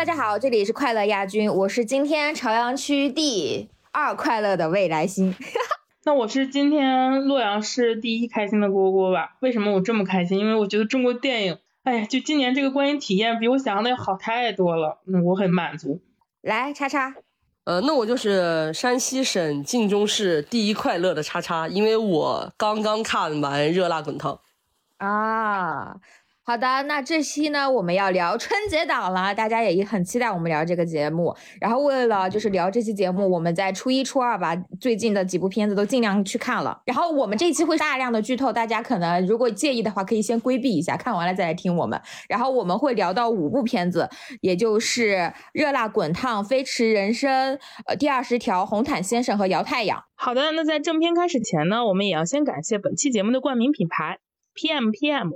大家好，这里是快乐亚军，我是今天朝阳区第二快乐的未来星。那我是今天洛阳市第一开心的蝈蝈吧？为什么我这么开心？因为我觉得中国电影，哎呀，就今年这个观影体验比我想象的要好太多了，嗯，我很满足。来，叉叉，呃，那我就是山西省晋中市第一快乐的叉叉，因为我刚刚看完《热辣滚烫》啊。好的，那这期呢，我们要聊春节档了，大家也很期待我们聊这个节目。然后为了就是聊这期节目，我们在初一、初二把最近的几部片子都尽量去看了。然后我们这期会大量的剧透，大家可能如果介意的话，可以先规避一下，看完了再来听我们。然后我们会聊到五部片子，也就是《热辣滚烫》《飞驰人生》呃《第二十条》《红毯先生》和《摇太阳》。好的，那在正片开始前呢，我们也要先感谢本期节目的冠名品牌 P M P M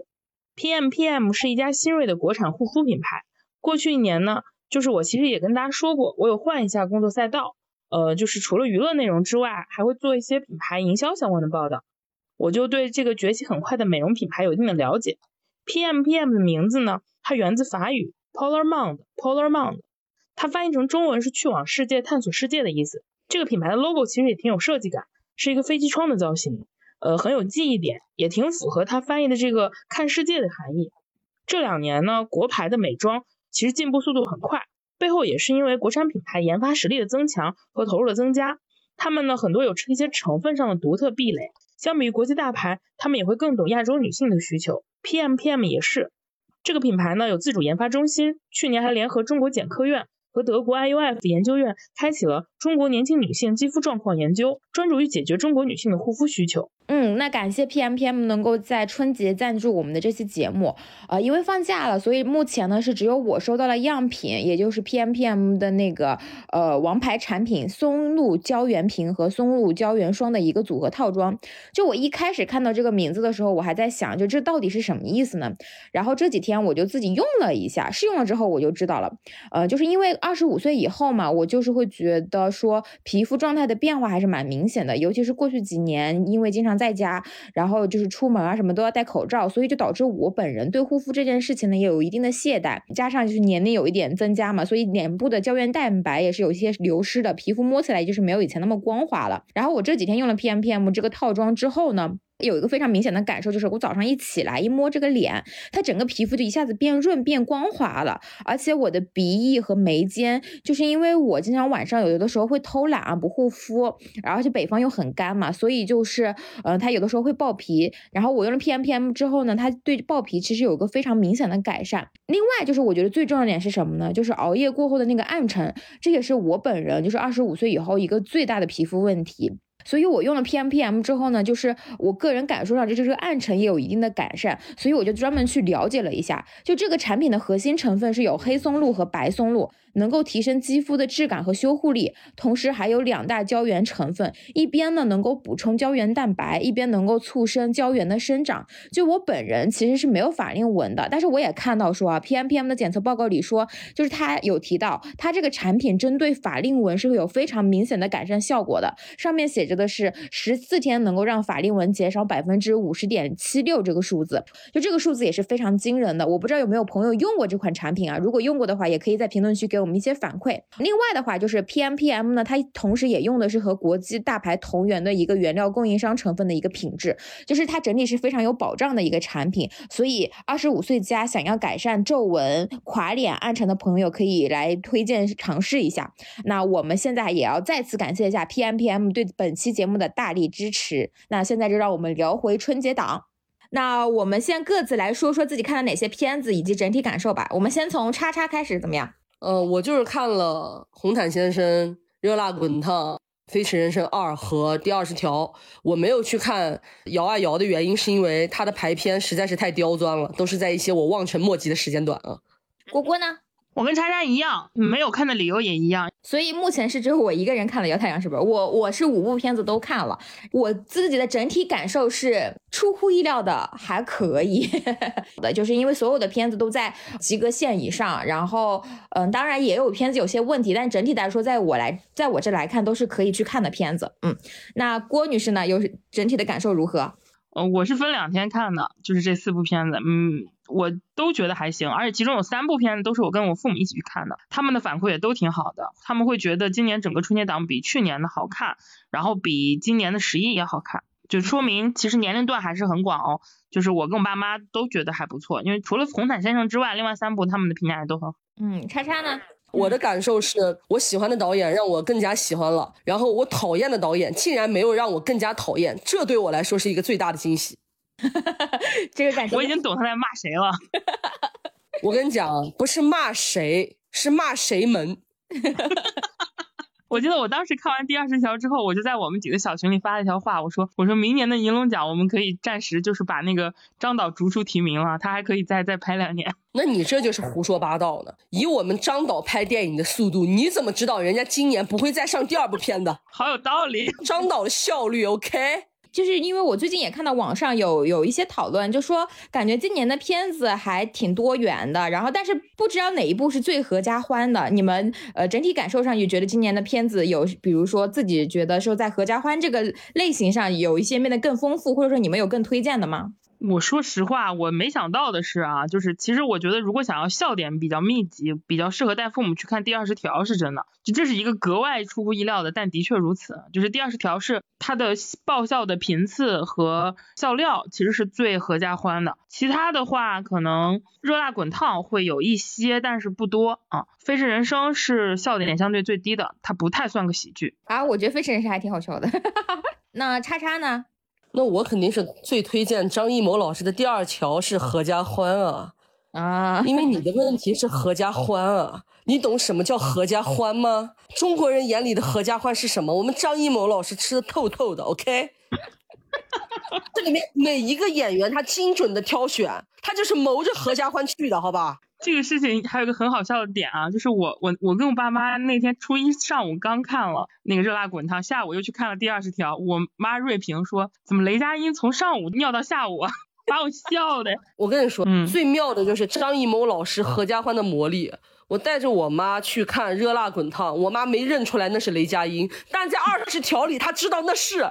PMPM。是一家新锐的国产护肤品牌。过去一年呢，就是我其实也跟大家说过，我有换一下工作赛道，呃，就是除了娱乐内容之外，还会做一些品牌营销相关的报道。我就对这个崛起很快的美容品牌有一定的了解。PMPM 的名字呢，它源自法语 Polar Mond，Polar Mond，它翻译成中文是去往世界、探索世界的意思。这个品牌的 logo 其实也挺有设计感，是一个飞机窗的造型。呃，很有记忆点，也挺符合他翻译的这个看世界的含义。这两年呢，国牌的美妆其实进步速度很快，背后也是因为国产品牌研发实力的增强和投入的增加。他们呢，很多有一些成分上的独特壁垒，相比于国际大牌，他们也会更懂亚洲女性的需求。PMPM 也是这个品牌呢，有自主研发中心，去年还联合中国检科院。和德国 IUF 研究院开启了中国年轻女性肌肤状况研究，专注于解决中国女性的护肤需求。嗯，那感谢 PMPM 能够在春节赞助我们的这期节目。呃，因为放假了，所以目前呢是只有我收到了样品，也就是 PMPM 的那个呃王牌产品松露胶原瓶和松露胶原霜的一个组合套装。就我一开始看到这个名字的时候，我还在想，就这到底是什么意思呢？然后这几天我就自己用了一下，试用了之后我就知道了。呃，就是因为二十五岁以后嘛，我就是会觉得说皮肤状态的变化还是蛮明显的，尤其是过去几年，因为经常。在家，然后就是出门啊，什么都要戴口罩，所以就导致我本人对护肤这件事情呢也有一定的懈怠，加上就是年龄有一点增加嘛，所以脸部的胶原蛋白也是有一些流失的，皮肤摸起来就是没有以前那么光滑了。然后我这几天用了 PMPM 这个套装之后呢。有一个非常明显的感受，就是我早上一起来一摸这个脸，它整个皮肤就一下子变润变光滑了，而且我的鼻翼和眉间，就是因为我经常晚上有的时候会偷懒啊不护肤，然后且北方又很干嘛，所以就是嗯它有的时候会爆皮，然后我用了 PMPM 之后呢，它对爆皮其实有个非常明显的改善。另外就是我觉得最重要的点是什么呢？就是熬夜过后的那个暗沉，这也是我本人就是二十五岁以后一个最大的皮肤问题。所以我用了 PMPM 之后呢，就是我个人感受上，这就是暗沉也有一定的改善。所以我就专门去了解了一下，就这个产品的核心成分是有黑松露和白松露。能够提升肌肤的质感和修护力，同时还有两大胶原成分，一边呢能够补充胶原蛋白，一边能够促生胶原的生长。就我本人其实是没有法令纹的，但是我也看到说啊，PMPM 的检测报告里说，就是它有提到，它这个产品针对法令纹是会有非常明显的改善效果的。上面写着的是十四天能够让法令纹减少百分之五十点七六这个数字，就这个数字也是非常惊人的。我不知道有没有朋友用过这款产品啊？如果用过的话，也可以在评论区给我。我们一些反馈。另外的话，就是 PMPM 呢，它同时也用的是和国际大牌同源的一个原料供应商成分的一个品质，就是它整体是非常有保障的一个产品。所以，二十五岁加想要改善皱纹、垮脸、暗沉的朋友，可以来推荐尝试一下。那我们现在也要再次感谢一下 PMPM 对本期节目的大力支持。那现在就让我们聊回春节档。那我们先各自来说说自己看了哪些片子以及整体感受吧。我们先从叉叉开始，怎么样？呃，我就是看了《红毯先生》《热辣滚烫》《飞驰人生二》和《第二十条》，我没有去看《摇啊摇》的原因是因为它的排片实在是太刁钻了，都是在一些我望尘莫及的时间段啊。果果呢？我跟叉叉一样，没有看的理由也一样，所以目前是只有我一个人看了《摇太阳》，是不是？我我是五部片子都看了，我自己的整体感受是出乎意料的还可以 的，就是因为所有的片子都在及格线以上，然后嗯，当然也有片子有些问题，但整体来说，在我来在我这来看都是可以去看的片子。嗯，那郭女士呢，有整体的感受如何？呃，我是分两天看的，就是这四部片子，嗯，我都觉得还行，而且其中有三部片子都是我跟我父母一起去看的，他们的反馈也都挺好的，他们会觉得今年整个春节档比去年的好看，然后比今年的十一也好看，就说明其实年龄段还是很广哦，就是我跟我爸妈都觉得还不错，因为除了红毯先生之外，另外三部他们的评价也都很好。嗯，叉叉呢？我的感受是我喜欢的导演让我更加喜欢了，然后我讨厌的导演竟然没有让我更加讨厌，这对我来说是一个最大的惊喜。这个感觉我已经懂他在骂谁了。我跟你讲，不是骂谁，是骂谁们。我记得我当时看完第二十条之后，我就在我们几个小群里发了一条话，我说我说明年的银龙奖我们可以暂时就是把那个张导逐出提名了，他还可以再再拍两年。那你这就是胡说八道呢！以我们张导拍电影的速度，你怎么知道人家今年不会再上第二部片的？好有道理，张导的效率 OK。就是因为我最近也看到网上有有一些讨论，就说感觉今年的片子还挺多元的，然后但是不知道哪一部是最合家欢的。你们呃整体感受上也觉得今年的片子有，比如说自己觉得说在合家欢这个类型上有一些变得更丰富，或者说你们有更推荐的吗？我说实话，我没想到的是啊，就是其实我觉得如果想要笑点比较密集，比较适合带父母去看第二十条是真的，就这是一个格外出乎意料的，但的确如此。就是第二十条是它的爆笑的频次和笑料其实是最合家欢的，其他的话可能热辣滚烫会有一些，但是不多啊。飞驰人生是笑点相对最低的，它不太算个喜剧啊。我觉得飞驰人生还挺好笑的。那叉叉呢？那我肯定是最推荐张艺谋老师的《第二条》是合家欢啊啊！因为你的问题是合家欢啊，你懂什么叫合家欢吗？中国人眼里的合家欢是什么？我们张艺谋老师吃的透透的，OK？这里面每一个演员他精准的挑选，他就是谋着合家欢去的，好吧？这个事情还有个很好笑的点啊，就是我我我跟我爸妈那天初一上午刚看了那个热辣滚烫，下午又去看了第二十条。我妈瑞平说，怎么雷佳音从上午尿到下午，把我笑的。我跟你说，最妙的就是张艺谋老师合家欢的魔力。我带着我妈去看热辣滚烫，我妈没认出来那是雷佳音，但在二十条里她知道那是。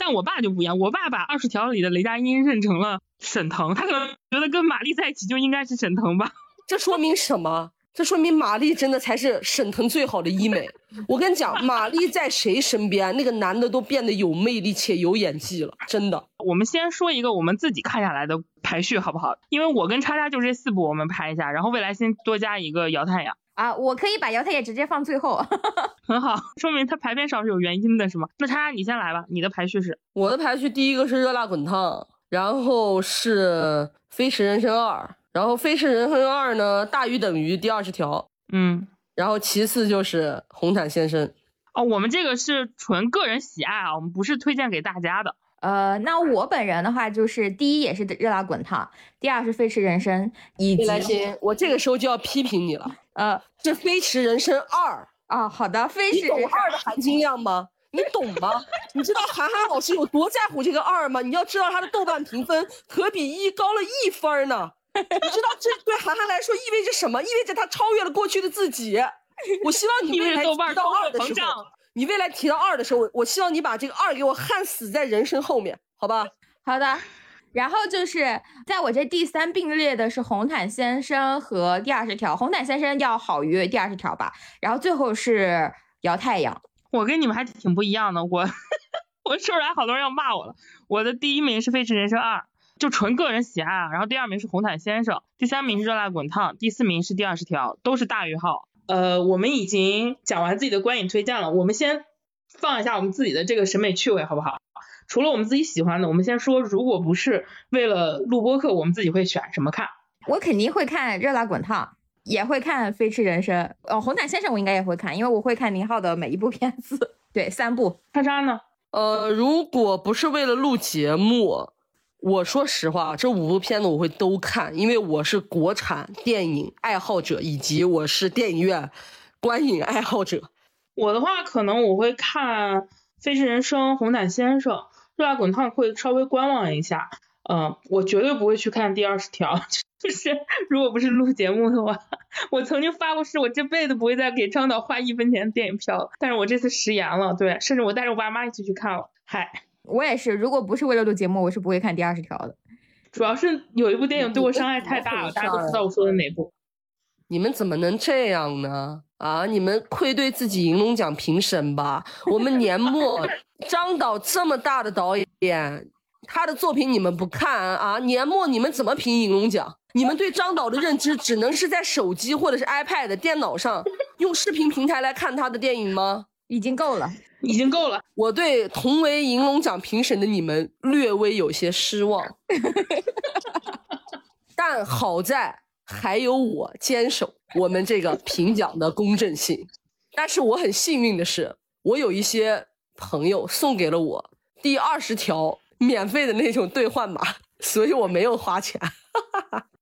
但我爸就不一样，我爸把二十条里的雷佳音认成了沈腾，他可能觉得跟马丽在一起就应该是沈腾吧？这说明什么？这说明马丽真的才是沈腾最好的医美。我跟你讲，马丽在谁身边，那个男的都变得有魅力且有演技了，真的。我们先说一个我们自己看下来的排序好不好？因为我跟叉叉就这四部，我们排一下，然后未来先多加一个姚太阳。啊，我可以把姚太爷直接放最后，很好，说明他排片少是有原因的，是吗？那叉叉你先来吧，你的排序是？我的排序第一个是热辣滚烫，然后是飞驰人生二，然后飞驰人生二呢大于等于第二十条，嗯，然后其次就是红毯先生。哦，我们这个是纯个人喜爱啊，我们不是推荐给大家的。呃，那我本人的话就是第一也是热辣滚烫，第二是飞驰人生，以及来心，我这个时候就要批评你了。呃，是飞驰人生二啊，好的，飞驰。人生二的含金量吗？你懂吗？你知道韩寒老师有多在乎这个二吗？你要知道他的豆瓣评分可比一高了一分呢。你知道这对韩寒来说意味着什么？意味着他超越了过去的自己。我希望你 未来提到二的时候，你未来提到二的时候，我希望你把这个二给我焊死在人生后面，好吧？好的。然后就是在我这第三并列的是红毯先生和第二十条，红毯先生要好于第二十条吧。然后最后是姚太阳，我跟你们还挺不一样的，我 我说出来好多人要骂我了。我的第一名是飞驰人生二，就纯个人喜爱啊。然后第二名是红毯先生，第三名是热辣滚烫，第四名是第二十条，都是大于号。呃，我们已经讲完自己的观影推荐了，我们先放一下我们自己的这个审美趣味，好不好？除了我们自己喜欢的，我们先说，如果不是为了录播课，我们自己会选什么看？我肯定会看《热辣滚烫》，也会看《飞驰人生》。哦，《红毯先生》我应该也会看，因为我会看宁浩的每一部片子。对，三部。叉叉呢？呃，如果不是为了录节目，我说实话，这五部片子我会都看，因为我是国产电影爱好者，以及我是电影院观影爱好者。我的话，可能我会看《飞驰人生》《红毯先生》。热辣滚烫会稍微观望一下，嗯，我绝对不会去看第二十条，就是如果不是录节目的话，我曾经发过誓，我这辈子不会再给张导花一分钱电影票了，但是我这次食言了，对，甚至我带着我爸妈一起去看了，嗨，我也是，如果不是为了录节目，我是不会看第二十条的。主要是有一部电影对我伤害太大了，大家都知道我说的哪部。你们怎么能这样呢？啊，你们愧对自己银龙奖评审吧！我们年末 张导这么大的导演，他的作品你们不看啊？年末你们怎么评银龙奖？你们对张导的认知只能是在手机或者是 iPad 电脑上用视频平台来看他的电影吗？已经够了，已经够了。我对同为银龙奖评审的你们略微有些失望，但好在。还有我坚守我们这个评奖的公正性，但是我很幸运的是，我有一些朋友送给了我第二十条免费的那种兑换码，所以我没有花钱。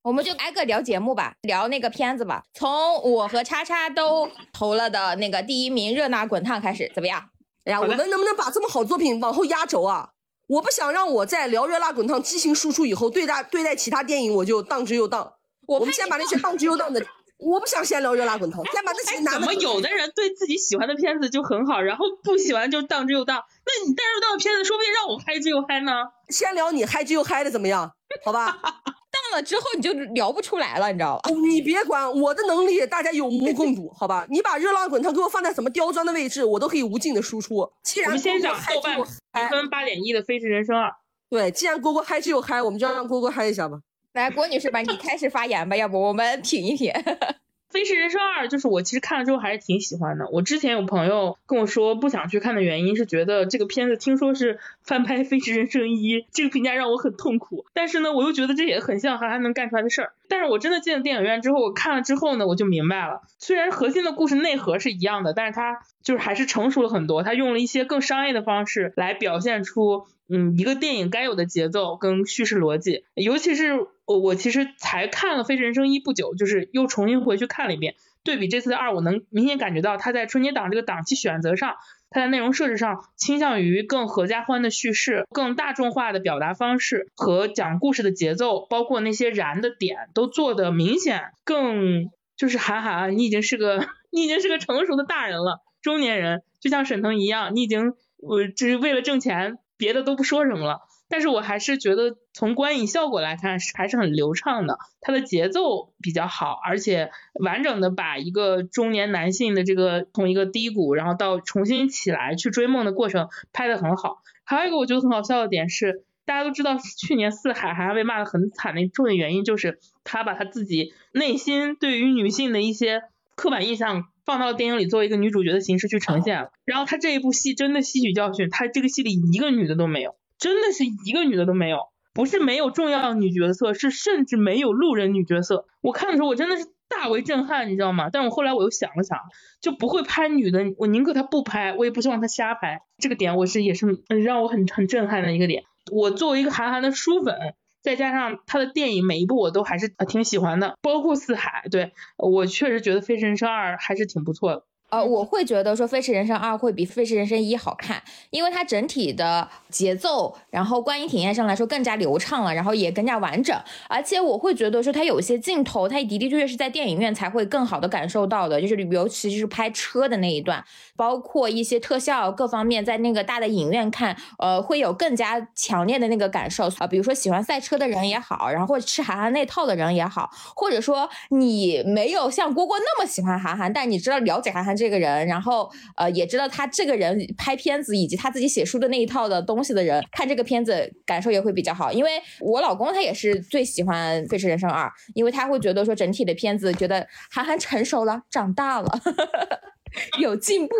我们就挨个聊节目吧，聊那个片子吧。从我和叉叉都投了的那个第一名《热辣滚烫》开始，怎么样？哎呀，我们能不能把这么好作品往后压轴啊？我不想让我在聊《热辣滚烫》激情输出以后，对待对待其他电影我就当之又当。我们先把那些当之又当的，我不想先聊热辣滚烫，先把那些拿。怎么有的人对自己喜欢的片子就很好，然后不喜欢就当之又当？那你当之又当的片子，说不定让我嗨之又嗨呢。先聊你嗨之又嗨的怎么样？好吧，当了之后你就聊不出来了，你知道吧？你别管我的能力，大家有目共睹，好吧？你把热浪滚烫给我放在什么刁钻的位置，我都可以无尽的输出。既然我们先讲豆瓣评分八点一的《飞驰人生二》。对，既然蝈蝈嗨就有嗨，我们就让蝈蝈嗨一下吧。来，郭女士吧，你开始发言吧，要不我们品一品。《飞驰人生二》就是我其实看了之后还是挺喜欢的。我之前有朋友跟我说不想去看的原因是觉得这个片子听说是翻拍《飞驰人生一》，这个评价让我很痛苦。但是呢，我又觉得这也很像韩寒能干出来的事儿。但是我真的进了电影院之后，我看了之后呢，我就明白了，虽然核心的故事内核是一样的，但是它就是还是成熟了很多。它用了一些更商业的方式来表现出。嗯，一个电影该有的节奏跟叙事逻辑，尤其是我我其实才看了《飞驰人生一》不久，就是又重新回去看了一遍，对比这次的二，我能明显感觉到他在春节档这个档期选择上，他在内容设置上倾向于更合家欢的叙事，更大众化的表达方式和讲故事的节奏，包括那些燃的点都做的明显更就是韩寒，你已经是个你已经是个成熟的大人了，中年人，就像沈腾一样，你已经我只是为了挣钱。别的都不说什么了，但是我还是觉得从观影效果来看是还是很流畅的，它的节奏比较好，而且完整的把一个中年男性的这个从一个低谷，然后到重新起来去追梦的过程拍得很好。还有一个我觉得很好笑的点是，大家都知道去年四海还被骂的很惨的重要原因就是他把他自己内心对于女性的一些刻板印象。放到了电影里作为一个女主角的形式去呈现，然后他这一部戏真的吸取教训，他这个戏里一个女的都没有，真的是一个女的都没有，不是没有重要女角色，是甚至没有路人女角色。我看的时候我真的是大为震撼，你知道吗？但我后来我又想了想，就不会拍女的，我宁可他不拍，我也不希望他瞎拍。这个点我是也是让我很很震撼的一个点。我作为一个韩寒的书粉。再加上他的电影每一部我都还是挺喜欢的，包括四海，对我确实觉得《飞驰人生二》还是挺不错的。呃，我会觉得说《飞驰人生二》会比《飞驰人生一》好看，因为它整体的节奏，然后观影体验上来说更加流畅了，然后也更加完整。而且我会觉得说它有些镜头，它的的确确是在电影院才会更好的感受到的，就是尤其是拍车的那一段，包括一些特效各方面，在那个大的影院看，呃，会有更加强烈的那个感受啊。比如说喜欢赛车的人也好，然后或者吃韩寒那套的人也好，或者说你没有像郭郭那么喜欢韩寒，但你知道了解韩寒。这个人，然后呃，也知道他这个人拍片子以及他自己写书的那一套的东西的人，看这个片子感受也会比较好。因为我老公他也是最喜欢《飞驰人生二》，因为他会觉得说整体的片子觉得韩寒成熟了，长大了，有进步。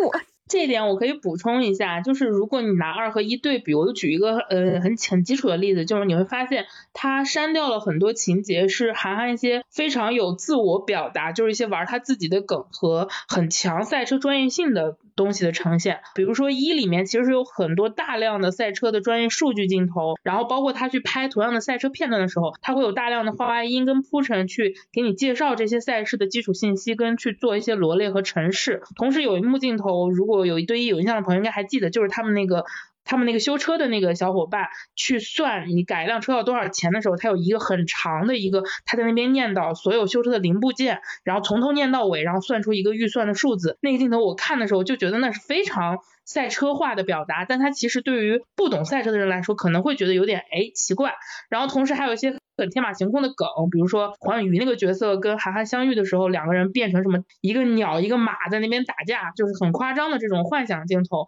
这一点我可以补充一下，就是如果你拿二和一对比，我就举一个呃很很基础的例子，就是你会发现他删掉了很多情节，是韩寒一些非常有自我表达，就是一些玩他自己的梗和很强赛车专业性的。东西的呈现，比如说一里面其实是有很多大量的赛车的专业数据镜头，然后包括他去拍同样的赛车片段的时候，他会有大量的画外音跟铺陈去给你介绍这些赛事的基础信息，跟去做一些罗列和陈释。同时有一幕镜头，如果有一对一有印象的朋友应该还记得，就是他们那个他们那个修车的那个小伙伴去算你改一辆车要多少钱的时候，他有一个很长的一个，他在那边念叨所有修车的零部件，然后从头念到尾，然后算出一个预算的数字。那个镜头我看的时候就觉得那是非常赛车化的表达，但他其实对于不懂赛车的人来说可能会觉得有点哎奇怪。然后同时还有一些很天马行空的梗，比如说黄宇那个角色跟韩寒相遇的时候，两个人变成什么一个鸟一个马在那边打架，就是很夸张的这种幻想镜头。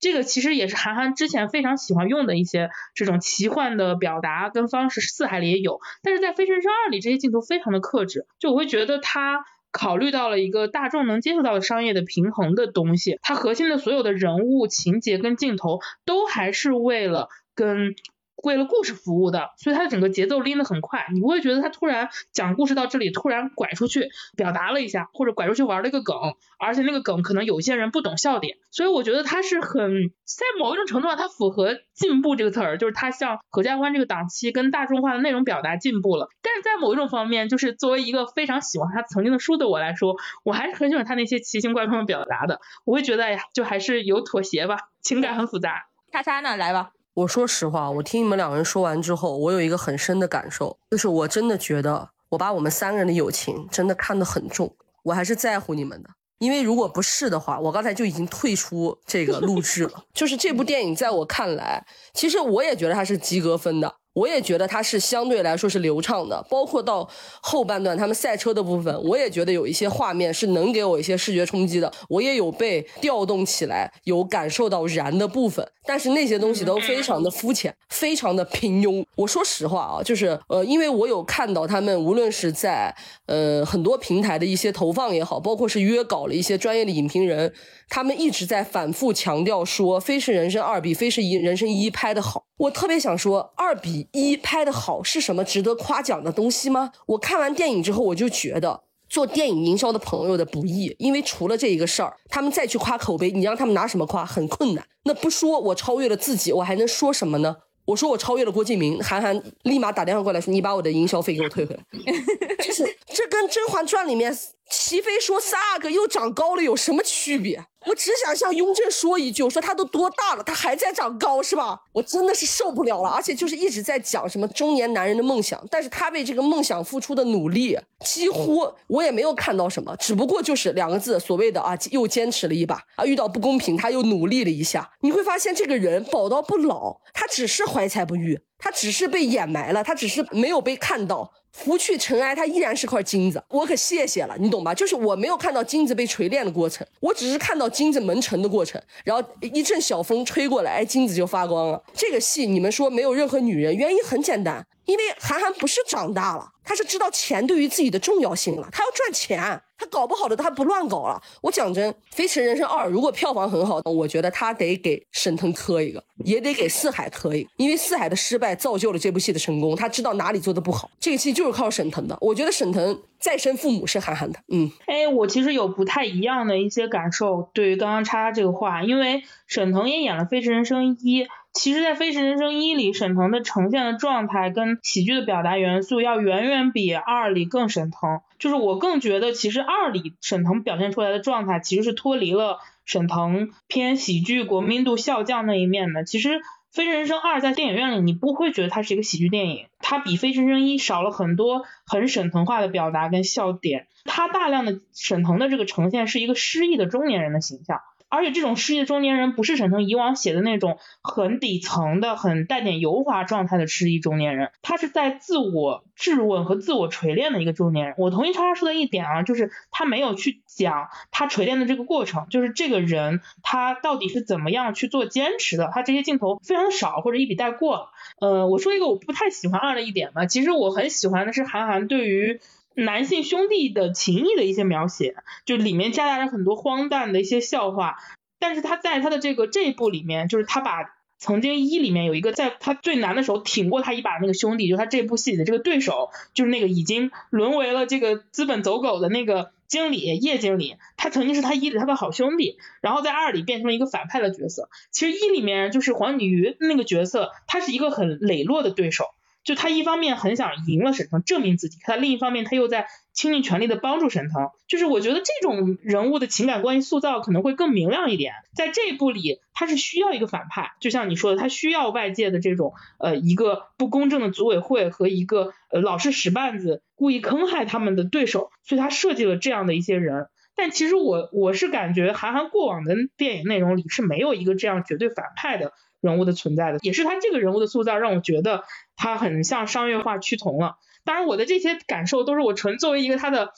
这个其实也是韩寒之前非常喜欢用的一些这种奇幻的表达跟方式，四海里也有，但是在《飞驰人生二》里这些镜头非常的克制，就我会觉得他考虑到了一个大众能接受到的商业的平衡的东西，它核心的所有的人物情节跟镜头都还是为了跟。为了故事服务的，所以它的整个节奏拎得很快，你不会觉得他突然讲故事到这里突然拐出去表达了一下，或者拐出去玩了一个梗，而且那个梗可能有些人不懂笑点，所以我觉得他是很在某一种程度上，它符合进步这个词儿，就是他向合家欢这个档期跟大众化的内容表达进步了，但是在某一种方面，就是作为一个非常喜欢他曾经的书的我来说，我还是很喜欢他那些奇形怪状的表达的，我会觉得哎呀，就还是有妥协吧，情感很复杂。叉叉呢，来吧。我说实话，我听你们两个人说完之后，我有一个很深的感受，就是我真的觉得我把我们三个人的友情真的看得很重，我还是在乎你们的。因为如果不是的话，我刚才就已经退出这个录制了。就是这部电影在我看来，其实我也觉得它是及格分的。我也觉得它是相对来说是流畅的，包括到后半段他们赛车的部分，我也觉得有一些画面是能给我一些视觉冲击的，我也有被调动起来，有感受到燃的部分，但是那些东西都非常的肤浅，非常的平庸。我说实话啊，就是呃，因为我有看到他们无论是在呃很多平台的一些投放也好，包括是约稿了一些专业的影评人。他们一直在反复强调说，《飞驰人生二》比《飞驰一人生一》拍的好。我特别想说，二比一拍的好是什么值得夸奖的东西吗？我看完电影之后，我就觉得做电影营销的朋友的不易，因为除了这一个事儿，他们再去夸口碑，你让他们拿什么夸？很困难。那不说我超越了自己，我还能说什么呢？我说我超越了郭敬明，韩寒立马打电话过来说，你把我的营销费给我退回来。就是这跟《甄嬛传》里面齐妃说三阿哥又长高了有什么区别？我只想向雍正说一句：我说他都多大了，他还在长高是吧？我真的是受不了了。而且就是一直在讲什么中年男人的梦想，但是他为这个梦想付出的努力，几乎我也没有看到什么，只不过就是两个字，所谓的啊，又坚持了一把啊，遇到不公平他又努力了一下。你会发现这个人宝刀不老，他只是怀才不遇，他只是被掩埋了，他只是没有被看到。拂去尘埃，它依然是块金子。我可谢谢了，你懂吧？就是我没有看到金子被锤炼的过程，我只是看到金子蒙尘的过程。然后一阵小风吹过来，哎，金子就发光了。这个戏你们说没有任何女人，原因很简单。因为韩寒不是长大了，他是知道钱对于自己的重要性了，他要赚钱，他搞不好的他不乱搞了。我讲真，《飞驰人生二》如果票房很好，我觉得他得给沈腾磕一个，也得给四海磕一个，因为四海的失败造就了这部戏的成功，他知道哪里做的不好，这个戏就是靠沈腾的。我觉得沈腾再生父母是韩寒的，嗯，哎，我其实有不太一样的一些感受，对于刚刚叉叉这个话，因为沈腾也演了《飞驰人生一》。其实，在《飞驰人生一》里，沈腾的呈现的状态跟喜剧的表达元素要远远比二里更沈腾。就是我更觉得，其实二里沈腾表现出来的状态，其实是脱离了沈腾偏喜剧、国民度笑将那一面的。其实，《飞驰人生二》在电影院里，你不会觉得它是一个喜剧电影，它比《飞驰人生一》少了很多很沈腾化的表达跟笑点。它大量的沈腾的这个呈现是一个失意的中年人的形象。而且这种失意中年人不是沈腾以往写的那种很底层的、很带点油滑状态的失意中年人，他是在自我质问和自我锤炼的一个中年人。我同意叉叉说的一点啊，就是他没有去讲他锤炼的这个过程，就是这个人他到底是怎么样去做坚持的，他这些镜头非常少或者一笔带过。呃，我说一个我不太喜欢二的一点吧，其实我很喜欢的是韩寒对于。男性兄弟的情谊的一些描写，就里面夹杂着很多荒诞的一些笑话，但是他在他的这个这一部里面，就是他把曾经一里面有一个在他最难的时候挺过他一把那个兄弟，就他这部戏里的这个对手，就是那个已经沦为了这个资本走狗的那个经理叶经理，他曾经是他一里他的好兄弟，然后在二里变成了一个反派的角色。其实一里面就是黄景瑜那个角色，他是一个很磊落的对手。就他一方面很想赢了沈腾，证明自己，他另一方面他又在倾尽全力的帮助沈腾。就是我觉得这种人物的情感关系塑造可能会更明亮一点。在这一部里，他是需要一个反派，就像你说的，他需要外界的这种呃一个不公正的组委会和一个呃老是使绊子、故意坑害他们的对手，所以他设计了这样的一些人。但其实我我是感觉韩寒过往的电影内容里是没有一个这样绝对反派的人物的存在的，也是他这个人物的塑造让我觉得他很像商业化趋同了。当然我的这些感受都是我纯作为一个他的，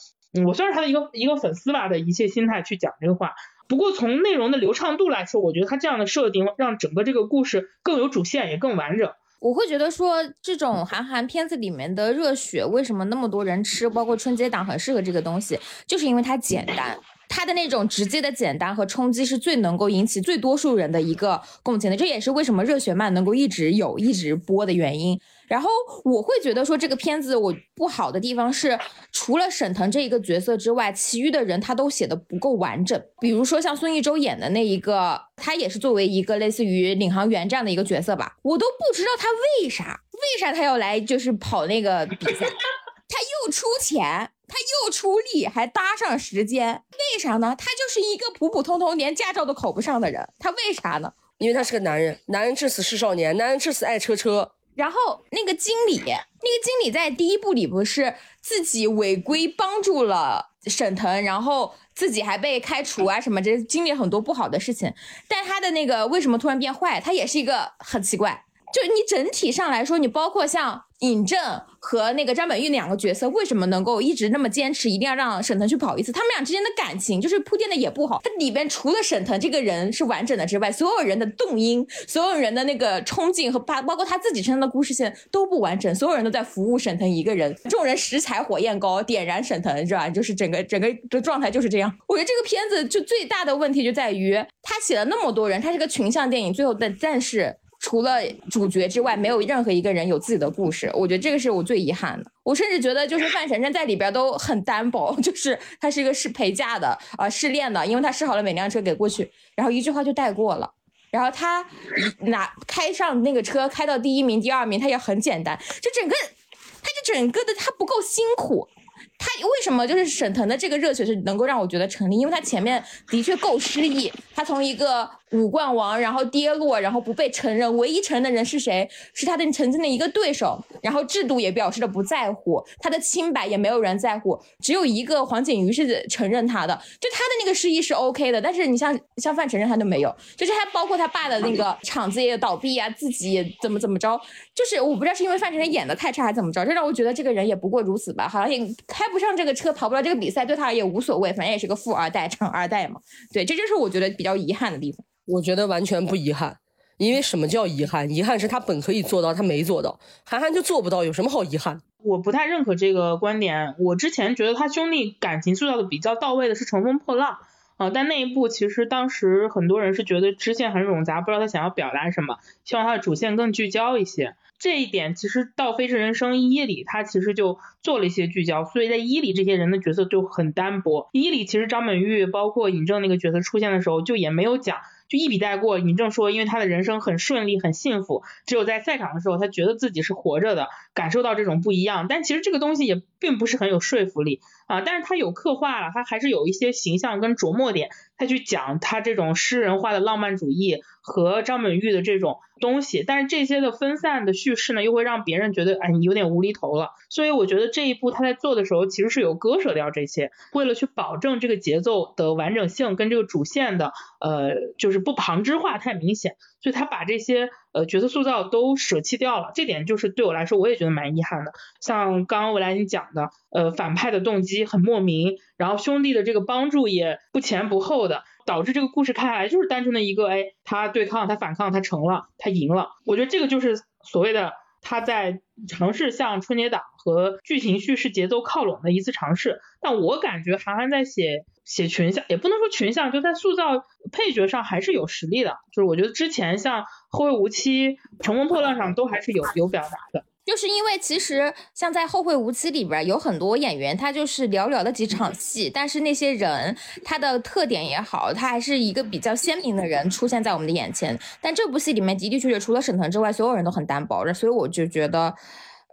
我算是他的一个一个粉丝吧的一切心态去讲这个话。不过从内容的流畅度来说，我觉得他这样的设定让整个这个故事更有主线也更完整。我会觉得说，这种韩寒片子里面的热血，为什么那么多人吃？包括春节档很适合这个东西，就是因为它简单，它的那种直接的简单和冲击是最能够引起最多数人的一个共情的。这也是为什么热血漫能够一直有、一直播的原因。然后我会觉得说这个片子我不好的地方是，除了沈腾这一个角色之外，其余的人他都写的不够完整。比如说像孙艺洲演的那一个，他也是作为一个类似于领航员这样的一个角色吧，我都不知道他为啥，为啥他要来就是跑那个比赛，他又出钱，他又出力，还搭上时间，为啥呢？他就是一个普普通通连驾照都考不上的人，他为啥呢？因为他是个男人，男人至死是少年，男人至死爱车车。然后那个经理，那个经理在第一部里不是自己违规帮助了沈腾，然后自己还被开除啊什么，这经历很多不好的事情。但他的那个为什么突然变坏？他也是一个很奇怪。就你整体上来说，你包括像尹正和那个张本煜两个角色，为什么能够一直那么坚持，一定要让沈腾去跑一次？他们俩之间的感情就是铺垫的也不好。它里边除了沈腾这个人是完整的之外，所有人的动因、所有人的那个冲劲和包包括他自己身上的故事线都不完整。所有人都在服务沈腾一个人，众人拾柴火焰高，点燃沈腾是吧？就是整个整个的状态就是这样。我觉得这个片子就最大的问题就在于他写了那么多人，他是个群像电影，最后的但是。除了主角之外，没有任何一个人有自己的故事。我觉得这个是我最遗憾的。我甚至觉得，就是范丞丞在里边都很单薄，就是他是一个是陪嫁的啊，试恋的，因为他试好了每辆车给过去，然后一句话就带过了。然后他拿开上那个车开到第一名、第二名，他也很简单。就整个，他就整个的他不够辛苦。他为什么就是沈腾的这个热血是能够让我觉得成立？因为他前面的确够失意，他从一个。五冠王，然后跌落，然后不被承认。唯一承认的人是谁？是他的曾经的一个对手。然后制度也表示的不在乎，他的清白也没有人在乎。只有一个黄景瑜是承认他的，就他的那个失忆是 OK 的。但是你像像范丞丞他都没有，就是他包括他爸的那个厂子也倒闭啊，自己也怎么怎么着，就是我不知道是因为范丞丞演的太差还怎么着，这让我觉得这个人也不过如此吧，好像也开不上这个车，跑不了这个比赛，对他也无所谓，反正也是个富二代、成二代嘛。对，这就是我觉得比较遗憾的地方。我觉得完全不遗憾，因为什么叫遗憾？遗憾是他本可以做到，他没做到。韩寒就做不到，有什么好遗憾？我不太认可这个观点。我之前觉得他兄弟感情塑造的比较到位的是《乘风破浪》啊，但那一部其实当时很多人是觉得支线很冗杂，不知道他想要表达什么，希望他的主线更聚焦一些。这一点其实到《飞驰人生一》里，他其实就做了一些聚焦，所以在一里这些人的角色就很单薄。一里其实张本煜包括尹正那个角色出现的时候，就也没有讲。就一笔带过，尹正说，因为他的人生很顺利，很幸福，只有在赛场的时候，他觉得自己是活着的，感受到这种不一样。但其实这个东西也并不是很有说服力啊，但是他有刻画了，他还是有一些形象跟琢磨点，他去讲他这种诗人化的浪漫主义和张本煜的这种。东西，但是这些的分散的叙事呢，又会让别人觉得，哎，你有点无厘头了。所以我觉得这一部他在做的时候，其实是有割舍掉这些，为了去保证这个节奏的完整性跟这个主线的，呃，就是不旁支化太明显，就他把这些呃角色塑造都舍弃掉了。这点就是对我来说，我也觉得蛮遗憾的。像刚刚未来你讲的，呃，反派的动机很莫名，然后兄弟的这个帮助也不前不后的。导致这个故事看下来就是单纯的一个，哎，他对抗，他反抗，他成了，他赢了。我觉得这个就是所谓的他在尝试向春节档和剧情叙事节奏靠拢的一次尝试。但我感觉韩寒在写写群像，也不能说群像，就在塑造配角上还是有实力的。就是我觉得之前像《后会无期》《乘风破浪》上都还是有有表达的。就是因为其实像在《后会无期》里边有很多演员，他就是寥寥的几场戏，但是那些人他的特点也好，他还是一个比较鲜明的人出现在我们的眼前。但这部戏里面的的确确除了沈腾之外，所有人都很单薄，所以我就觉得，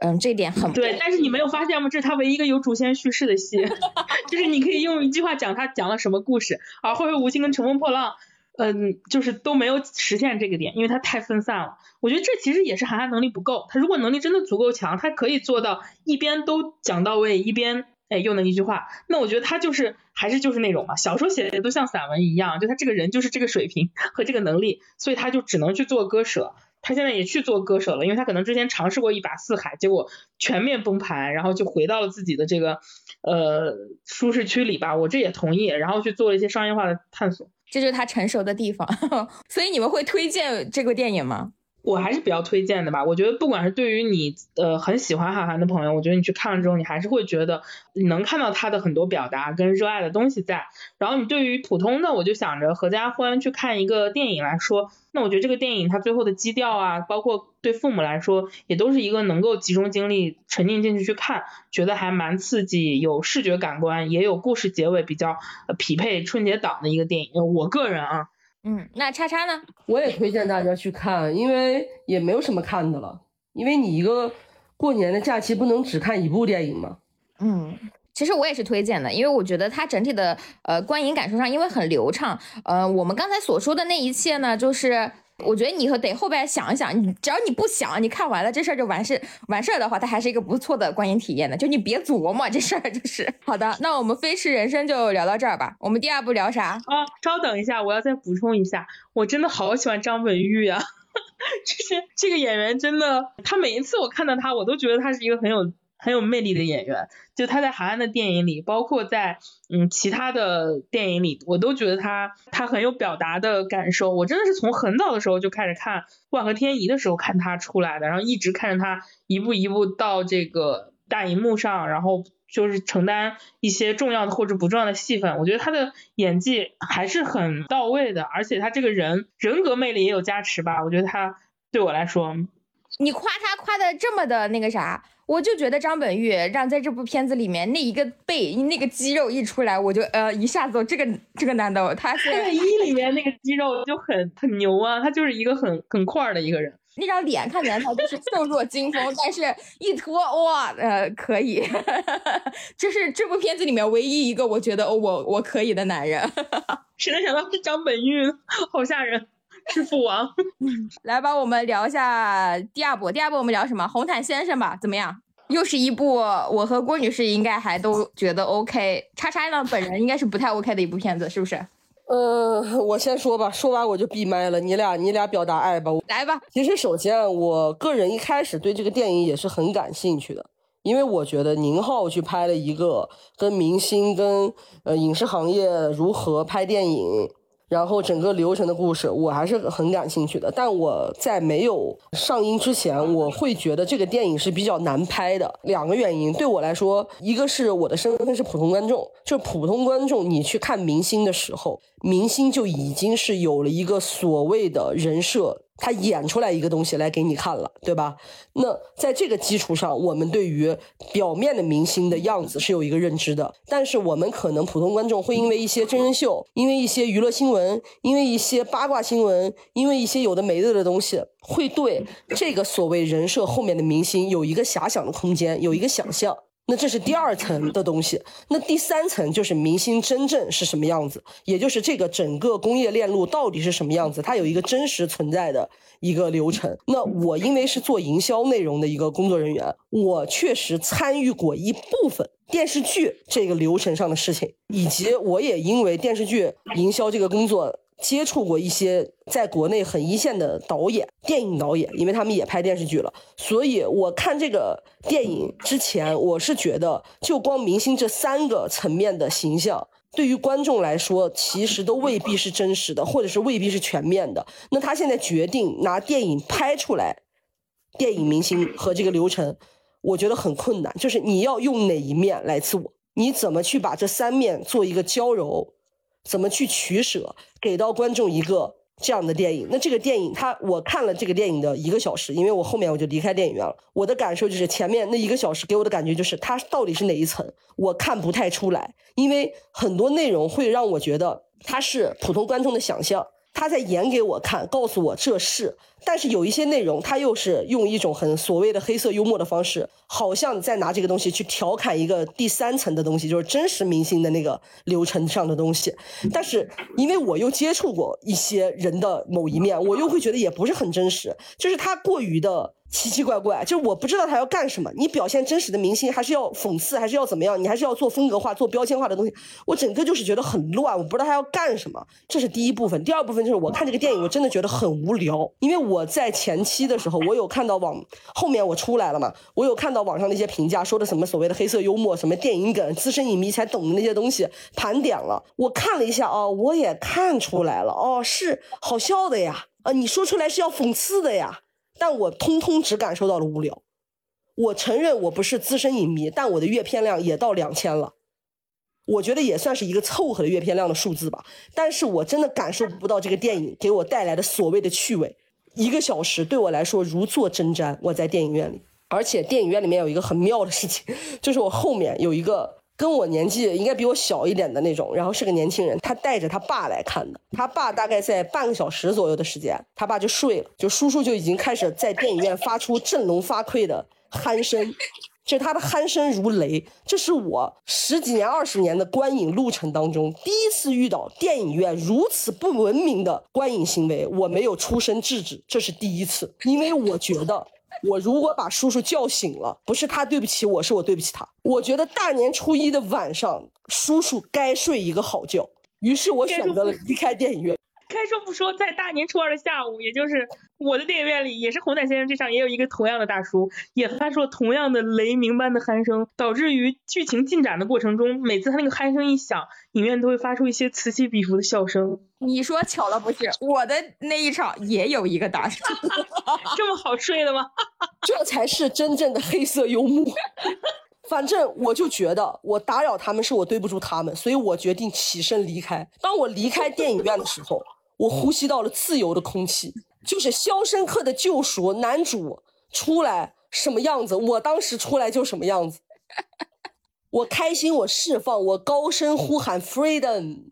嗯，这点很对。但是你没有发现吗？这是他唯一一个有主线叙事的戏，就是你可以用一句话讲他讲了什么故事。而《后会无期》跟《乘风破浪》，嗯，就是都没有实现这个点，因为它太分散了。我觉得这其实也是韩寒能力不够。他如果能力真的足够强，他可以做到一边都讲到位，一边哎又能一句话。那我觉得他就是还是就是那种嘛，小说写的都像散文一样，就他这个人就是这个水平和这个能力，所以他就只能去做割舍。他现在也去做歌手了，因为他可能之前尝试过一把四海，结果全面崩盘，然后就回到了自己的这个呃舒适区里吧。我这也同意，然后去做了一些商业化的探索，这就是他成熟的地方。所以你们会推荐这个电影吗？我还是比较推荐的吧，我觉得不管是对于你呃很喜欢韩寒的朋友，我觉得你去看了之后，你还是会觉得你能看到他的很多表达跟热爱的东西在。然后你对于普通的，我就想着合家欢去看一个电影来说，那我觉得这个电影它最后的基调啊，包括对父母来说，也都是一个能够集中精力沉浸进去去看，觉得还蛮刺激，有视觉感官，也有故事结尾比较匹配春节档的一个电影。我个人啊。嗯，那叉叉呢？我也推荐大家去看，因为也没有什么看的了。因为你一个过年的假期不能只看一部电影嘛。嗯，其实我也是推荐的，因为我觉得它整体的呃观影感受上，因为很流畅。呃，我们刚才所说的那一切呢，就是。我觉得你和得后边想一想，你只要你不想，你看完了这事儿就完事完事儿的话，它还是一个不错的观影体验的。就你别琢磨这事儿，就是 好的。那我们飞驰人生就聊到这儿吧。我们第二部聊啥？啊，稍等一下，我要再补充一下，我真的好喜欢张本煜啊，就是这个演员真的，他每一次我看到他，我都觉得他是一个很有。很有魅力的演员，就他在韩安的电影里，包括在嗯其他的电影里，我都觉得他他很有表达的感受。我真的是从很早的时候就开始看《万和天宜》的时候看他出来的，然后一直看着他一步一步到这个大荧幕上，然后就是承担一些重要的或者不重要的戏份。我觉得他的演技还是很到位的，而且他这个人人格魅力也有加持吧。我觉得他对我来说，你夸他夸的这么的那个啥。我就觉得张本煜让在这部片子里面那一个背那个肌肉一出来，我就呃一下子这个这个男的他是一里面那个肌肉就很很牛啊，他就是一个很很块的一个人。那张脸看起来他就是瘦弱惊风，但是一脱哇呃可以，这是这部片子里面唯一一个我觉得我我可以的男人。谁能想到是张本煜，好吓人。是父王，来吧，我们聊一下第二部。第二部我们聊什么？红毯先生吧，怎么样？又是一部我和郭女士应该还都觉得 OK。叉叉呢，本人应该是不太 OK 的一部片子，是不是？呃，我先说吧，说完我就闭麦了。你俩，你俩表达爱吧。来吧。其实，首先，我个人一开始对这个电影也是很感兴趣的，因为我觉得宁浩去拍了一个跟明星、跟呃影视行业如何拍电影。然后整个流程的故事，我还是很感兴趣的。但我在没有上映之前，我会觉得这个电影是比较难拍的。两个原因对我来说，一个是我的身份是普通观众，就普通观众，你去看明星的时候，明星就已经是有了一个所谓的人设。他演出来一个东西来给你看了，对吧？那在这个基础上，我们对于表面的明星的样子是有一个认知的。但是我们可能普通观众会因为一些真人秀，因为一些娱乐新闻，因为一些八卦新闻，因为一些有的没的的东西，会对这个所谓人设后面的明星有一个遐想的空间，有一个想象。那这是第二层的东西，那第三层就是明星真正是什么样子，也就是这个整个工业链路到底是什么样子，它有一个真实存在的一个流程。那我因为是做营销内容的一个工作人员，我确实参与过一部分电视剧这个流程上的事情，以及我也因为电视剧营销这个工作。接触过一些在国内很一线的导演、电影导演，因为他们也拍电视剧了，所以我看这个电影之前，我是觉得就光明星这三个层面的形象，对于观众来说，其实都未必是真实的，或者是未必是全面的。那他现在决定拿电影拍出来，电影明星和这个流程，我觉得很困难。就是你要用哪一面来做，你怎么去把这三面做一个交融？怎么去取舍，给到观众一个这样的电影？那这个电影，它我看了这个电影的一个小时，因为我后面我就离开电影院了。我的感受就是前面那一个小时给我的感觉就是，它到底是哪一层，我看不太出来，因为很多内容会让我觉得它是普通观众的想象，他在演给我看，告诉我这是。但是有一些内容，他又是用一种很所谓的黑色幽默的方式，好像在拿这个东西去调侃一个第三层的东西，就是真实明星的那个流程上的东西。但是因为我又接触过一些人的某一面，我又会觉得也不是很真实，就是他过于的。奇奇怪怪，就是我不知道他要干什么。你表现真实的明星，还是要讽刺，还是要怎么样？你还是要做风格化、做标签化的东西。我整个就是觉得很乱，我不知道他要干什么。这是第一部分。第二部分就是我看这个电影，我真的觉得很无聊。因为我在前期的时候，我有看到网后面我出来了嘛，我有看到网上那些评价，说的什么所谓的黑色幽默，什么电影梗，资深影迷才懂的那些东西，盘点了。我看了一下哦，我也看出来了哦，是好笑的呀，啊，你说出来是要讽刺的呀。但我通通只感受到了无聊。我承认我不是资深影迷，但我的阅片量也到两千了，我觉得也算是一个凑合的阅片量的数字吧。但是我真的感受不到这个电影给我带来的所谓的趣味。一个小时对我来说如坐针毡。我在电影院里，而且电影院里面有一个很妙的事情，就是我后面有一个。跟我年纪应该比我小一点的那种，然后是个年轻人，他带着他爸来看的。他爸大概在半个小时左右的时间，他爸就睡了，就叔叔就已经开始在电影院发出振聋发聩的鼾声，就他的鼾声如雷。这是我十几年、二十年的观影路程当中第一次遇到电影院如此不文明的观影行为，我没有出声制止，这是第一次，因为我觉得。我如果把叔叔叫醒了，不是他对不起我，是我对不起他。我觉得大年初一的晚上，叔叔该睡一个好觉。于是我选择了离开电影院。开说不说，在大年初二的下午，也就是我的电影院里，也是红毯先生这上也有一个同样的大叔，也发出了同样的雷鸣般的鼾声，导致于剧情进展的过程中，每次他那个鼾声一响，影院都会发出一些此起彼伏的笑声。你说巧了不是？我的那一场也有一个大叔，这么好睡的吗？这才是真正的黑色幽默。反正我就觉得我打扰他们是我对不住他们，所以我决定起身离开。当我离开电影院的时候。我呼吸到了自由的空气，就是《肖申克的救赎》男主出来什么样子，我当时出来就什么样子。我开心，我释放，我高声呼喊 “freedom”，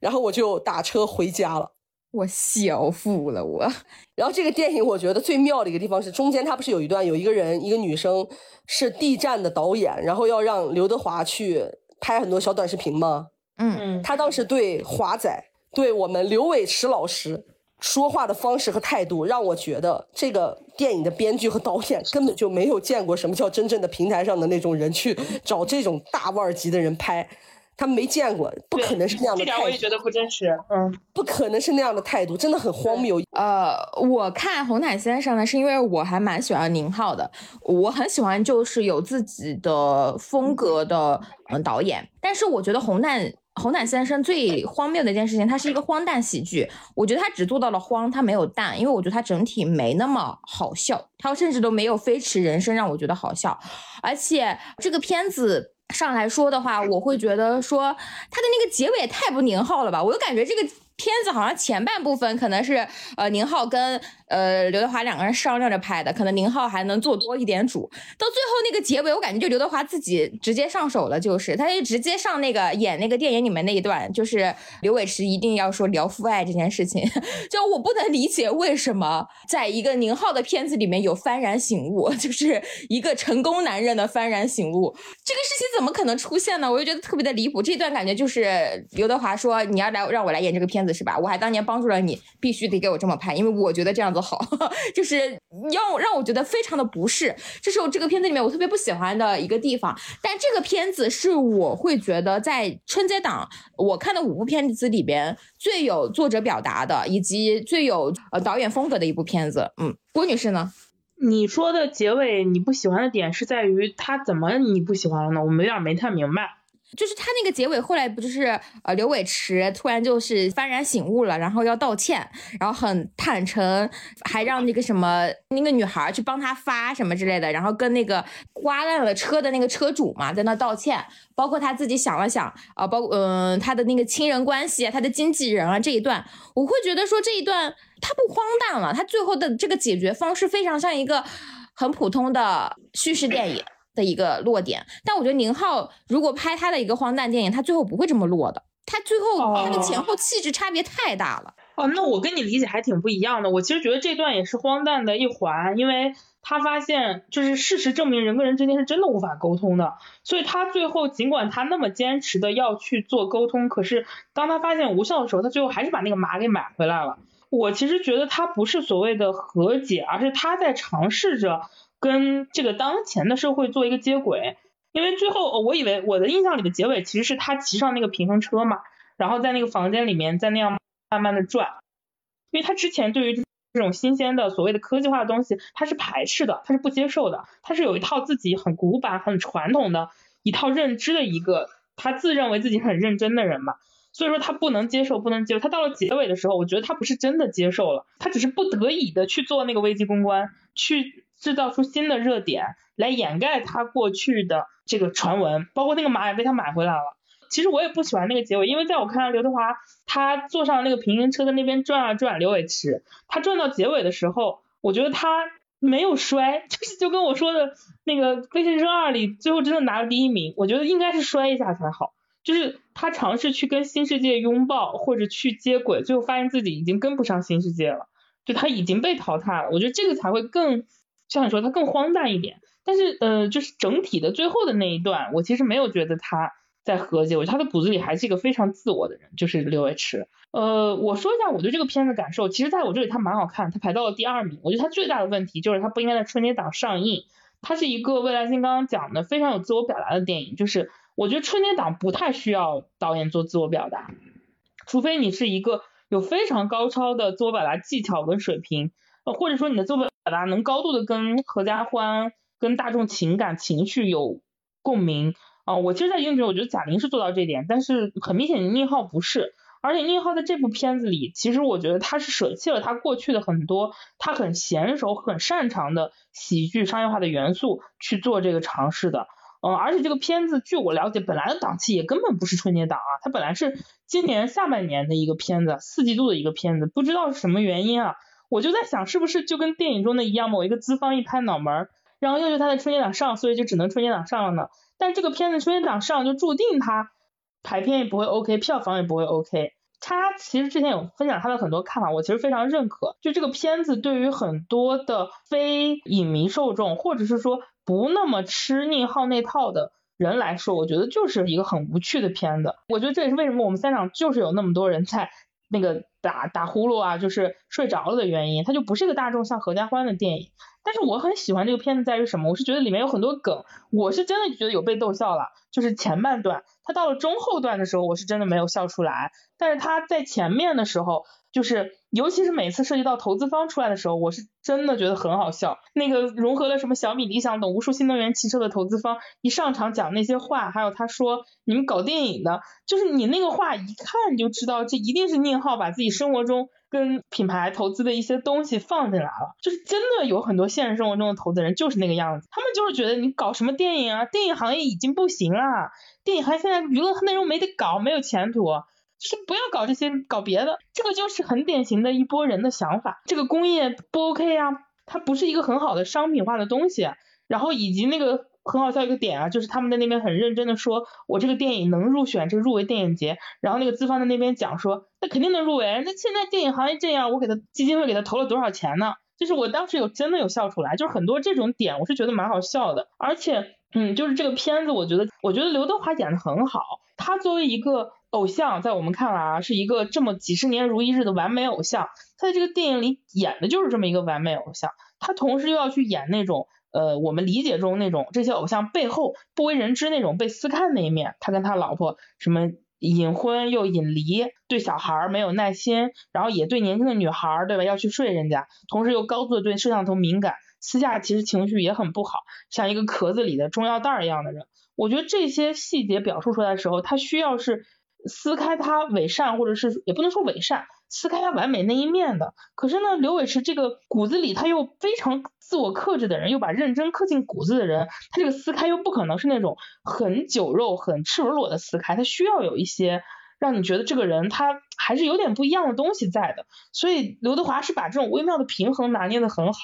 然后我就打车回家了。我小富了，我。然后这个电影我觉得最妙的一个地方是，中间它不是有一段，有一个人，一个女生是地战的导演，然后要让刘德华去拍很多小短视频吗？嗯嗯。他当时对华仔。对我们刘伟驰老师说话的方式和态度，让我觉得这个电影的编剧和导演根本就没有见过什么叫真正的平台上的那种人去找这种大腕级的人拍，他们没见过，不可能是那样的态度。这点我也觉得不真实，嗯，不可能是那样的态度，真的很荒谬。呃，我看红毯先生呢，是因为我还蛮喜欢宁浩的，我很喜欢就是有自己的风格的嗯导演，但是我觉得红毯。红毯先生最荒谬的一件事情，它是一个荒诞喜剧。我觉得他只做到了荒，他没有诞，因为我觉得他整体没那么好笑，他甚至都没有飞驰人生让我觉得好笑。而且这个片子上来说的话，我会觉得说他的那个结尾也太不宁浩了吧，我就感觉这个。片子好像前半部分可能是呃宁浩跟呃刘德华两个人商量着拍的，可能宁浩还能做多一点主。到最后那个结尾，我感觉就刘德华自己直接上手了，就是他就直接上那个演那个电影里面那一段，就是刘伟驰一定要说聊父爱这件事情。就我不能理解为什么在一个宁浩的片子里面有幡然醒悟，就是一个成功男人的幡然醒悟，这个事情怎么可能出现呢？我就觉得特别的离谱。这段感觉就是刘德华说你要来让我来演这个片子。是吧？我还当年帮助了你，必须得给我这么拍，因为我觉得这样子好，就是要让我觉得非常的不适。这是我这个片子里面我特别不喜欢的一个地方。但这个片子是我会觉得在春节档我看的五部片子里边最有作者表达的，以及最有呃导演风格的一部片子。嗯，郭女士呢？你说的结尾你不喜欢的点是在于他怎么你不喜欢了呢？我们有点没太明白。就是他那个结尾，后来不就是呃刘伟驰突然就是幡然醒悟了，然后要道歉，然后很坦诚，还让那个什么那个女孩去帮他发什么之类的，然后跟那个刮烂了车的那个车主嘛在那道歉，包括他自己想了想啊，包括嗯他的那个亲人关系啊，他的经纪人啊这一段，我会觉得说这一段他不荒诞了，他最后的这个解决方式非常像一个很普通的叙事电影。的一个落点，但我觉得宁浩如果拍他的一个荒诞电影，他最后不会这么落的。他最后他的前后气质差别太大了。哦，那我跟你理解还挺不一样的。我其实觉得这段也是荒诞的一环，因为他发现就是事实证明人跟人之间是真的无法沟通的，所以他最后尽管他那么坚持的要去做沟通，可是当他发现无效的时候，他最后还是把那个马给买回来了。我其实觉得他不是所谓的和解，而是他在尝试着跟这个当前的社会做一个接轨。因为最后我以为我的印象里的结尾其实是他骑上那个平衡车嘛，然后在那个房间里面在那样慢慢的转。因为他之前对于这种新鲜的所谓的科技化的东西，他是排斥的，他是不接受的，他是有一套自己很古板、很传统的一套认知的一个，他自认为自己很认真的人嘛。所以说他不能接受，不能接受。他到了结尾的时候，我觉得他不是真的接受了，他只是不得已的去做那个危机公关，去制造出新的热点来掩盖他过去的这个传闻，包括那个马也被他买回来了。其实我也不喜欢那个结尾，因为在我看来，刘德华他坐上那个平行车在那边转啊转，刘伟驰他转到结尾的时候，我觉得他没有摔，就是就跟我说的那个《飞驰人生二》里最后真的拿了第一名，我觉得应该是摔一下才好。就是他尝试去跟新世界拥抱或者去接轨，最后发现自己已经跟不上新世界了，就他已经被淘汰了。我觉得这个才会更像你说，他更荒诞一点。但是呃，就是整体的最后的那一段，我其实没有觉得他在和解，我觉得他的骨子里还是一个非常自我的人，就是刘伟驰。呃，我说一下我对这个片子感受，其实在我这里他蛮好看，他排到了第二名。我觉得他最大的问题就是他不应该在春节档上映。它是一个未来星刚刚讲的非常有自我表达的电影，就是。我觉得春节档不太需要导演做自我表达，除非你是一个有非常高超的自我表达技巧跟水平，呃，或者说你的自我表达能高度的跟合家欢、跟大众情感情绪有共鸣啊。我其实，在影中我觉得贾玲是做到这点，但是很明显宁浩不是，而且宁浩在这部片子里，其实我觉得他是舍弃了他过去的很多他很娴熟、很擅长的喜剧商业化的元素去做这个尝试的。嗯，而且这个片子，据我了解，本来的档期也根本不是春节档啊，它本来是今年下半年的一个片子，四季度的一个片子，不知道是什么原因啊，我就在想，是不是就跟电影中的一样，某一个资方一拍脑门，然后要求他在春节档上，所以就只能春节档上了呢？但这个片子春节档上，就注定它排片也不会 OK，票房也不会 OK。他其实之前有分享他的很多看法，我其实非常认可，就这个片子对于很多的非影迷受众，或者是说。不那么吃宁浩那套的人来说，我觉得就是一个很无趣的片子。我觉得这也是为什么我们三场就是有那么多人在那个打打呼噜啊，就是睡着了的原因。它就不是一个大众像合家欢的电影。但是我很喜欢这个片子在于什么？我是觉得里面有很多梗，我是真的觉得有被逗笑了。就是前半段，他到了中后段的时候，我是真的没有笑出来。但是他在前面的时候。就是，尤其是每次涉及到投资方出来的时候，我是真的觉得很好笑。那个融合了什么小米、理想等无数新能源汽车的投资方一上场讲那些话，还有他说你们搞电影的，就是你那个话一看就知道，这一定是宁浩把自己生活中跟品牌投资的一些东西放进来了。就是真的有很多现实生活中的投资人就是那个样子，他们就是觉得你搞什么电影啊，电影行业已经不行了，电影行业现在娱乐内容没得搞，没有前途。就是不要搞这些，搞别的，这个就是很典型的一波人的想法。这个工业不 OK 啊，它不是一个很好的商品化的东西。然后以及那个很好笑一个点啊，就是他们在那边很认真的说，我这个电影能入选这个入围电影节。然后那个资方在那边讲说，那肯定能入围。那现在电影行业这样，我给他基金会给他投了多少钱呢？就是我当时有真的有笑出来，就是很多这种点我是觉得蛮好笑的。而且，嗯，就是这个片子，我觉得我觉得刘德华演的很好，他作为一个。偶像在我们看来啊，是一个这么几十年如一日的完美偶像。他在这个电影里演的就是这么一个完美偶像。他同时又要去演那种呃我们理解中那种这些偶像背后不为人知那种被撕开的那一面。他跟他老婆什么隐婚又隐离，对小孩没有耐心，然后也对年轻的女孩对吧要去睡人家，同时又高度的对摄像头敏感，私下其实情绪也很不好，像一个壳子里的中药袋一样的人。我觉得这些细节表述出来的时候，他需要是。撕开他伪善，或者是也不能说伪善，撕开他完美那一面的。可是呢，刘伟驰这个骨子里他又非常自我克制的人，又把认真刻进骨子的人，他这个撕开又不可能是那种很酒肉、很赤裸裸的撕开，他需要有一些让你觉得这个人他还是有点不一样的东西在的。所以刘德华是把这种微妙的平衡拿捏的很好，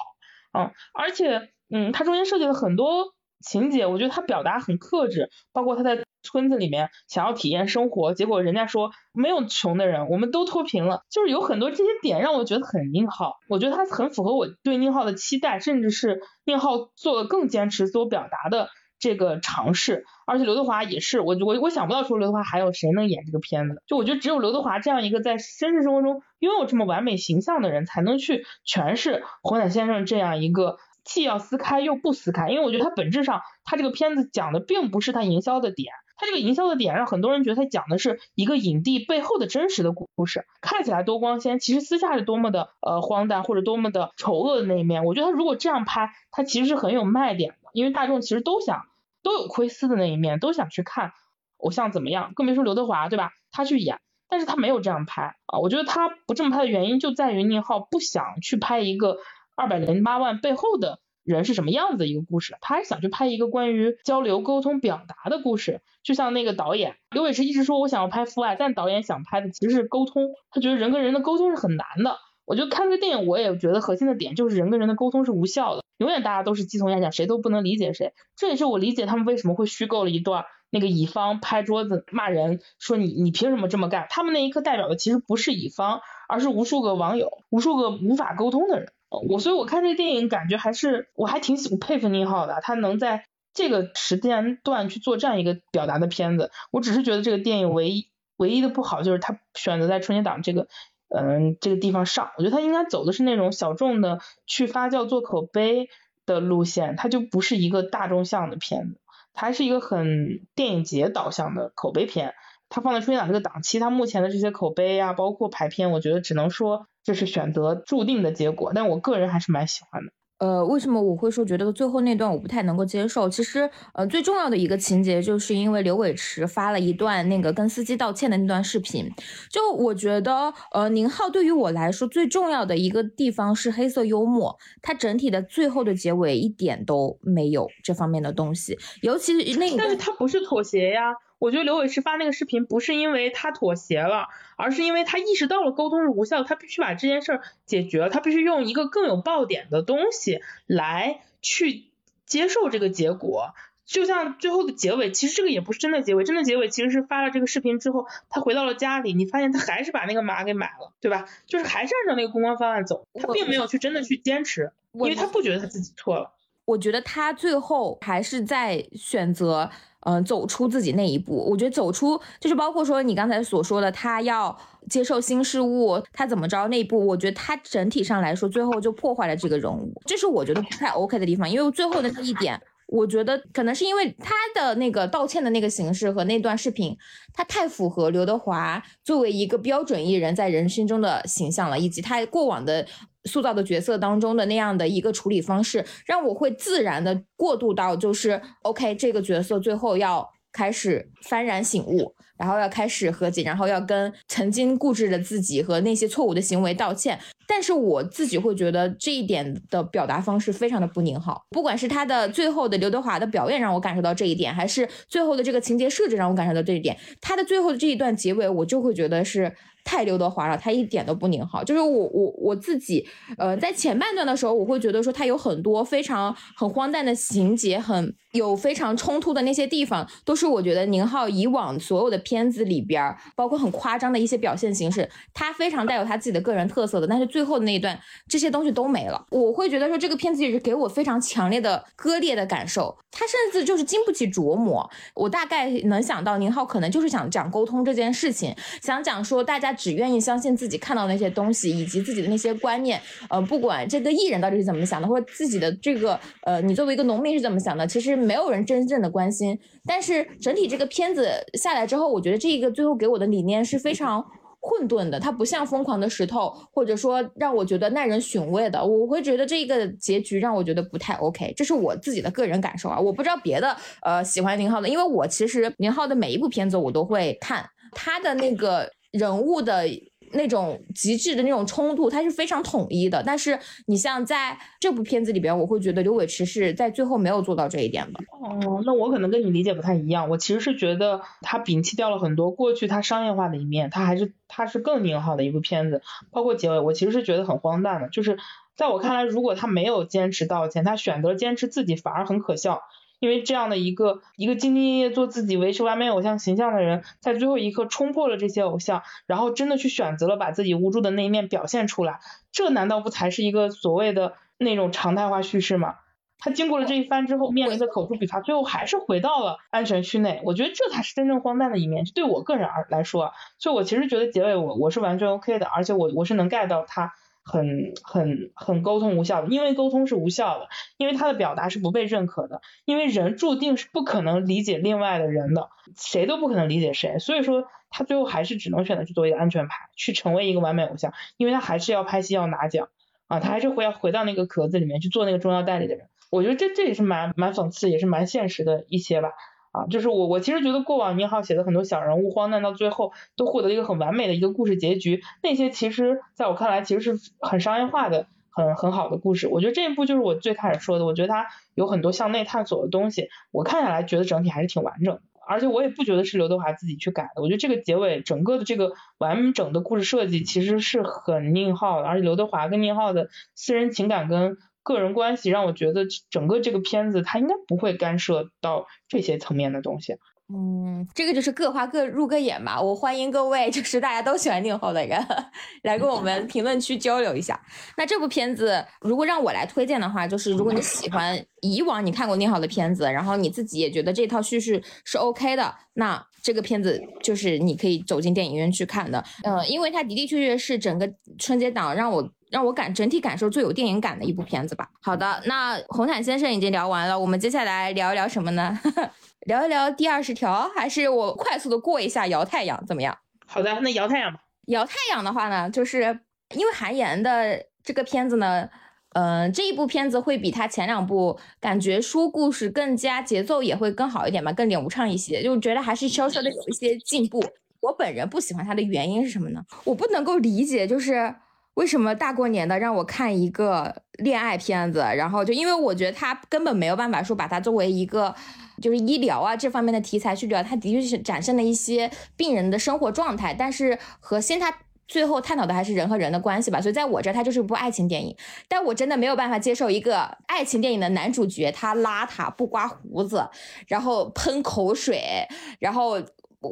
嗯，而且嗯，他中间设计了很多情节，我觉得他表达很克制，包括他在。村子里面想要体验生活，结果人家说没有穷的人，我们都脱贫了，就是有很多这些点让我觉得很宁浩，我觉得他很符合我对宁浩的期待，甚至是宁浩做的更坚持自我表达的这个尝试。而且刘德华也是，我我我想不到除了刘德华还有谁能演这个片子，就我觉得只有刘德华这样一个在真实生活中拥有这么完美形象的人，才能去诠释红毯先生这样一个既要撕开又不撕开，因为我觉得他本质上他这个片子讲的并不是他营销的点，他这个营销的点让很多人觉得他讲的是一个影帝背后的真实的故事，看起来多光鲜，其实私下是多么的呃荒诞或者多么的丑恶的那一面。我觉得他如果这样拍，他其实是很有卖点的，因为大众其实都想。都有窥私的那一面，都想去看偶像怎么样，更别说刘德华，对吧？他去演，但是他没有这样拍啊。我觉得他不这么拍的原因就在于宁浩不想去拍一个二百零八万背后的人是什么样子的一个故事，他还是想去拍一个关于交流、沟通、表达的故事。就像那个导演刘伟驰一直说我想要拍父爱，但导演想拍的其实是沟通，他觉得人跟人的沟通是很难的。我就看这个电影，我也觉得核心的点就是人跟人的沟通是无效的，永远大家都是鸡同鸭讲，谁都不能理解谁。这也是我理解他们为什么会虚构了一段那个乙方拍桌子骂人，说你你凭什么这么干？他们那一刻代表的其实不是乙方，而是无数个网友，无数个无法沟通的人。我所以我看这个电影，感觉还是我还挺喜佩服宁浩的，他能在这个时间段去做这样一个表达的片子。我只是觉得这个电影唯一唯一的不好就是他选择在春节档这个。嗯，这个地方上，我觉得他应该走的是那种小众的去发酵做口碑的路线，它就不是一个大众向的片子，它是一个很电影节导向的口碑片。它放在春节档这个档期，它目前的这些口碑啊，包括排片，我觉得只能说这是选择注定的结果，但我个人还是蛮喜欢的。呃，为什么我会说觉得最后那段我不太能够接受？其实，呃，最重要的一个情节就是因为刘伟驰发了一段那个跟司机道歉的那段视频。就我觉得，呃，宁浩对于我来说最重要的一个地方是黑色幽默，他整体的最后的结尾一点都没有这方面的东西，尤其是那个，但是他不是妥协呀。我觉得刘伟驰发那个视频不是因为他妥协了，而是因为他意识到了沟通是无效，他必须把这件事儿解决了，他必须用一个更有爆点的东西来去接受这个结果。就像最后的结尾，其实这个也不是真的结尾，真的结尾其实是发了这个视频之后，他回到了家里，你发现他还是把那个马给买了，对吧？就是还是按照那个公关方案走，他并没有去真的去坚持，因为他不觉得他自己错了。我觉得他最后还是在选择。嗯，走出自己那一步，我觉得走出就是包括说你刚才所说的，他要接受新事物，他怎么着那一步，我觉得他整体上来说，最后就破坏了这个人物，这是我觉得不太 OK 的地方。因为最后的那一点，我觉得可能是因为他的那个道歉的那个形式和那段视频，他太符合刘德华作为一个标准艺人在人心中的形象了，以及他过往的。塑造的角色当中的那样的一个处理方式，让我会自然的过渡到就是 OK 这个角色最后要开始幡然醒悟，然后要开始和解，然后要跟曾经固执的自己和那些错误的行为道歉。但是我自己会觉得这一点的表达方式非常的不拧好，不管是他的最后的刘德华的表演让我感受到这一点，还是最后的这个情节设置让我感受到这一点，他的最后的这一段结尾，我就会觉得是。太刘德华了，他一点都不拧好。就是我我我自己，呃，在前半段的时候，我会觉得说他有很多非常很荒诞的情节，很有非常冲突的那些地方，都是我觉得宁浩以往所有的片子里边，包括很夸张的一些表现形式，他非常带有他自己的个人特色的。但是最后的那一段，这些东西都没了。我会觉得说这个片子也是给我非常强烈的割裂的感受，他甚至就是经不起琢磨。我大概能想到宁浩可能就是想讲沟通这件事情，想讲说大家。只愿意相信自己看到那些东西，以及自己的那些观念。呃，不管这个艺人到底是怎么想的，或者自己的这个呃，你作为一个农民是怎么想的，其实没有人真正的关心。但是整体这个片子下来之后，我觉得这一个最后给我的理念是非常混沌的，它不像《疯狂的石头》，或者说让我觉得耐人寻味的。我会觉得这一个结局让我觉得不太 OK，这是我自己的个人感受啊。我不知道别的呃喜欢宁浩的，因为我其实宁浩的每一部片子我都会看他的那个。人物的那种极致的那种冲突，它是非常统一的。但是你像在这部片子里边，我会觉得刘伟驰是在最后没有做到这一点的。哦，那我可能跟你理解不太一样。我其实是觉得他摒弃掉了很多过去他商业化的一面，他还是他是更宁浩的一部片子。包括结尾，我其实是觉得很荒诞的。就是在我看来，如果他没有坚持道歉，他选择坚持自己，反而很可笑。因为这样的一个一个兢兢业业做自己、维持完美偶像形象的人，在最后一刻冲破了这些偶像，然后真的去选择了把自己无助的那一面表现出来，这难道不才是一个所谓的那种常态化叙事吗？他经过了这一番之后，面临的口诛笔伐，最后还是回到了安全区内。我觉得这才是真正荒诞的一面，就对我个人而来说，所以我其实觉得结尾我我是完全 OK 的，而且我我是能 get 到他。很很很沟通无效的，因为沟通是无效的，因为他的表达是不被认可的，因为人注定是不可能理解另外的人的，谁都不可能理解谁，所以说他最后还是只能选择去做一个安全牌，去成为一个完美偶像，因为他还是要拍戏要拿奖啊，他还是会要回到那个壳子里面去做那个中药代理的人，我觉得这这也是蛮蛮讽刺，也是蛮现实的一些吧。啊，就是我，我其实觉得过往宁浩写的很多小人物荒诞到最后都获得一个很完美的一个故事结局，那些其实在我看来其实是很商业化的，很很好的故事。我觉得这一部就是我最开始说的，我觉得它有很多向内探索的东西，我看下来觉得整体还是挺完整的，而且我也不觉得是刘德华自己去改的，我觉得这个结尾整个的这个完整的故事设计其实是很宁浩的，而且刘德华跟宁浩的私人情感跟。个人关系让我觉得整个这个片子它应该不会干涉到这些层面的东西。嗯，这个就是各花各入各眼嘛。我欢迎各位就是大家都喜欢宁浩的人 来跟我们评论区交流一下。那这部片子如果让我来推荐的话，就是如果你喜欢以往你看过宁浩的片子，然后你自己也觉得这套叙事是 OK 的，那这个片子就是你可以走进电影院去看的。嗯，因为它的的确确是整个春节档让我。让我感整体感受最有电影感的一部片子吧。好的，那红毯先生已经聊完了，我们接下来聊一聊什么呢？聊一聊第二十条，还是我快速的过一下摇太阳怎么样？好的，那摇太阳吧。摇太阳的话呢，就是因为韩延的这个片子呢，嗯，这一部片子会比他前两部感觉说故事更加节奏也会更好一点吧，更流畅一些，就觉得还是稍稍的有一些进步。我本人不喜欢他的原因是什么呢？我不能够理解，就是。为什么大过年的让我看一个恋爱片子？然后就因为我觉得他根本没有办法说把它作为一个就是医疗啊这方面的题材去聊，他的确是展现了一些病人的生活状态，但是核心他最后探讨的还是人和人的关系吧。所以在我这儿，它就是一部爱情电影。但我真的没有办法接受一个爱情电影的男主角他邋遢不刮胡子，然后喷口水，然后。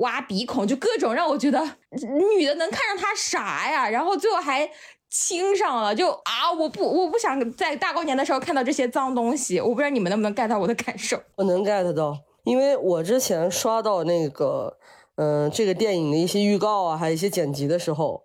挖鼻孔，就各种让我觉得 女的能看上他啥呀？然后最后还亲上了，就啊，我不，我不想在大过年的时候看到这些脏东西。我不知道你们能不能 get 到我的感受？我能 get 到，因为我之前刷到那个，嗯，这个电影的一些预告啊，还有一些剪辑的时候，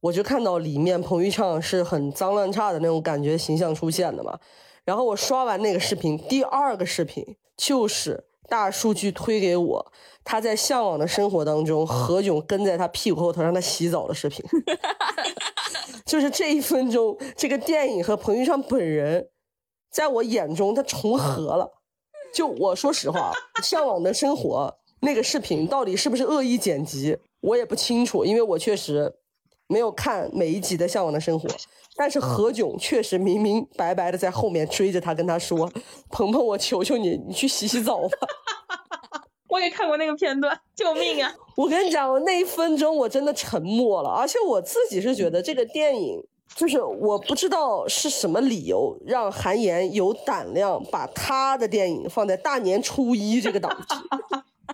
我就看到里面彭昱畅是很脏乱差的那种感觉形象出现的嘛。然后我刷完那个视频，第二个视频就是大数据推给我。他在向往的生活当中，何炅跟在他屁股后头让他洗澡的视频 就是这一分钟，这个电影和彭昱畅本人，在我眼中他重合了。就我说实话，向往的生活那个视频到底是不是恶意剪辑，我也不清楚，因为我确实没有看每一集的向往的生活。但是何炅确实明明白白的在后面追着他，跟他说：“鹏鹏，我求求你，你去洗洗澡吧。”我也看过那个片段，救命啊！我跟你讲，我那一分钟我真的沉默了，而且我自己是觉得这个电影，就是我不知道是什么理由让韩延有胆量把他的电影放在大年初一这个档期，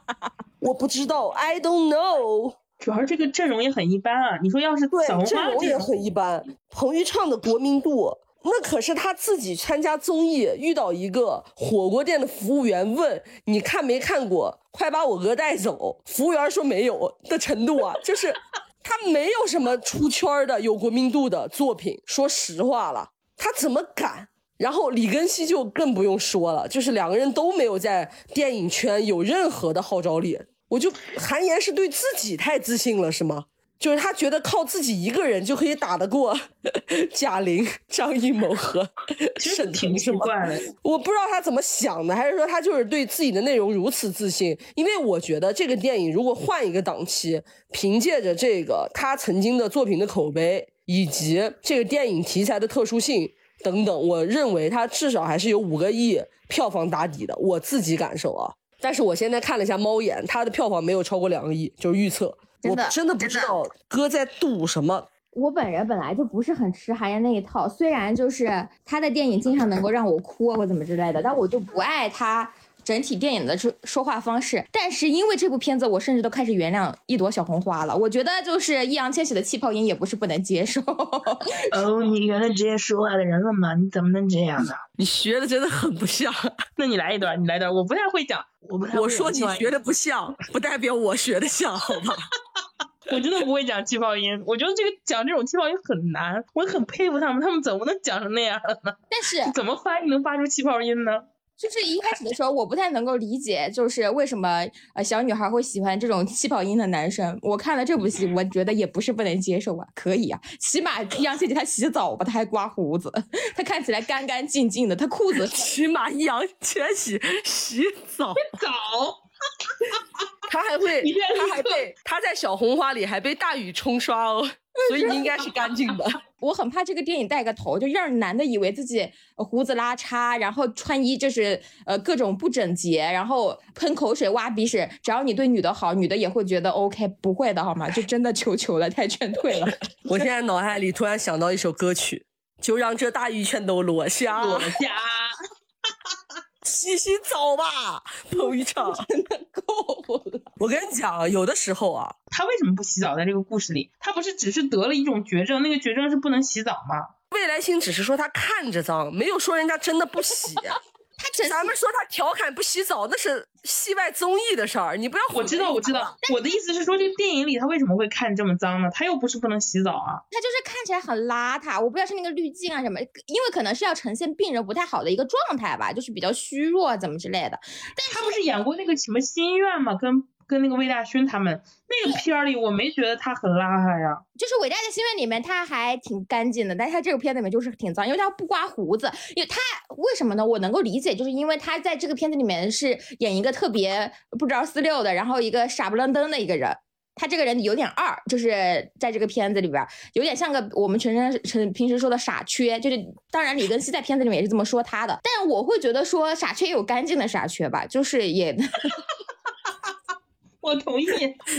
我不知道，I don't know。主要是这个阵容也很一般啊，你说要是对阵容也很一般，彭昱畅的国民度。那可是他自己参加综艺，遇到一个火锅店的服务员问：“你看没看过？快把我鹅带走。”服务员说没有的程度啊，就是他没有什么出圈的有国民度的作品。说实话了，他怎么敢？然后李根熙就更不用说了，就是两个人都没有在电影圈有任何的号召力。我就韩岩是对自己太自信了，是吗？就是他觉得靠自己一个人就可以打得过 贾玲、张艺谋和 沈腾，是吗？我不知道他怎么想的，还是说他就是对自己的内容如此自信？因为我觉得这个电影如果换一个档期，凭借着这个他曾经的作品的口碑，以及这个电影题材的特殊性等等，我认为他至少还是有五个亿票房打底的。我自己感受啊，但是我现在看了一下猫眼，它的票房没有超过两个亿，就是预测。我真的不知道哥在赌什么。我本人本来就不是很吃韩延那一套，虽然就是他的电影经常能够让我哭或怎么之类的，但我就不爱他整体电影的说说话方式。但是因为这部片子，我甚至都开始原谅一朵小红花了。我觉得就是易烊千玺的气泡音也不是不能接受。哦，你原来直接说话的人了吗？你怎么能这样呢？你学的真的很不像。那你来一段，你来一段，我不太会讲，我不太。我说你学的不像，不代表我学的像，好吧？我真的不会讲气泡音，我觉得这个讲这种气泡音很难，我很佩服他们，他们怎么能讲成那样呢？但是怎么发音能发出气泡音呢？就是一开始的时候，我不太能够理解，就是为什么呃小女孩会喜欢这种气泡音的男生。我看了这部戏，我觉得也不是不能接受啊，可以啊，起码易烊千玺他洗澡吧，他还刮胡子，他看起来干干净净的，他裤子起码易烊千玺洗澡澡。他还会，他还被他在小红花里还被大雨冲刷哦，所以应该是干净的。我很怕这个电影带个头，就让男的以为自己胡子拉碴，然后穿衣就是呃各种不整洁，然后喷口水、挖鼻屎。只要你对女的好，女的也会觉得 OK。不会的好吗？就真的求 求了，太劝退了。我现在脑海里突然想到一首歌曲，就让这大雨全都落下，落下。洗洗澡吧，彭昱畅，真的够了。我跟你讲，有的时候啊，他为什么不洗澡？在这个故事里，他不是只是得了一种绝症，那个绝症是不能洗澡吗？未来星只是说他看着脏，没有说人家真的不洗。他咱们说他调侃不洗澡，那是戏外综艺的事儿，你不要。我知道，我知道。我的意思是说，这个电影里他为什么会看这么脏呢？他又不是不能洗澡啊。他就是看起来很邋遢，我不知道是那个滤镜啊什么，因为可能是要呈现病人不太好的一个状态吧，就是比较虚弱怎么之类的。但他不是演过那个什么心愿吗？跟。跟那个魏大勋他们那个片儿里，我没觉得他很邋遢呀。就是《伟大的心愿》里面他还挺干净的，但是他这个片子里面就是挺脏，因为他不刮胡子。因为他为什么呢？我能够理解，就是因为他在这个片子里面是演一个特别不着四六的，然后一个傻不愣登的一个人。他这个人有点二，就是在这个片子里边有点像个我们全身成平时说的傻缺。就是当然李根熙在片子里面也是这么说他的，但我会觉得说傻缺有干净的傻缺吧，就是也。我同意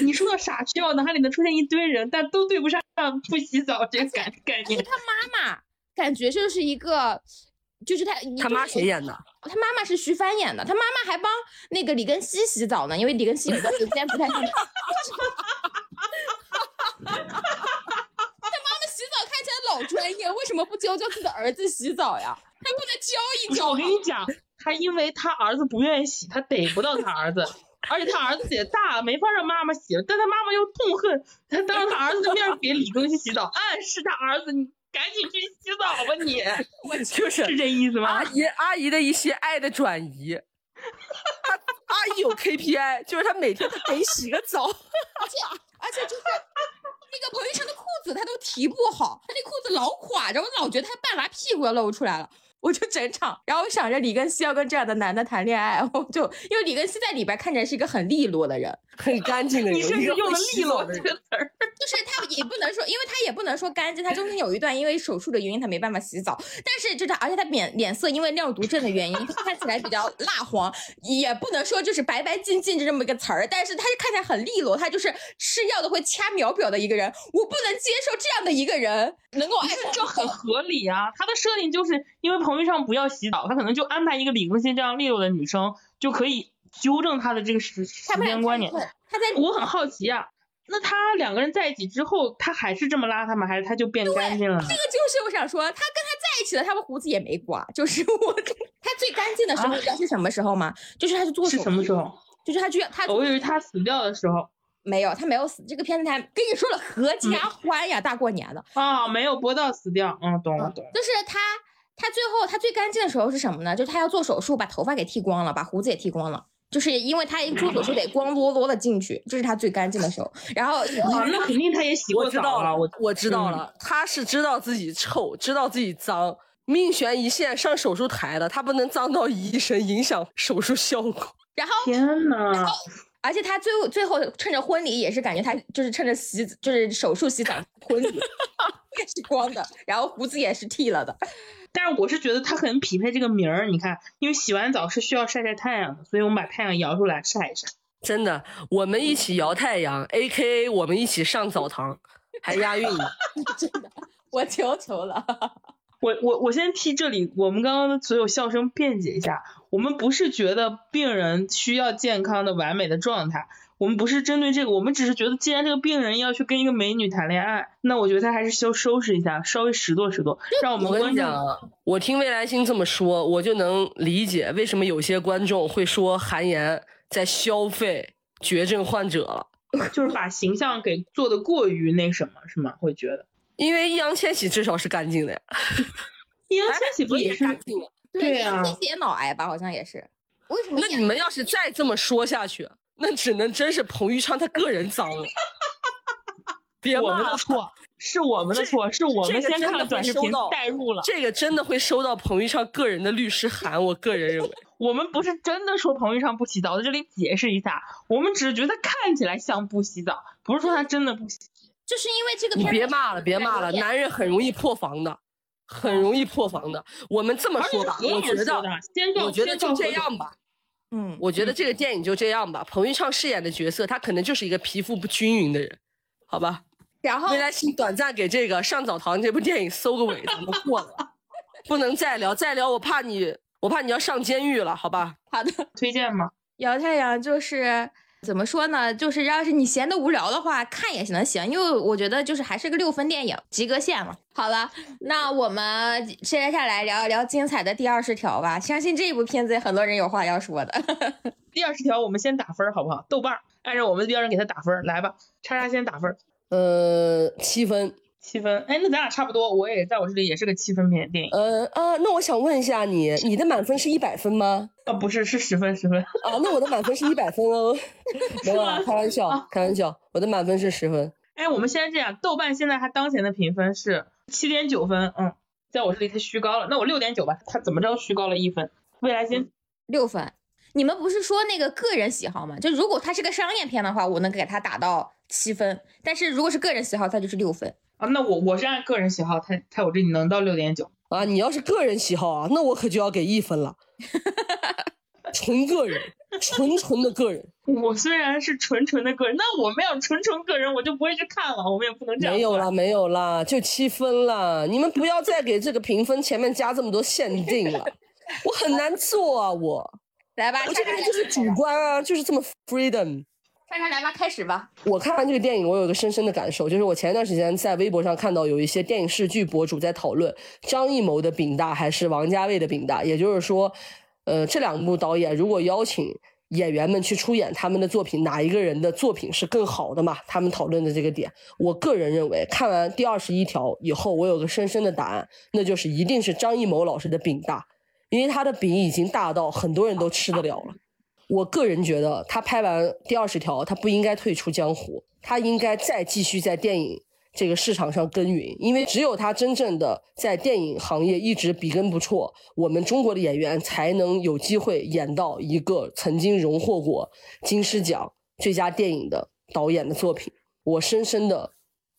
你说的傻缺，我脑海里能出现一堆人，但都对不上不洗澡这个概概念。他妈妈感觉就是一个，就是他他妈谁演的？他妈妈是徐帆演的，他妈妈还帮那个李根熙洗澡呢，因为李根熙有段时间不太。他妈妈洗澡看起来老专业，为什么不教教自己的儿子洗澡呀？他不能教一教？我跟你讲，他因为他儿子不愿意洗，他逮不到他儿子。而且他儿子也大，没法让妈妈洗了，但他妈妈又痛恨他当着他儿子的面给李庚希洗澡，暗示他儿子你赶紧去洗澡吧你，我就是是这意思吗？阿姨阿姨的一些爱的转移，他阿姨有 KPI，就是她每天得洗个澡，而且而且就是那个彭昱畅的裤子他都提不好，他那裤子老垮着，我老觉得他半拉屁股要露出来了。我就整场，然后我想着李根熙要跟这样的男的谈恋爱，我就因为李根熙在里边看起来是一个很利落的人，很干净的人。你甚至用了“利落”这个词儿，就是他也不能说，因为他也不能说干净，他中间有一段因为手术的原因他没办法洗澡，但是就是而且他脸脸色因为尿毒症的原因，他看起来比较蜡黄，也不能说就是白白净净就这么一个词儿，但是他是看起来很利落，他就是吃药都会掐秒表的一个人，我不能接受这样的一个人能够爱就很合理啊，他的设定就是因为。彭昱畅不要洗澡，他可能就安排一个李庚希这样利落的女生，就可以纠正他的这个时时间观念。他在，我很好奇啊，那他两个人在一起之后，他还是这么邋遢吗？还是他就变干净了？这个就是我想说，他跟他在一起了，他们胡子也没刮。就是我，他最干净的时候，知道是什么时候吗？就是他去做手术。是什么时候？就是他去他。我以为他死掉的时候。没有，他没有死。这个片子他跟你说了，合家欢呀，大过年的。啊，没有播到死掉。嗯，懂了懂了。就是他。他最后他最干净的时候是什么呢？就是他要做手术，把头发给剃光了，把胡子也剃光了。就是因为他一做手术得光啰啰的进去，这是他最干净的时候。然后 啊，那肯定他也洗过澡了。我我知道了，他是知道自己臭，知道自己脏，命悬一线上手术台的，他不能脏到医生影响手术效果。然后天呐，而且他最后最后趁着婚礼也是感觉他就是趁着洗就是手术洗澡婚礼 也是光的，然后胡子也是剃了的。但是我是觉得他很匹配这个名儿，你看，因为洗完澡是需要晒晒太阳的，所以我们把太阳摇出来晒一晒。真的，我们一起摇太阳，A K A 我们一起上澡堂，还押韵呢。真的，我求求了。我我我先替这里我们刚刚的所有笑声辩解一下，我们不是觉得病人需要健康的完美的状态，我们不是针对这个，我们只是觉得既然这个病人要去跟一个美女谈恋爱，那我觉得他还是需要收拾一下，稍微拾掇拾掇，让我们跟观众你讲啊，我听未来星这么说，我就能理解为什么有些观众会说韩延在消费绝症患者了。就是把形象给做的过于那什么，是吗？会觉得因为易烊千玺至少是干净的呀，易烊千玺不也是？干净的。对啊这些脑癌吧，好像也是。为什么那你们要是再这么说下去，那只能真是彭昱畅他个人脏了。别我骂了，们的错，是我们的错，是我们先看短视频收到代入了。这个真的会收到彭昱畅个人的律师函。我个人认为，我们不是真的说彭昱畅不洗澡，在这里解释一下，我们只是觉得看起来像不洗澡，不是说他真的不洗。就是因为这个你别骂了，别骂了，男人很容易破防的，很容易破防的。我们这么说吧，我觉得，我觉得就这样吧。嗯，我觉得这个电影就这样吧。彭昱畅饰演的角色，他可能就是一个皮肤不均匀的人，好吧？然后未来星短暂给这个《上澡堂》这部电影收个尾，咱们过了，不能再聊，再聊我怕你，我怕你要上监狱了，好吧？好的，推荐吗？姚太阳就是怎么说呢？就是要是你闲得无聊的话，看也是能行，因为我觉得就是还是个六分电影，及格线嘛。好了，那我们接下来聊一聊精彩的第二十条吧。相信这部片子很多人有话要说的。第二十条我们先打分好不好？豆瓣按照我们的标准给他打分，来吧，叉叉先打分儿，呃，七分。七分。哎，那咱俩差不多，我也在我这里也是个七分片电影。呃啊，那我想问一下你，你的满分是一百分吗？啊，不是，是十分，十分。啊，那我的满分是一百分哦。没有啊，开玩笑，开玩笑，我的满分是十分。哎，我们现在这样，豆瓣现在它当前的评分是七点九分，嗯，在我这里它虚高了，那我六点九吧，它怎么着虚高了一分？未来星六分。你们不是说那个个人喜好吗？就如果它是个商业片的话，我能给它打到七分，但是如果是个人喜好，它就是六分。啊，那我我是按个人喜好，它它我这里能到六点九。啊，你要是个人喜好啊，那我可就要给一分了。纯个人，纯纯的个人，我虽然是纯纯的个人，那我们要纯纯个人，我就不会去看了，我们也不能这样。没有啦，没有啦，就七分啦。你们不要再给这个评分前面加这么多限定了，我很难做啊，我来吧，我这个人就是主观啊，就是这么 freedom。莎莎来吧，开始吧。我看完这个电影，我有一个深深的感受，就是我前段时间在微博上看到有一些电影视剧博主在讨论张艺谋的饼大还是王家卫的饼大，也就是说，呃，这两部导演如果邀请演员们去出演他们的作品，哪一个人的作品是更好的嘛？他们讨论的这个点，我个人认为，看完第二十一条以后，我有个深深的答案，那就是一定是张艺谋老师的饼大，因为他的饼已经大到很多人都吃得了了。我个人觉得，他拍完第二十条，他不应该退出江湖，他应该再继续在电影这个市场上耕耘，因为只有他真正的在电影行业一直笔耕不辍，我们中国的演员才能有机会演到一个曾经荣获过金狮奖最佳电影的导演的作品。我深深的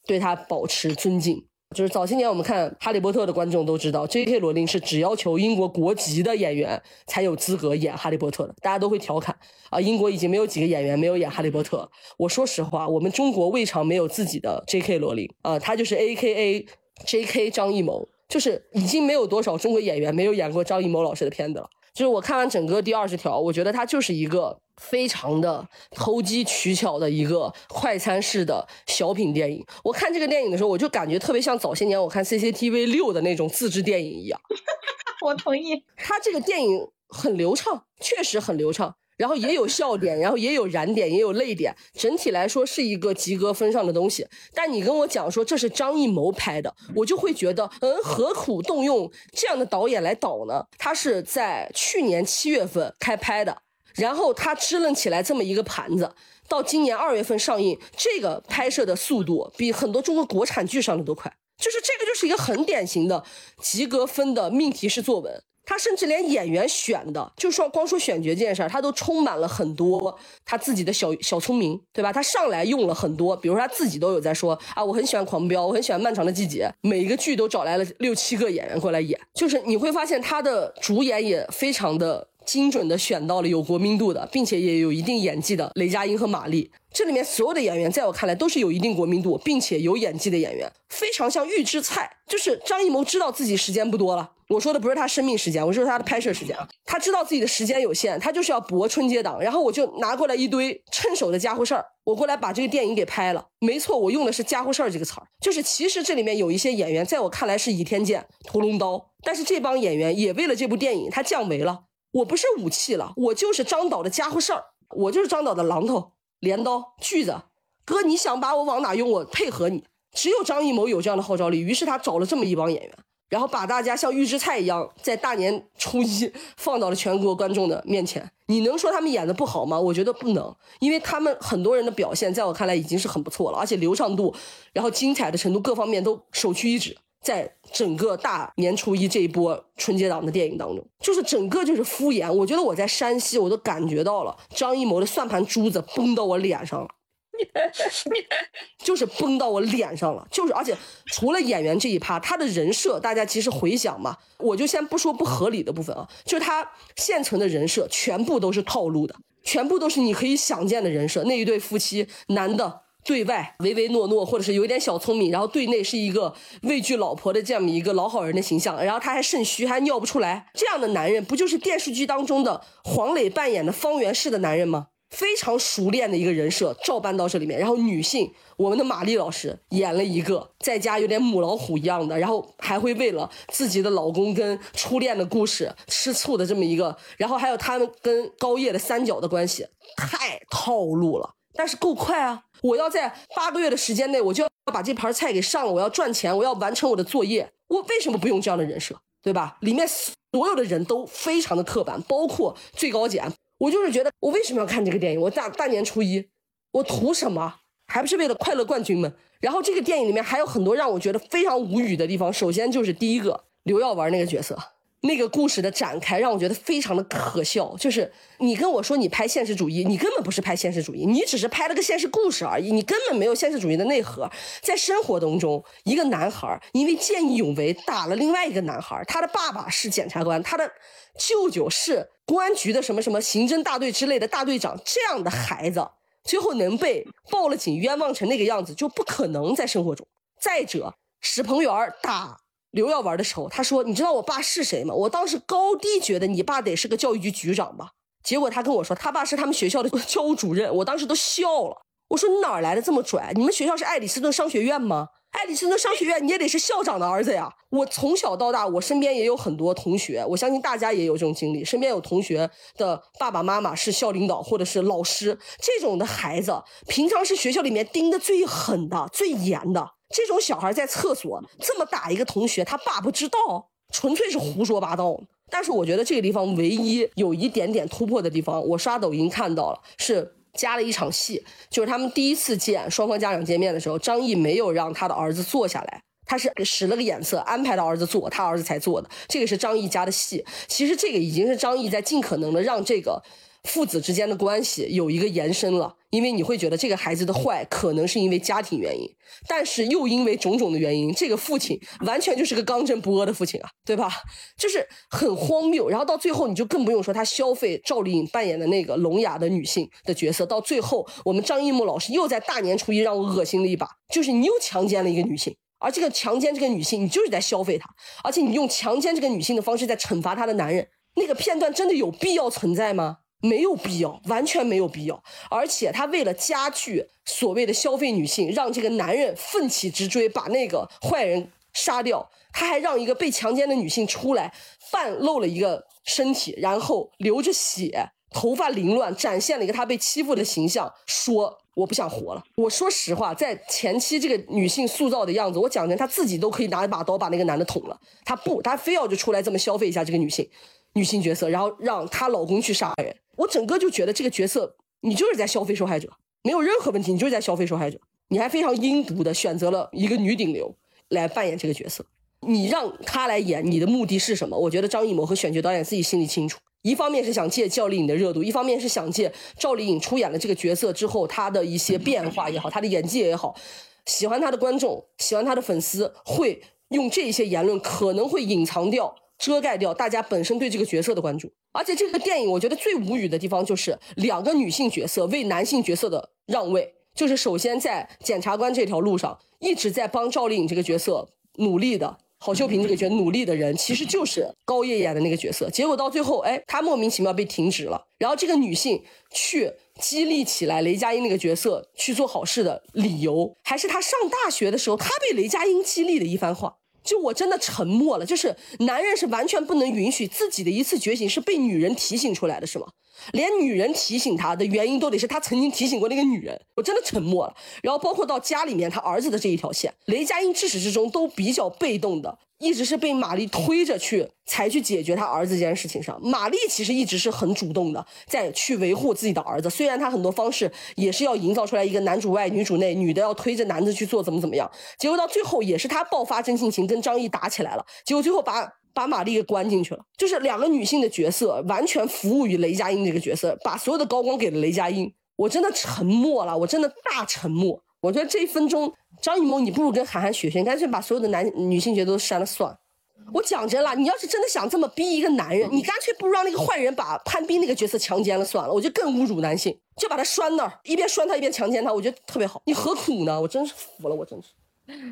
对他保持尊敬。就是早些年我们看《哈利波特》的观众都知道，J.K. 罗琳是只要求英国国籍的演员才有资格演哈利波特的，大家都会调侃啊，英国已经没有几个演员没有演哈利波特。我说实话，我们中国未尝没有自己的 J.K. 罗琳啊，他就是 A.K.A. J.K. 张艺谋，就是已经没有多少中国演员没有演过张艺谋老师的片子了。就是我看完整个第二十条，我觉得它就是一个非常的投机取巧的一个快餐式的小品电影。我看这个电影的时候，我就感觉特别像早些年我看 CCTV 六的那种自制电影一样。我同意。它这个电影很流畅，确实很流畅，然后也有笑点，然后也有燃点，也有泪点，整体来说是一个及格分上的东西。但你跟我讲说这是张艺谋拍的，我就会觉得，嗯，何苦动用这样的导演来导呢？他是在去年七月份开拍的，然后他支棱起来这么一个盘子。到今年二月份上映，这个拍摄的速度比很多中国国产剧上的都快，就是这个就是一个很典型的及格分的命题式作文。他甚至连演员选的，就说光说选角这件事儿，他都充满了很多他自己的小小聪明，对吧？他上来用了很多，比如说他自己都有在说啊，我很喜欢《狂飙》，我很喜欢《漫长的季节》，每一个剧都找来了六七个演员过来演，就是你会发现他的主演也非常的。精准的选到了有国民度的，并且也有一定演技的雷佳音和马丽。这里面所有的演员，在我看来都是有一定国民度，并且有演技的演员，非常像预制菜。就是张艺谋知道自己时间不多了，我说的不是他生命时间，我说他的拍摄时间。他知道自己的时间有限，他就是要搏春节档，然后我就拿过来一堆趁手的家伙事儿，我过来把这个电影给拍了。没错，我用的是家伙事儿这个词儿，就是其实这里面有一些演员，在我看来是倚天剑、屠龙刀，但是这帮演员也为了这部电影，他降维了。我不是武器了，我就是张导的家伙事儿，我就是张导的榔头、镰刀、锯子。哥，你想把我往哪用，我配合你。只有张艺谋有这样的号召力，于是他找了这么一帮演员，然后把大家像预制菜一样，在大年初一 放到了全国观众的面前。你能说他们演的不好吗？我觉得不能，因为他们很多人的表现，在我看来已经是很不错了，而且流畅度，然后精彩的程度，各方面都首屈一指。在整个大年初一这一波春节档的电影当中，就是整个就是敷衍。我觉得我在山西，我都感觉到了张艺谋的算盘珠子崩到我脸上了，就是崩到我脸上了。就是而且除了演员这一趴，他的人设大家其实回想嘛，我就先不说不合理的部分啊，就是他现成的人设全部都是套路的，全部都是你可以想见的人设。那一对夫妻，男的。对外唯唯诺诺，或者是有一点小聪明，然后对内是一个畏惧老婆的这样一个老好人的形象，然后他还肾虚，还尿不出来，这样的男人不就是电视剧当中的黄磊扮演的方圆式的男人吗？非常熟练的一个人设，照搬到这里面。然后女性，我们的马丽老师演了一个在家有点母老虎一样的，然后还会为了自己的老公跟初恋的故事吃醋的这么一个，然后还有他们跟高叶的三角的关系，太套路了，但是够快啊。我要在八个月的时间内，我就要把这盘菜给上了。我要赚钱，我要完成我的作业。我为什么不用这样的人设，对吧？里面所有的人都非常的刻板，包括最高检。我就是觉得，我为什么要看这个电影？我大大年初一，我图什么？还不是为了快乐冠军们？然后这个电影里面还有很多让我觉得非常无语的地方。首先就是第一个，刘耀文那个角色。那个故事的展开让我觉得非常的可笑，就是你跟我说你拍现实主义，你根本不是拍现实主义，你只是拍了个现实故事而已，你根本没有现实主义的内核。在生活当中，一个男孩因为见义勇为打了另外一个男孩，他的爸爸是检察官，他的舅舅是公安局的什么什么刑侦大队之类的大队长，这样的孩子最后能被报了警冤枉成那个样子，就不可能在生活中。再者，史鹏元打。刘耀文的时候，他说：“你知道我爸是谁吗？”我当时高低觉得你爸得是个教育局局长吧。结果他跟我说，他爸是他们学校的教务主任。我当时都笑了。我说：“你哪来的这么拽？你们学校是爱丽斯顿商学院吗？爱丽斯顿商学院你也得是校长的儿子呀。”我从小到大，我身边也有很多同学，我相信大家也有这种经历，身边有同学的爸爸妈妈是校领导或者是老师，这种的孩子平常是学校里面盯的最狠的、最严的。这种小孩在厕所这么打一个同学，他爸不知道，纯粹是胡说八道。但是我觉得这个地方唯一有一点点突破的地方，我刷抖音看到了，是加了一场戏，就是他们第一次见双方家长见面的时候，张译没有让他的儿子坐下来，他是使了个眼色，安排他儿子坐，他儿子才坐的。这个是张译加的戏，其实这个已经是张译在尽可能的让这个。父子之间的关系有一个延伸了，因为你会觉得这个孩子的坏可能是因为家庭原因，但是又因为种种的原因，这个父亲完全就是个刚正不阿的父亲啊，对吧？就是很荒谬。然后到最后，你就更不用说他消费赵丽颖扮演的那个聋哑的女性的角色。到最后，我们张艺谋老师又在大年初一让我恶心了一把，就是你又强奸了一个女性，而这个强奸这个女性，你就是在消费她，而且你用强奸这个女性的方式在惩罚她的男人，那个片段真的有必要存在吗？没有必要，完全没有必要。而且他为了加剧所谓的消费女性，让这个男人奋起直追，把那个坏人杀掉。他还让一个被强奸的女性出来，半露了一个身体，然后流着血，头发凌乱，展现了一个他被欺负的形象，说我不想活了。我说实话，在前期这个女性塑造的样子，我讲的她自己都可以拿一把刀把那个男的捅了，她不，她非要就出来这么消费一下这个女性。女性角色，然后让她老公去杀人，我整个就觉得这个角色你就是在消费受害者，没有任何问题，你就是在消费受害者。你还非常阴毒的选择了一个女顶流来扮演这个角色，你让她来演，你的目的是什么？我觉得张艺谋和选角导演自己心里清楚，一方面是想借赵丽颖的热度，一方面是想借赵丽颖出演了这个角色之后，她的一些变化也好，她的演技也好，喜欢她的观众，喜欢她的粉丝会用这些言论可能会隐藏掉。遮盖掉大家本身对这个角色的关注。而且这个电影我觉得最无语的地方就是两个女性角色为男性角色的让位，就是首先在检察官这条路上一直在帮赵丽颖这个角色努力的。郝秀萍这个角努力的人，其实就是高叶演的那个角色。结果到最后，哎，她莫名其妙被停职了。然后这个女性去激励起来雷佳音那个角色去做好事的理由，还是她上大学的时候，她被雷佳音激励的一番话。就我真的沉默了。就是男人是完全不能允许自己的一次觉醒是被女人提醒出来的，是吗？连女人提醒他的原因都得是他曾经提醒过那个女人，我真的沉默了。然后包括到家里面他儿子的这一条线，雷佳音至始至终都比较被动的，一直是被玛丽推着去才去解决他儿子这件事情上。玛丽其实一直是很主动的，在去维护自己的儿子，虽然他很多方式也是要营造出来一个男主外女主内，女的要推着男的去做怎么怎么样，结果到最后也是他爆发真性情跟张译打起来了，结果最后把。把玛丽给关进去了，就是两个女性的角色完全服务于雷佳音这个角色，把所有的高光给了雷佳音。我真的沉默了，我真的大沉默。我觉得这一分钟，张艺谋，你不如跟韩寒学学，你干脆把所有的男女性角色都删了算了。我讲真了，你要是真的想这么逼一个男人，你干脆不如让那个坏人把潘斌那个角色强奸了算了。我就更侮辱男性，就把他拴那儿，一边拴他一边强奸他，我觉得特别好。你何苦呢？我真是服了，我真是。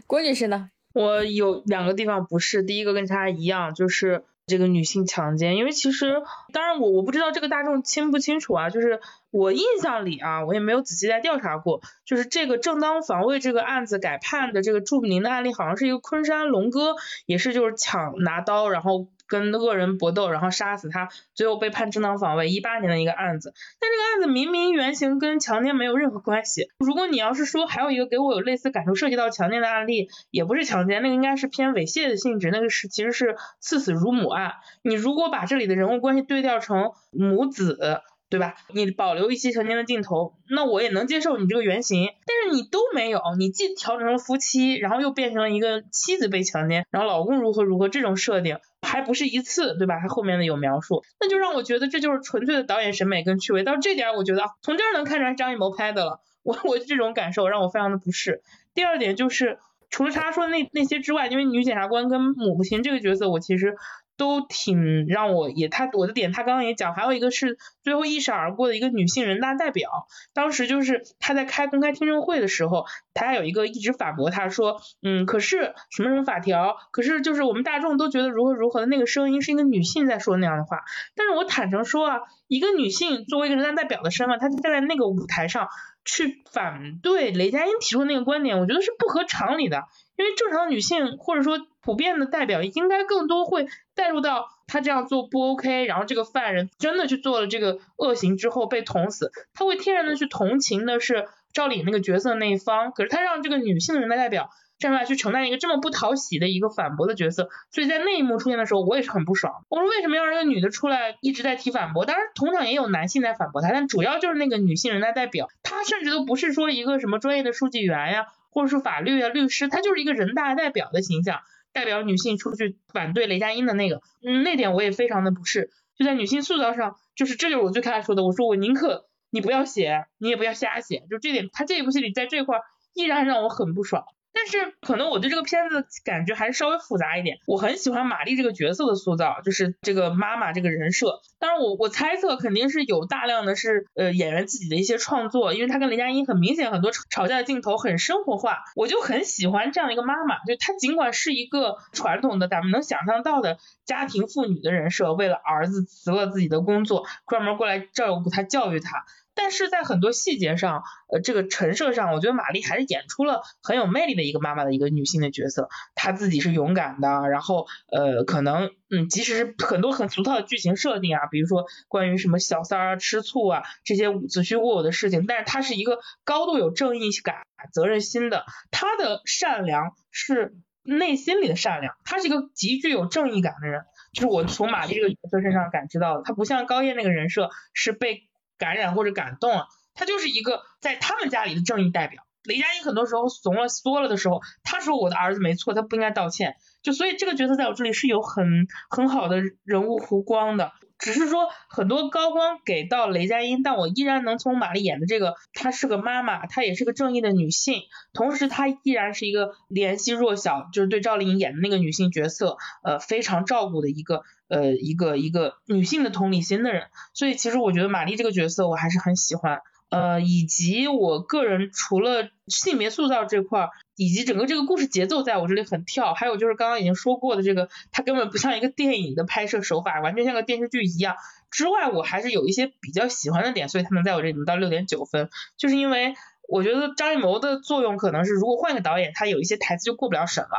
郭女士呢？我有两个地方不是，第一个跟他一样，就是这个女性强奸，因为其实，当然我我不知道这个大众清不清楚啊，就是我印象里啊，我也没有仔细在调查过，就是这个正当防卫这个案子改判的这个著名的案例，好像是一个昆山龙哥，也是就是抢拿刀，然后。跟恶人搏斗，然后杀死他，最后被判正当防卫，一八年的一个案子。但这个案子明明原型跟强奸没有任何关系。如果你要是说还有一个给我有类似感受涉及到强奸的案例，也不是强奸，那个应该是偏猥亵的性质，那个是其实是赐死乳母案。你如果把这里的人物关系对调成母子。对吧？你保留一些强奸的镜头，那我也能接受你这个原型。但是你都没有，你既调整成夫妻，然后又变成了一个妻子被强奸，然后老公如何如何这种设定，还不是一次，对吧？还后面的有描述，那就让我觉得这就是纯粹的导演审美跟趣味。到这点，我觉得啊从这儿能看出来张艺谋拍的了。我我这种感受让我非常的不适。第二点就是，除了他说那那些之外，因为女检察官跟母亲这个角色，我其实。都挺让我也他我的点他刚刚也讲，还有一个是最后一闪而过的一个女性人大代表，当时就是他在开公开听证会的时候，他有一个一直反驳他说，嗯，可是什么什么法条，可是就是我们大众都觉得如何如何的那个声音是一个女性在说那样的话，但是我坦诚说啊，一个女性作为一个人大代表的身份，她站在那个舞台上去反对雷佳音提出那个观点，我觉得是不合常理的，因为正常女性或者说。普遍的代表应该更多会带入到他这样做不 OK，然后这个犯人真的去做了这个恶行之后被捅死，他会天然的去同情的是赵丽颖那个角色那一方，可是他让这个女性的人大代表站出来去承担一个这么不讨喜的一个反驳的角色，所以在那一幕出现的时候，我也是很不爽。我说为什么要让一个女的出来一直在提反驳？当然同场也有男性在反驳他，但主要就是那个女性人大代表，她甚至都不是说一个什么专业的书记员呀，或者说法律啊律师，他就是一个人大代表的形象。代表女性出去反对雷佳音的那个，嗯，那点我也非常的不适。就在女性塑造上，就是这就是我最开始说的，我说我宁可你不要写，你也不要瞎写，就这点，他这一部戏里在这块依然让我很不爽。但是可能我对这个片子感觉还是稍微复杂一点。我很喜欢玛丽这个角色的塑造，就是这个妈妈这个人设。当然我我猜测肯定是有大量的是呃演员自己的一些创作，因为她跟雷佳音很明显很多吵架的镜头很生活化，我就很喜欢这样一个妈妈。就她尽管是一个传统的咱们能想象到的家庭妇女的人设，为了儿子辞了自己的工作，专门过来照顾他教育他。但是在很多细节上，呃，这个陈设上，我觉得玛丽还是演出了很有魅力的一个妈妈的一个女性的角色。她自己是勇敢的，然后呃，可能嗯，即使是很多很俗套的剧情设定啊，比如说关于什么小三儿吃醋啊这些子虚乌有的事情，但是她是一个高度有正义感、责任心的。她的善良是内心里的善良，她是一个极具有正义感的人，就是我从玛丽这个角色身上感知到的。她不像高叶那个人设是被。感染或者感动了，他就是一个在他们家里的正义代表，雷佳音很多时候怂了缩了的时候，他说我的儿子没错，他不应该道歉。就所以这个角色在我这里是有很很好的人物弧光的。只是说很多高光给到雷佳音，但我依然能从玛丽演的这个，她是个妈妈，她也是个正义的女性，同时她依然是一个怜惜弱小，就是对赵丽颖演的那个女性角色，呃，非常照顾的一个呃一个一个女性的同理心的人。所以其实我觉得玛丽这个角色我还是很喜欢。呃，以及我个人除了性别塑造这块儿，以及整个这个故事节奏在我这里很跳，还有就是刚刚已经说过的这个，它根本不像一个电影的拍摄手法，完全像个电视剧一样。之外，我还是有一些比较喜欢的点，所以他能在我这里能到六点九分，就是因为我觉得张艺谋的作用可能是，如果换个导演，他有一些台词就过不了审了。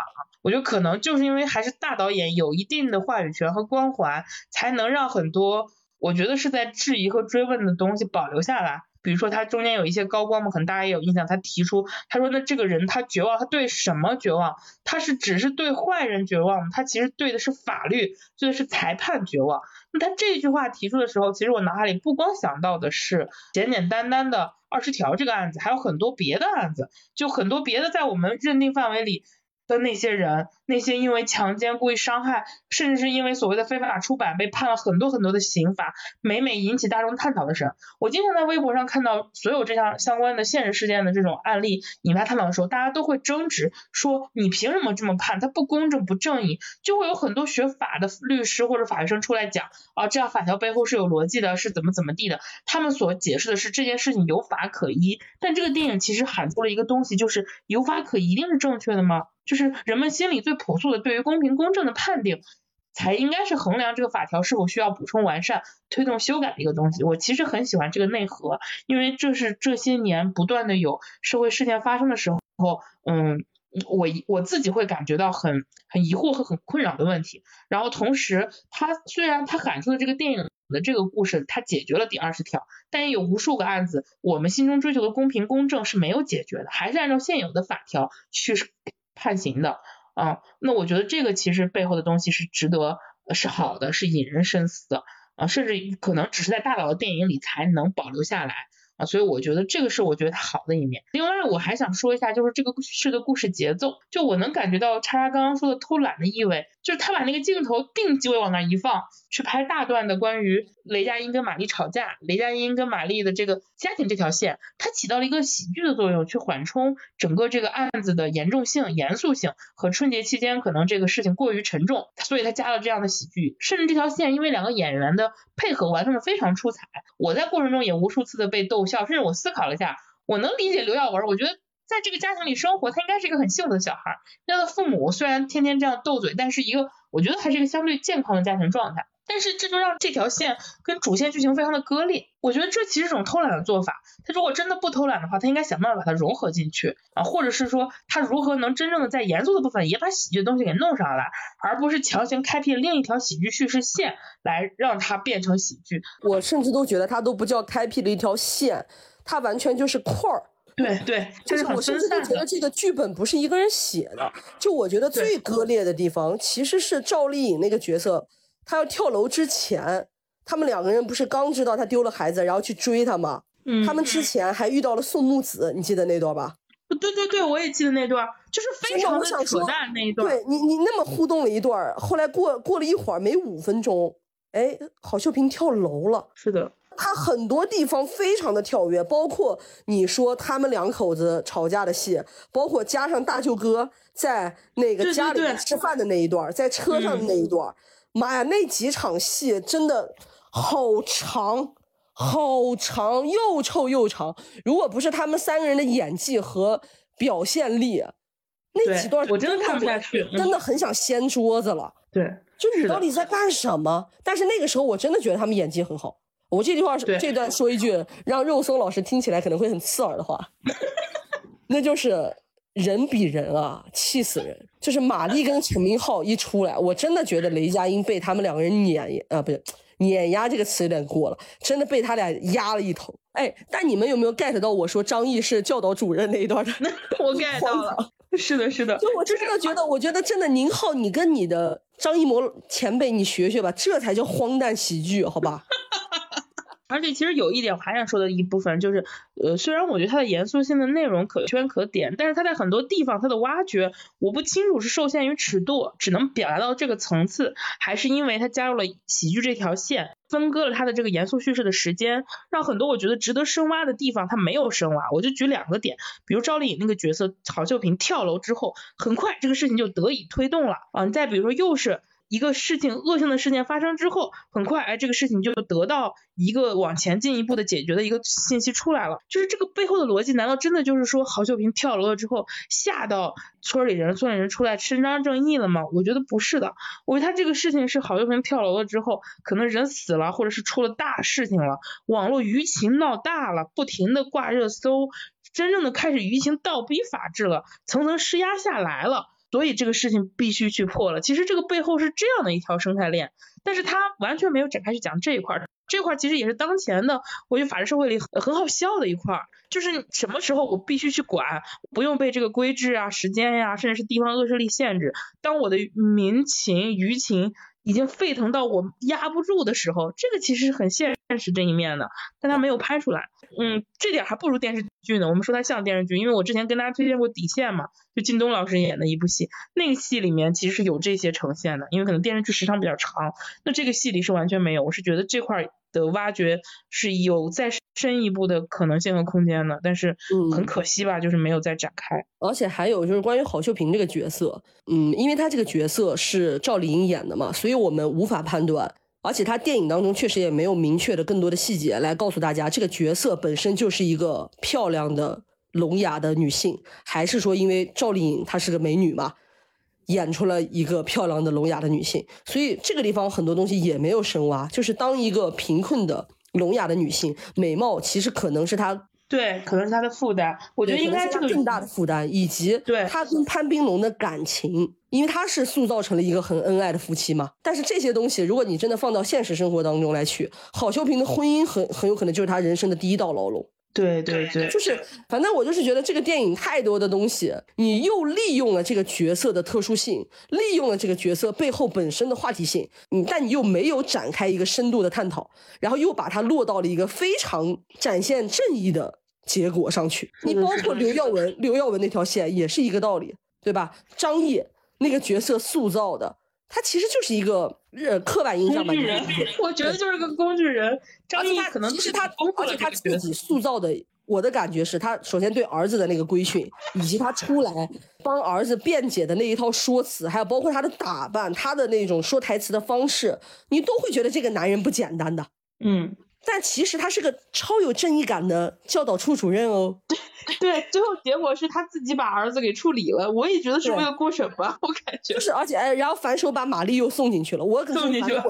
我觉得可能就是因为还是大导演有一定的话语权和光环，才能让很多我觉得是在质疑和追问的东西保留下来。比如说他中间有一些高光嘛，可能大家也有印象。他提出，他说那这个人他绝望，他对什么绝望？他是只是对坏人绝望，他其实对的是法律，对的是裁判绝望。那他这句话提出的时候，其实我脑海里不光想到的是简简单单的二十条这个案子，还有很多别的案子，就很多别的在我们认定范围里。的那些人，那些因为强奸、故意伤害，甚至是因为所谓的非法出版被判了很多很多的刑罚，每每引起大众探讨的事。我经常在微博上看到所有这项相关的现实事件的这种案例引发探讨的时候，大家都会争执说你凭什么这么判？它不公正、不正义。就会有很多学法的律师或者法学生出来讲啊，这样法条背后是有逻辑的，是怎么怎么地的。他们所解释的是这件事情有法可依，但这个电影其实喊出了一个东西，就是有法可依一定是正确的吗？就是人们心里最朴素的对于公平公正的判定，才应该是衡量这个法条是否需要补充完善、推动修改的一个东西。我其实很喜欢这个内核，因为这是这些年不断的有社会事件发生的时候，嗯，我我自己会感觉到很很疑惑和很困扰的问题。然后同时，他虽然他喊出的这个电影的这个故事，他解决了第二十条，但也有无数个案子，我们心中追求的公平公正是没有解决的，还是按照现有的法条去。判刑的啊，那我觉得这个其实背后的东西是值得是好的，是引人深思的啊，甚至可能只是在大佬的电影里才能保留下来。啊，所以我觉得这个是我觉得它好的一面。另外，我还想说一下，就是这个事的故事节奏，就我能感觉到叉叉刚刚说的偷懒的意味，就是他把那个镜头定机位往那一放，去拍大段的关于雷佳音跟玛丽吵架，雷佳音跟玛丽的这个家庭这条线，它起到了一个喜剧的作用，去缓冲整个这个案子的严重性、严肃性和春节期间可能这个事情过于沉重，所以他加了这样的喜剧。甚至这条线因为两个演员的配合完成的非常出彩，我在过程中也无数次的被逗。笑，甚至我思考了一下，我能理解刘耀文。我觉得在这个家庭里生活，他应该是一个很幸福的小孩。他的父母虽然天天这样斗嘴，但是一个我觉得还是一个相对健康的家庭状态。但是这就让这条线跟主线剧情非常的割裂。我觉得这其实是种偷懒的做法。他如果真的不偷懒的话，他应该想办法把它融合进去啊，或者是说他如何能真正的在严肃的部分也把喜剧的东西给弄上来，而不是强行开辟另一条喜剧叙事线来让它变成喜剧。我甚至都觉得他都不叫开辟了一条线，他完全就是块儿。对对，就是我甚至都觉得这个剧本不是一个人写的。就我觉得最割裂的地方其实是赵丽颖那个角色。他要跳楼之前，他们两个人不是刚知道他丢了孩子，然后去追他吗？嗯，他们之前还遇到了宋木子，你记得那段吧？对对对，我也记得那段，就是非常的扯淡那一段。对你，你那么互动了一段，后来过过了一会儿，没五分钟，哎，郝秀萍跳楼了。是的，他很多地方非常的跳跃，包括你说他们两口子吵架的戏，包括加上大舅哥在那个家里面吃饭的那一段，在车上的那一段。妈呀，那几场戏真的好长，好长，又臭又长。如果不是他们三个人的演技和表现力，那几段我真的看不下去，真的很想掀桌子了。对，就你到底在干什么？但是那个时候我真的觉得他们演技很好。我这句话这段说一句让肉松老师听起来可能会很刺耳的话，那就是。人比人啊，气死人！就是马丽跟陈明昊一出来，我真的觉得雷佳音被他们两个人碾啊，不是碾压这个词有点过了，真的被他俩压了一头。哎，但你们有没有 get 到我说张译是教导主任那一段的？我 get 到了，是的，是的。就我真的觉得，我觉得真的宁浩，你跟你的张艺谋前辈你学学吧，这才叫荒诞喜剧，好吧？而且其实有一点我还想说的一部分就是，呃，虽然我觉得它的严肃性的内容可圈可点，但是它在很多地方它的挖掘，我不清楚是受限于尺度，只能表达到这个层次，还是因为它加入了喜剧这条线，分割了它的这个严肃叙事的时间，让很多我觉得值得深挖的地方它没有深挖。我就举两个点，比如赵丽颖那个角色郝秀萍跳楼之后，很快这个事情就得以推动了啊，再比如说又是。一个事情恶性的事件发生之后，很快哎，这个事情就得到一个往前进一步的解决的一个信息出来了。就是这个背后的逻辑，难道真的就是说郝秀萍跳楼了之后吓到村里人，村里人出来伸张正义了吗？我觉得不是的。我觉得他这个事情是郝秀萍跳楼了之后，可能人死了，或者是出了大事情了，网络舆情闹大了，不停的挂热搜，真正的开始舆情倒逼法治了，层层施压下来了。所以这个事情必须去破了。其实这个背后是这样的一条生态链，但是他完全没有展开去讲这一块儿。这块儿其实也是当前的，我觉得法治社会里很好笑的一块儿，就是什么时候我必须去管，不用被这个规制啊、时间呀，甚至是地方恶势力限制。当我的民情舆情已经沸腾到我压不住的时候，这个其实是很现实这一面的，但他没有拍出来。嗯，这点还不如电视剧呢。我们说它像电视剧，因为我之前跟大家推荐过《底线》嘛，就靳东老师演的一部戏，那个戏里面其实是有这些呈现的，因为可能电视剧时长比较长，那这个戏里是完全没有。我是觉得这块的挖掘是有再深一步的可能性和空间的，但是很可惜吧，就是没有再展开。而且还有就是关于郝秀萍这个角色，嗯，因为她这个角色是赵丽颖演的嘛，所以我们无法判断。而且他电影当中确实也没有明确的更多的细节来告诉大家，这个角色本身就是一个漂亮的聋哑的女性，还是说因为赵丽颖她是个美女嘛，演出了一个漂亮的聋哑的女性，所以这个地方很多东西也没有深挖。就是当一个贫困的聋哑的女性，美貌其实可能是她。对，可能是他的负担。我觉得应该这个更大的负担，以及对他跟潘斌龙的感情，因为他是塑造成了一个很恩爱的夫妻嘛。但是这些东西，如果你真的放到现实生活当中来去，郝秀萍的婚姻很很有可能就是他人生的第一道牢笼。对对对，就是反正我就是觉得这个电影太多的东西，你又利用了这个角色的特殊性，利用了这个角色背后本身的话题性，嗯，但你又没有展开一个深度的探讨，然后又把它落到了一个非常展现正义的结果上去。你包括刘耀文，刘耀文那条线也是一个道理，对吧？张译那个角色塑造的。他其实就是一个呃刻板印象吧，我觉得就是个工具人。张译可能其实他，而且他自己塑造的，我的感觉是他首先对儿子的那个规训，以及他出来帮儿子辩解的那一套说辞，还有包括他的打扮，他的那种说台词的方式，你都会觉得这个男人不简单的。嗯。但其实他是个超有正义感的教导处主任哦。对 对，最后结果是他自己把儿子给处理了。我也觉得是为了过审吧，我感觉。就是，而且哎，然后反手把玛丽又送进去了。我可送进去了。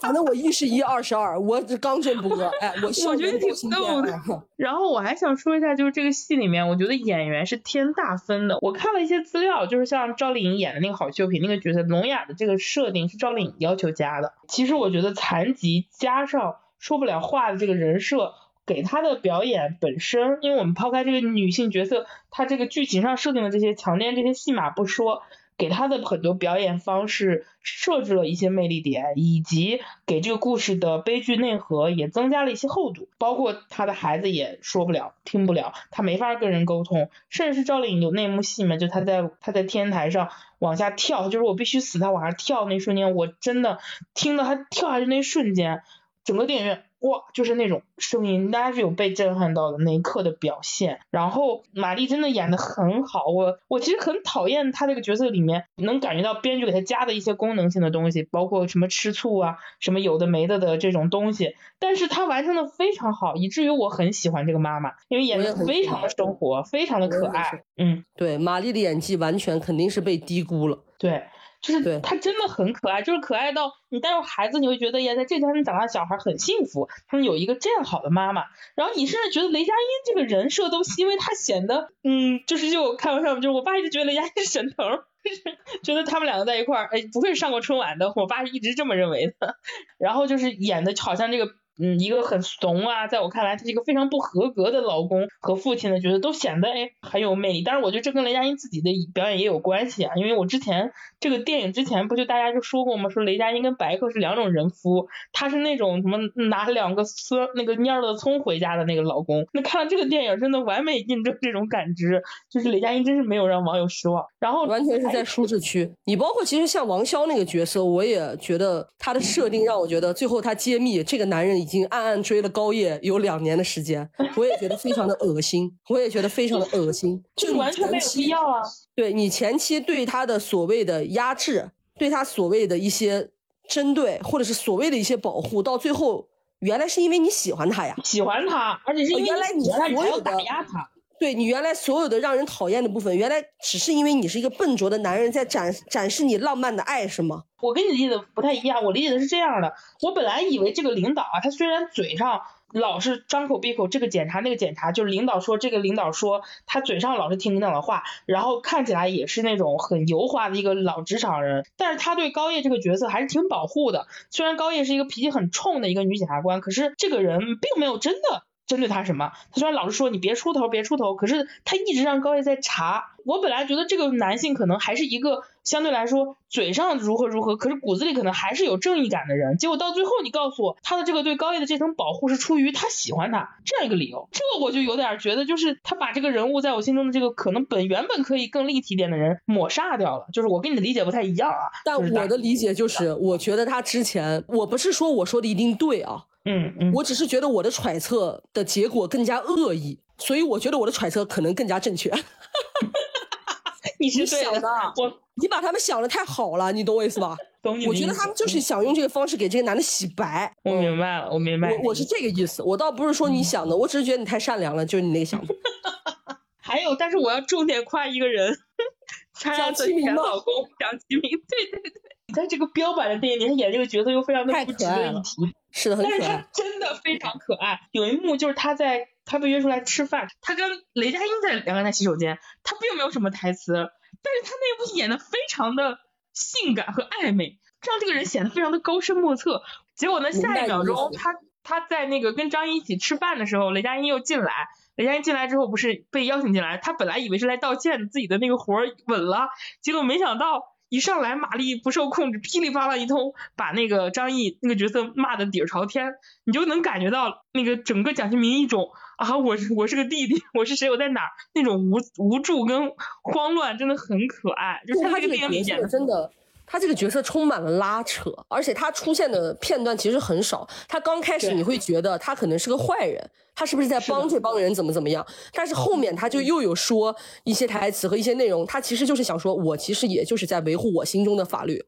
反正我一是一，二是二，我刚正不阿。哎，我 我觉得挺逗的。然后我还想说一下，就是这个戏里面，我觉得演员是添大分的。我看了一些资料，就是像赵丽颖演的那个郝秀萍那个角色，聋哑的这个设定是赵丽颖要求加的。其实我觉得残疾加上。说不了话的这个人设，给他的表演本身，因为我们抛开这个女性角色，她这个剧情上设定的这些强奸这些戏码不说，给他的很多表演方式设置了一些魅力点，以及给这个故事的悲剧内核也增加了一些厚度。包括他的孩子也说不了，听不了，他没法跟人沟通。甚至是赵丽颖有那幕戏嘛，就她在她在天台上往下跳，就是我必须死，他往下跳那瞬间，我真的听到他跳下去那一瞬间。整个电影院哇，就是那种声音，大家是有被震撼到的那一刻的表现。然后玛丽真的演的很好，我我其实很讨厌她这个角色里面能感觉到编剧给她加的一些功能性的东西，包括什么吃醋啊，什么有的没的的这种东西。但是她完成的非常好，以至于我很喜欢这个妈妈，因为演的非常的生活，非常的可爱。嗯，对，玛丽的演技完全肯定是被低估了。对。就是他真的很可爱，就是可爱到你带入孩子，你会觉得呀，在这家庭长大的小孩很幸福，他们有一个这样好的妈妈。然后你甚至觉得雷佳音这个人设都因为他显得，嗯，就是就开玩笑，就是我爸一直觉得雷佳音是神童，觉得他们两个在一块儿，哎，不会上过春晚的，我爸是一直这么认为的。然后就是演的好像这个嗯，一个很怂啊，在我看来他是一个非常不合格的老公和父亲的角色，都显得哎很有魅力。但是我觉得这跟雷佳音自己的表演也有关系啊，因为我之前这个电影之前不就大家就说过吗？说雷佳音跟白客是两种人夫，他是那种什么拿两个酸那个蔫的葱回家的那个老公。那看了这个电影，真的完美印证这种感知，就是雷佳音真是没有让网友失望。然后完全是在舒适区。你包括其实像王骁那个角色，我也觉得他的设定让我觉得最后他揭秘这个男人经暗暗追了高叶有两年的时间，我也觉得非常的恶心，我也觉得非常的恶心，就是完全没有必要啊。对你前期对他的所谓的压制，对他所谓的一些针对，或者是所谓的一些保护，到最后原来是因为你喜欢他呀，喜欢他，而且是因为原来你所有的打压他。对你原来所有的让人讨厌的部分，原来只是因为你是一个笨拙的男人，在展展示你浪漫的爱，是吗？我跟你理解的不太一样，我理解的是这样的，我本来以为这个领导啊，他虽然嘴上老是张口闭口这个检查那个检查，就是领导说这个领导说，他嘴上老是听领导的话，然后看起来也是那种很油滑的一个老职场人，但是他对高叶这个角色还是挺保护的。虽然高叶是一个脾气很冲的一个女检察官，可是这个人并没有真的。针对他什么？他虽然老是说你别出头，别出头，可是他一直让高叶在查。我本来觉得这个男性可能还是一个相对来说嘴上如何如何，可是骨子里可能还是有正义感的人。结果到最后你告诉我，他的这个对高叶的这层保护是出于他喜欢他这样一个理由，这我就有点觉得就是他把这个人物在我心中的这个可能本原本可以更立体点的人抹杀掉了。就是我跟你的理解不太一样啊。但我的理解就是，我觉得他之前我不是说我说的一定对啊。嗯嗯，我只是觉得我的揣测的结果更加恶意，所以我觉得我的揣测可能更加正确。你是想的，我你把他们想的太好了，你懂我意思吧？懂你我觉得他们就是想用这个方式给这个男的洗白。我明白了，我明白。我我是这个意思，我倒不是说你想的，我只是觉得你太善良了，就是你那个想法。还有，但是我要重点夸一个人，蒋奇明老公蒋奇明，对对对。在这个标版的电影里，他演这个角色又非常的不值得一提，是的，很可爱。但是他真的非常可爱。有一幕就是他在他被约出来吃饭，他跟雷佳音在两个人在洗手间，他并没有什么台词，但是他那部演的非常的性感和暧昧，让这个人显得非常的高深莫测。结果呢，下一秒钟他他在那个跟张译一起吃饭的时候，雷佳音又进来，雷佳音进来之后不是被邀请进来，他本来以为是来道歉，自己的那个活儿稳了，结果没想到。一上来马丽不受控制，噼里啪啦一通，把那个张译那个角色骂的底儿朝天，你就能感觉到那个整个蒋奇明一种啊，我是我是个弟弟，我是谁，我在哪儿那种无无助跟慌乱，真的很可爱。就是他这个电影演的真的，他这个角色充满了拉扯，而且他出现的片段其实很少。他刚开始你会觉得他可能是个坏人。他是不是在帮这帮人怎么怎么样？但是后面他就又有说一些台词和一些内容，他其实就是想说，我其实也就是在维护我心中的法律。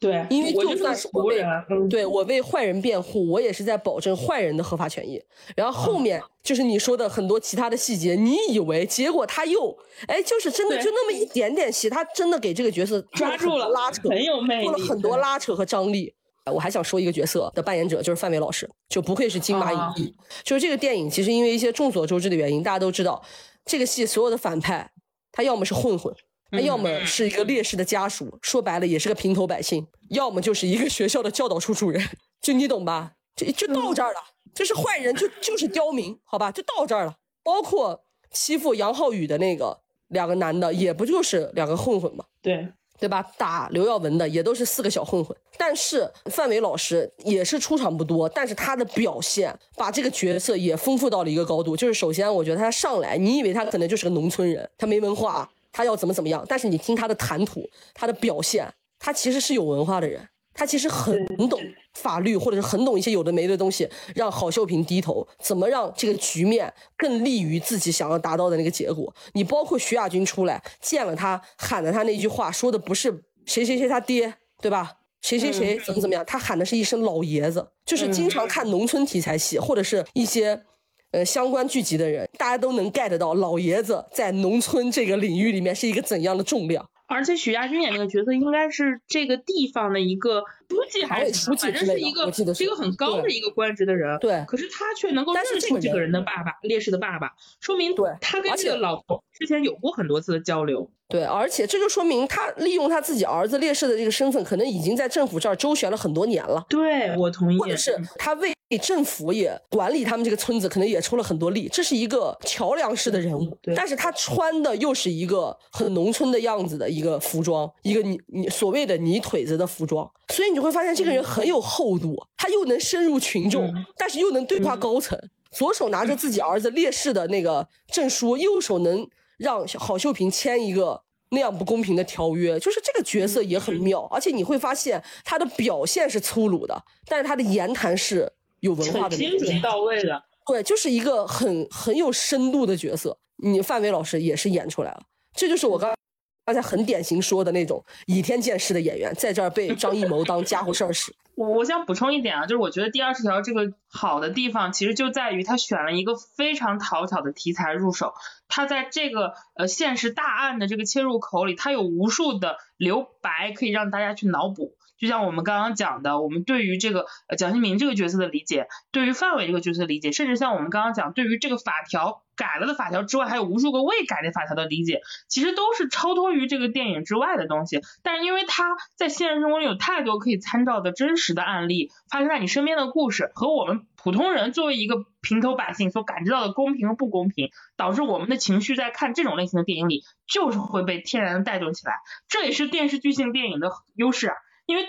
对，因为就算是我为嗯，对我为坏人辩护，我也是在保证坏人的合法权益。然后后面就是你说的很多其他的细节，你以为结果他又哎，就是真的就那么一点点戏，他真的给这个角色抓住了拉扯，很有魅力，做了很多拉扯和张力。我还想说一个角色的扮演者，就是范伟老师，就不愧是金马影帝。就是这个电影，其实因为一些众所周知的原因，大家都知道，这个戏所有的反派，他要么是混混，他要么是一个烈士的家属，说白了也是个平头百姓，要么就是一个学校的教导处主任。就你懂吧？就就到这儿了，这是坏人就就是刁民，好吧？就到这儿了。包括欺负杨浩宇的那个两个男的，也不就是两个混混嘛？对。对吧？打刘耀文的也都是四个小混混，但是范伟老师也是出场不多，但是他的表现把这个角色也丰富到了一个高度。就是首先，我觉得他上来，你以为他可能就是个农村人，他没文化，他要怎么怎么样，但是你听他的谈吐，他的表现，他其实是有文化的人。他其实很懂法律，或者是很懂一些有的没的东西，让郝秀萍低头，怎么让这个局面更利于自己想要达到的那个结果？你包括徐亚军出来见了他，喊了他那句话，说的不是谁谁谁他爹，对吧？谁谁谁怎么怎么样？他喊的是一声老爷子。就是经常看农村题材戏，或者是一些呃相关剧集的人，大家都能 get 到老爷子在农村这个领域里面是一个怎样的重量。而且许亚军演那个角色应该是这个地方的一个书记还是反正是一个是一个很高的一个官职的人。对。可是他却能够认出这个人的爸爸，烈士的爸爸，说明对他跟这个老头之前有过很多次的交流。对，而且这就说明他利用他自己儿子烈士的这个身份，可能已经在政府这儿周旋了很多年了。对，我同意。或者是他为政府也管理他们这个村子，可能也出了很多力。这是一个桥梁式的人物，但是他穿的又是一个很农村的样子的一个服装，一个泥泥所谓的泥腿子的服装。所以你就会发现这个人很有厚度，他又能深入群众，但是又能对话高层。左手拿着自己儿子烈士的那个证书，右手能让郝秀萍签一个那样不公平的条约，就是这个角色也很妙。而且你会发现他的表现是粗鲁的，但是他的言谈是。有文化的，精准到位的，对，就是一个很很有深度的角色。你范伟老师也是演出来了，这就是我刚刚才很典型说的那种倚天见识的演员，在这儿被张艺谋当家伙事儿使。我我想补充一点啊，就是我觉得第二十条这个好的地方，其实就在于他选了一个非常讨巧的题材入手。他在这个呃现实大案的这个切入口里，他有无数的留白可以让大家去脑补。就像我们刚刚讲的，我们对于这个蒋新民这个角色的理解，对于范伟这个角色的理解，甚至像我们刚刚讲，对于这个法条改了的法条之外，还有无数个未改的法条的理解，其实都是超脱于这个电影之外的东西。但是因为他在现实生活里有太多可以参照的真实的案例，发生在你身边的故事，和我们普通人作为一个平头百姓所感知到的公平和不公平，导致我们的情绪在看这种类型的电影里，就是会被天然的带动起来。这也是电视剧性电影的优势啊。因为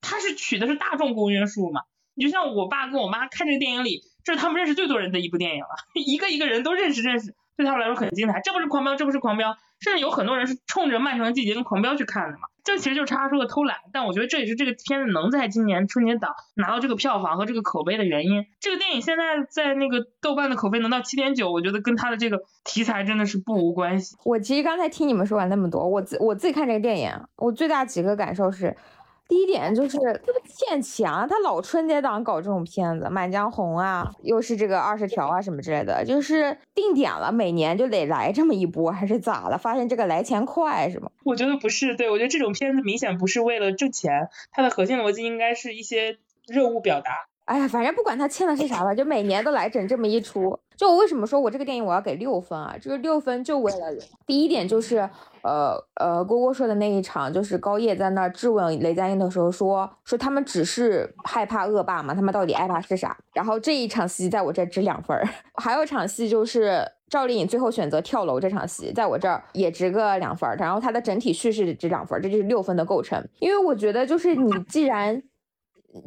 他是取的是大众公约数嘛，你就像我爸跟我妈看这个电影里，这是他们认识最多人的一部电影了，一个一个人都认识认识，对他们来说很精彩。这不是狂飙，这不是狂飙，甚至有很多人是冲着《漫长的季节》跟狂飙去看的嘛。这其实就是叉叉说的偷懒，但我觉得这也是这个片子能在今年春节档拿到这个票房和这个口碑的原因。这个电影现在在那个豆瓣的口碑能到七点九，我觉得跟他的这个题材真的是不无关系。我其实刚才听你们说完那么多，我自我自己看这个电影，我最大几个感受是。第一点就是这个欠强，他老春节档搞这种片子，《满江红》啊，又是这个二十条啊什么之类的，就是定点了，每年就得来这么一波，还是咋了？发现这个来钱快是吗？我觉得不是，对我觉得这种片子明显不是为了挣钱，它的核心逻辑应该是一些任务表达。哎呀，反正不管他欠的是啥吧，就每年都来整这么一出。就我为什么说我这个电影我要给六分啊？这个六分就为了第一点就是，呃呃，郭郭说的那一场，就是高叶在那质问雷佳音的时候说说他们只是害怕恶霸嘛，他们到底害怕是啥？然后这一场戏在我这值两分。还有一场戏就是赵丽颖最后选择跳楼这场戏，在我这儿也值个两分。然后它的整体叙事值两分，这就是六分的构成。因为我觉得就是你既然。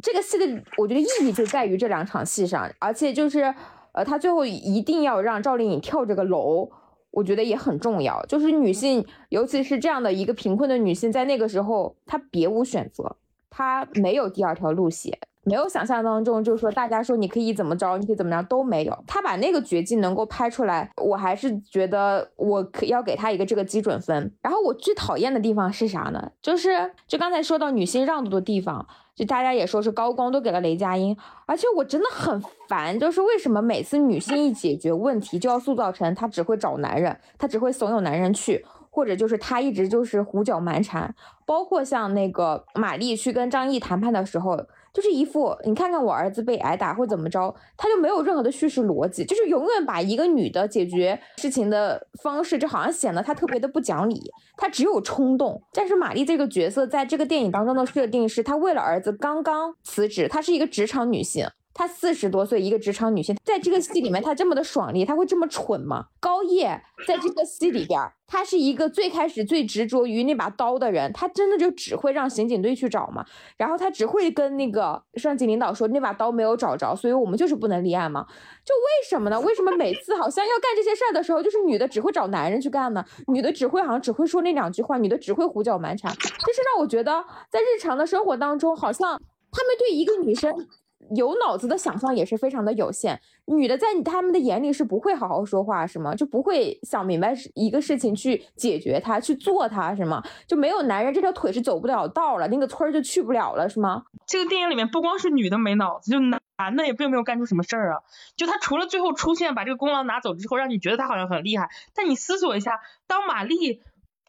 这个戏的，我觉得意义就在于这两场戏上，而且就是，呃，他最后一定要让赵丽颖跳这个楼，我觉得也很重要。就是女性，尤其是这样的一个贫困的女性，在那个时候，她别无选择，她没有第二条路线。没有想象当中，就是说大家说你可以怎么着，你可以怎么样都没有。他把那个绝技能够拍出来，我还是觉得我可要给他一个这个基准分。然后我最讨厌的地方是啥呢？就是就刚才说到女性让渡的地方，就大家也说是高光都给了雷佳音，而且我真的很烦，就是为什么每次女性一解决问题就要塑造成她只会找男人，她只会怂恿男人去。或者就是她一直就是胡搅蛮缠，包括像那个马丽去跟张译谈判的时候，就是一副你看看我儿子被挨打或怎么着，他就没有任何的叙事逻辑，就是永远把一个女的解决事情的方式，就好像显得她特别的不讲理，她只有冲动。但是玛丽这个角色在这个电影当中的设定是，她为了儿子刚刚辞职，她是一个职场女性。她四十多岁，一个职场女性，在这个戏里面，她这么的爽利，她会这么蠢吗？高叶在这个戏里边，她是一个最开始最执着于那把刀的人，她真的就只会让刑警队去找嘛，然后她只会跟那个上级领导说那把刀没有找着，所以我们就是不能立案嘛。就为什么呢？为什么每次好像要干这些事儿的时候，就是女的只会找男人去干呢？女的只会好像只会说那两句话，女的只会胡搅蛮缠，就是让我觉得在日常的生活当中，好像他们对一个女生。有脑子的想象也是非常的有限，女的在他们的眼里是不会好好说话，是吗？就不会想明白一个事情去解决它，去做它，是吗？就没有男人这条腿是走不了道了，那个村儿就去不了了，是吗？这个电影里面不光是女的没脑子，就男的也并没有干出什么事儿啊。就他除了最后出现把这个功劳拿走之后，让你觉得他好像很厉害，但你思索一下，当玛丽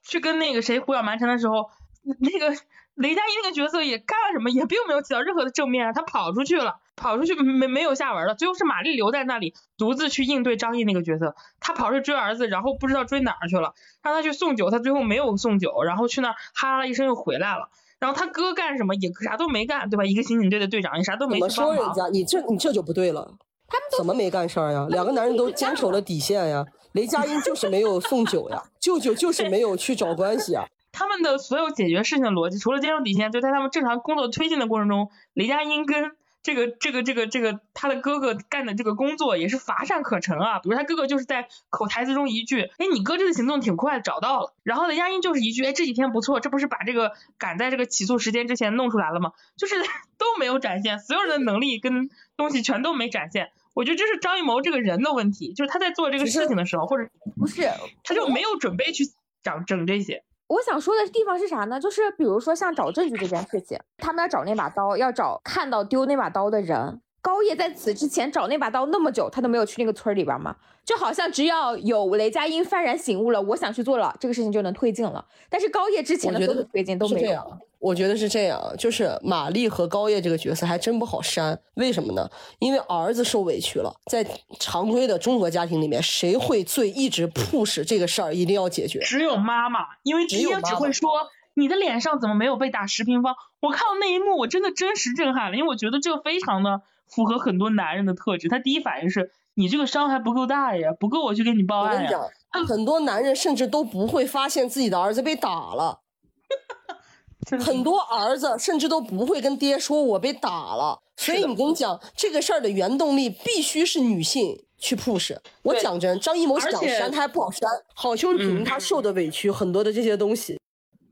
去跟那个谁胡搅蛮缠的时候，那个。雷佳音那个角色也干了什么，也并没有起到任何的正面，他跑出去了，跑出去没没有下文了，最后是玛丽留在那里，独自去应对张译那个角色，他跑去追儿子，然后不知道追哪儿去了，让他去送酒，他最后没有送酒，然后去那儿哈啦一声又回来了，然后他哥干什么也啥都没干，对吧？一个刑警队的队长也啥都没怎么去帮忙。说人家？你这你这就不对了。他们都怎么没干事儿呀？两个男人都坚守了底线呀。雷佳音就是没有送酒呀，舅舅就是没有去找关系啊。他们的所有解决事情的逻辑，除了坚守底线，就在他们正常工作推进的过程中，雷佳音跟这个这个这个这个他的哥哥干的这个工作也是乏善可陈啊。比如他哥哥就是在口台词中一句，哎，你哥这次行动挺快，找到了。然后雷佳音就是一句，哎，这几天不错，这不是把这个赶在这个起诉时间之前弄出来了吗？就是都没有展现，所有人的能力跟东西全都没展现。我觉得这是张艺谋这个人的问题，就是他在做这个事情的时候，或者不是他就没有准备去整整这些。我想说的地方是啥呢？就是比如说像找证据这件事情，他们要找那把刀，要找看到丢那把刀的人。高叶在此之前找那把刀那么久，他都没有去那个村里边吗？就好像只要有雷佳音幡然醒悟了，我想去做了，这个事情就能推进了。但是高叶之前的所有推进都没有。是这样，我觉得是这样，就是玛丽和高叶这个角色还真不好删，为什么呢？因为儿子受委屈了，在常规的中国家庭里面，谁会最一直 push 这个事儿一定要解决？只有妈妈，因为爹只有妈妈只会说你的脸上怎么没有被打十平方？我看到那一幕，我真的真实震撼了，因为我觉得这个非常的符合很多男人的特质。他第一反应是你这个伤还不够大呀，不够我去给你报我跟你案呀。讲，很多男人甚至都不会发现自己的儿子被打了。真的很多儿子甚至都不会跟爹说我被打了，所以你跟你讲这个事儿的原动力必须是女性去 push。我讲真，张艺谋想删他还不好删，郝秀萍嗯她受的委屈很多的这些东西，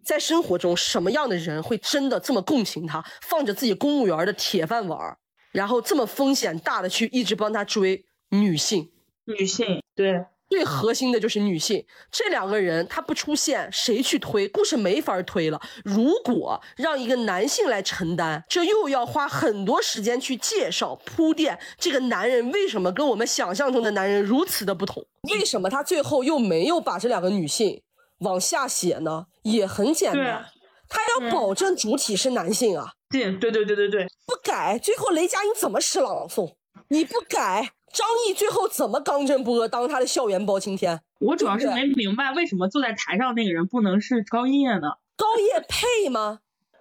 在生活中什么样的人会真的这么共情他，放着自己公务员的铁饭碗儿，然后这么风险大的去一直帮他追女性？女性对。最核心的就是女性，这两个人他不出现，谁去推？故事没法推了。如果让一个男性来承担，这又要花很多时间去介绍铺垫这个男人为什么跟我们想象中的男人如此的不同，为什么他最后又没有把这两个女性往下写呢？也很简单他要保证主体是男性啊，对对对对对对，不改，最后雷佳音怎么诗朗诵？你不改，张译最后怎么刚正不阿当他的校园包青天？我主要是没明白为什么坐在台上那个人不能是高叶呢？高叶配吗？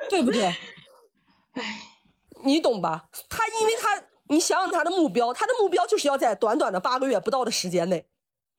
对不对？你懂吧？他因为他，你想想他的目标，他的目标就是要在短短的八个月不到的时间内，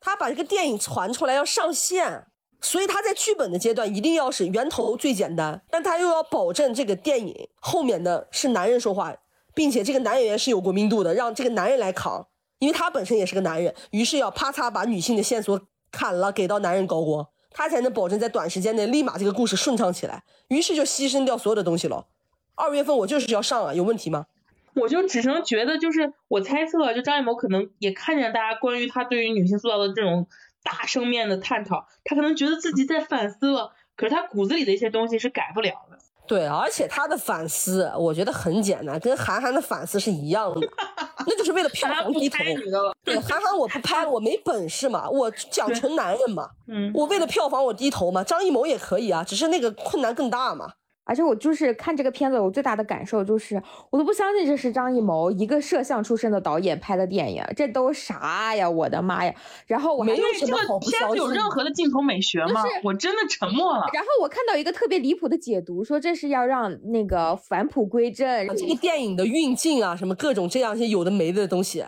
他把这个电影传出来要上线，所以他在剧本的阶段一定要是源头最简单，但他又要保证这个电影后面的是男人说话，并且这个男演员是有国民度的，让这个男人来扛，因为他本身也是个男人，于是要啪嚓把女性的线索砍了，给到男人高光，他才能保证在短时间内立马这个故事顺畅起来。于是就牺牲掉所有的东西了。二月份我就是要上啊，有问题吗？我就只能觉得，就是我猜测，就张艺谋可能也看见大家关于他对于女性塑造的这种大声面的探讨，他可能觉得自己在反思了，可是他骨子里的一些东西是改不了的。对，而且他的反思，我觉得很简单，跟韩寒的反思是一样的，那就是为了票房低头。对，韩寒我不拍，我没本事嘛，我讲纯男人嘛，嗯，我为了票房我低头嘛。张艺谋也可以啊，只是那个困难更大嘛。而且我就是看这个片子，我最大的感受就是，我都不相信这是张艺谋一个摄像出身的导演拍的电影，这都啥呀？我的妈呀！然后我还没有对这个什么好不片子有相信的任何的镜头美学吗？就是我真的沉默了。然后我看到一个特别离谱的解读，说这是要让那个返璞归真。这个电影的运镜啊，什么各种这样一些有的没的东西，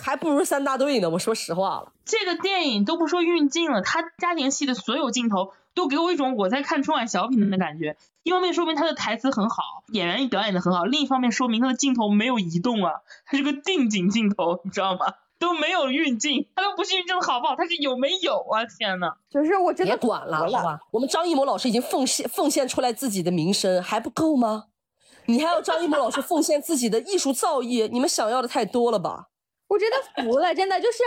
还不如三大队呢。我说实话了，这个电影都不说运镜了，他家庭戏的所有镜头都给我一种我在看春晚小品的感觉。一方面说明他的台词很好，演员也表演的很好；另一方面说明他的镜头没有移动啊，他是个定景镜头，你知道吗？都没有运镜，他都不是运镜的好不好，他是有没有啊？天呐，就是我真的别管了，好吧？我们张艺谋老师已经奉献奉献出来自己的名声，还不够吗？你还要张艺谋老师奉献自己的艺术造诣？你们想要的太多了吧？我真的服了，真的就是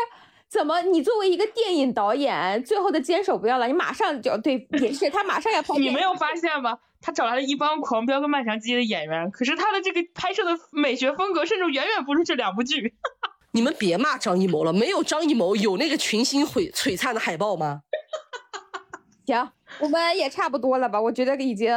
怎么你作为一个电影导演，最后的坚守不要了，你马上就对，也是他马上要。你没有发现吗？他找来了一帮狂飙跟漫长季节的演员，可是他的这个拍摄的美学风格，甚至远远不如这两部剧。你们别骂张艺谋了，没有张艺谋有那个群星璀璀璨的海报吗？行，我们也差不多了吧？我觉得已经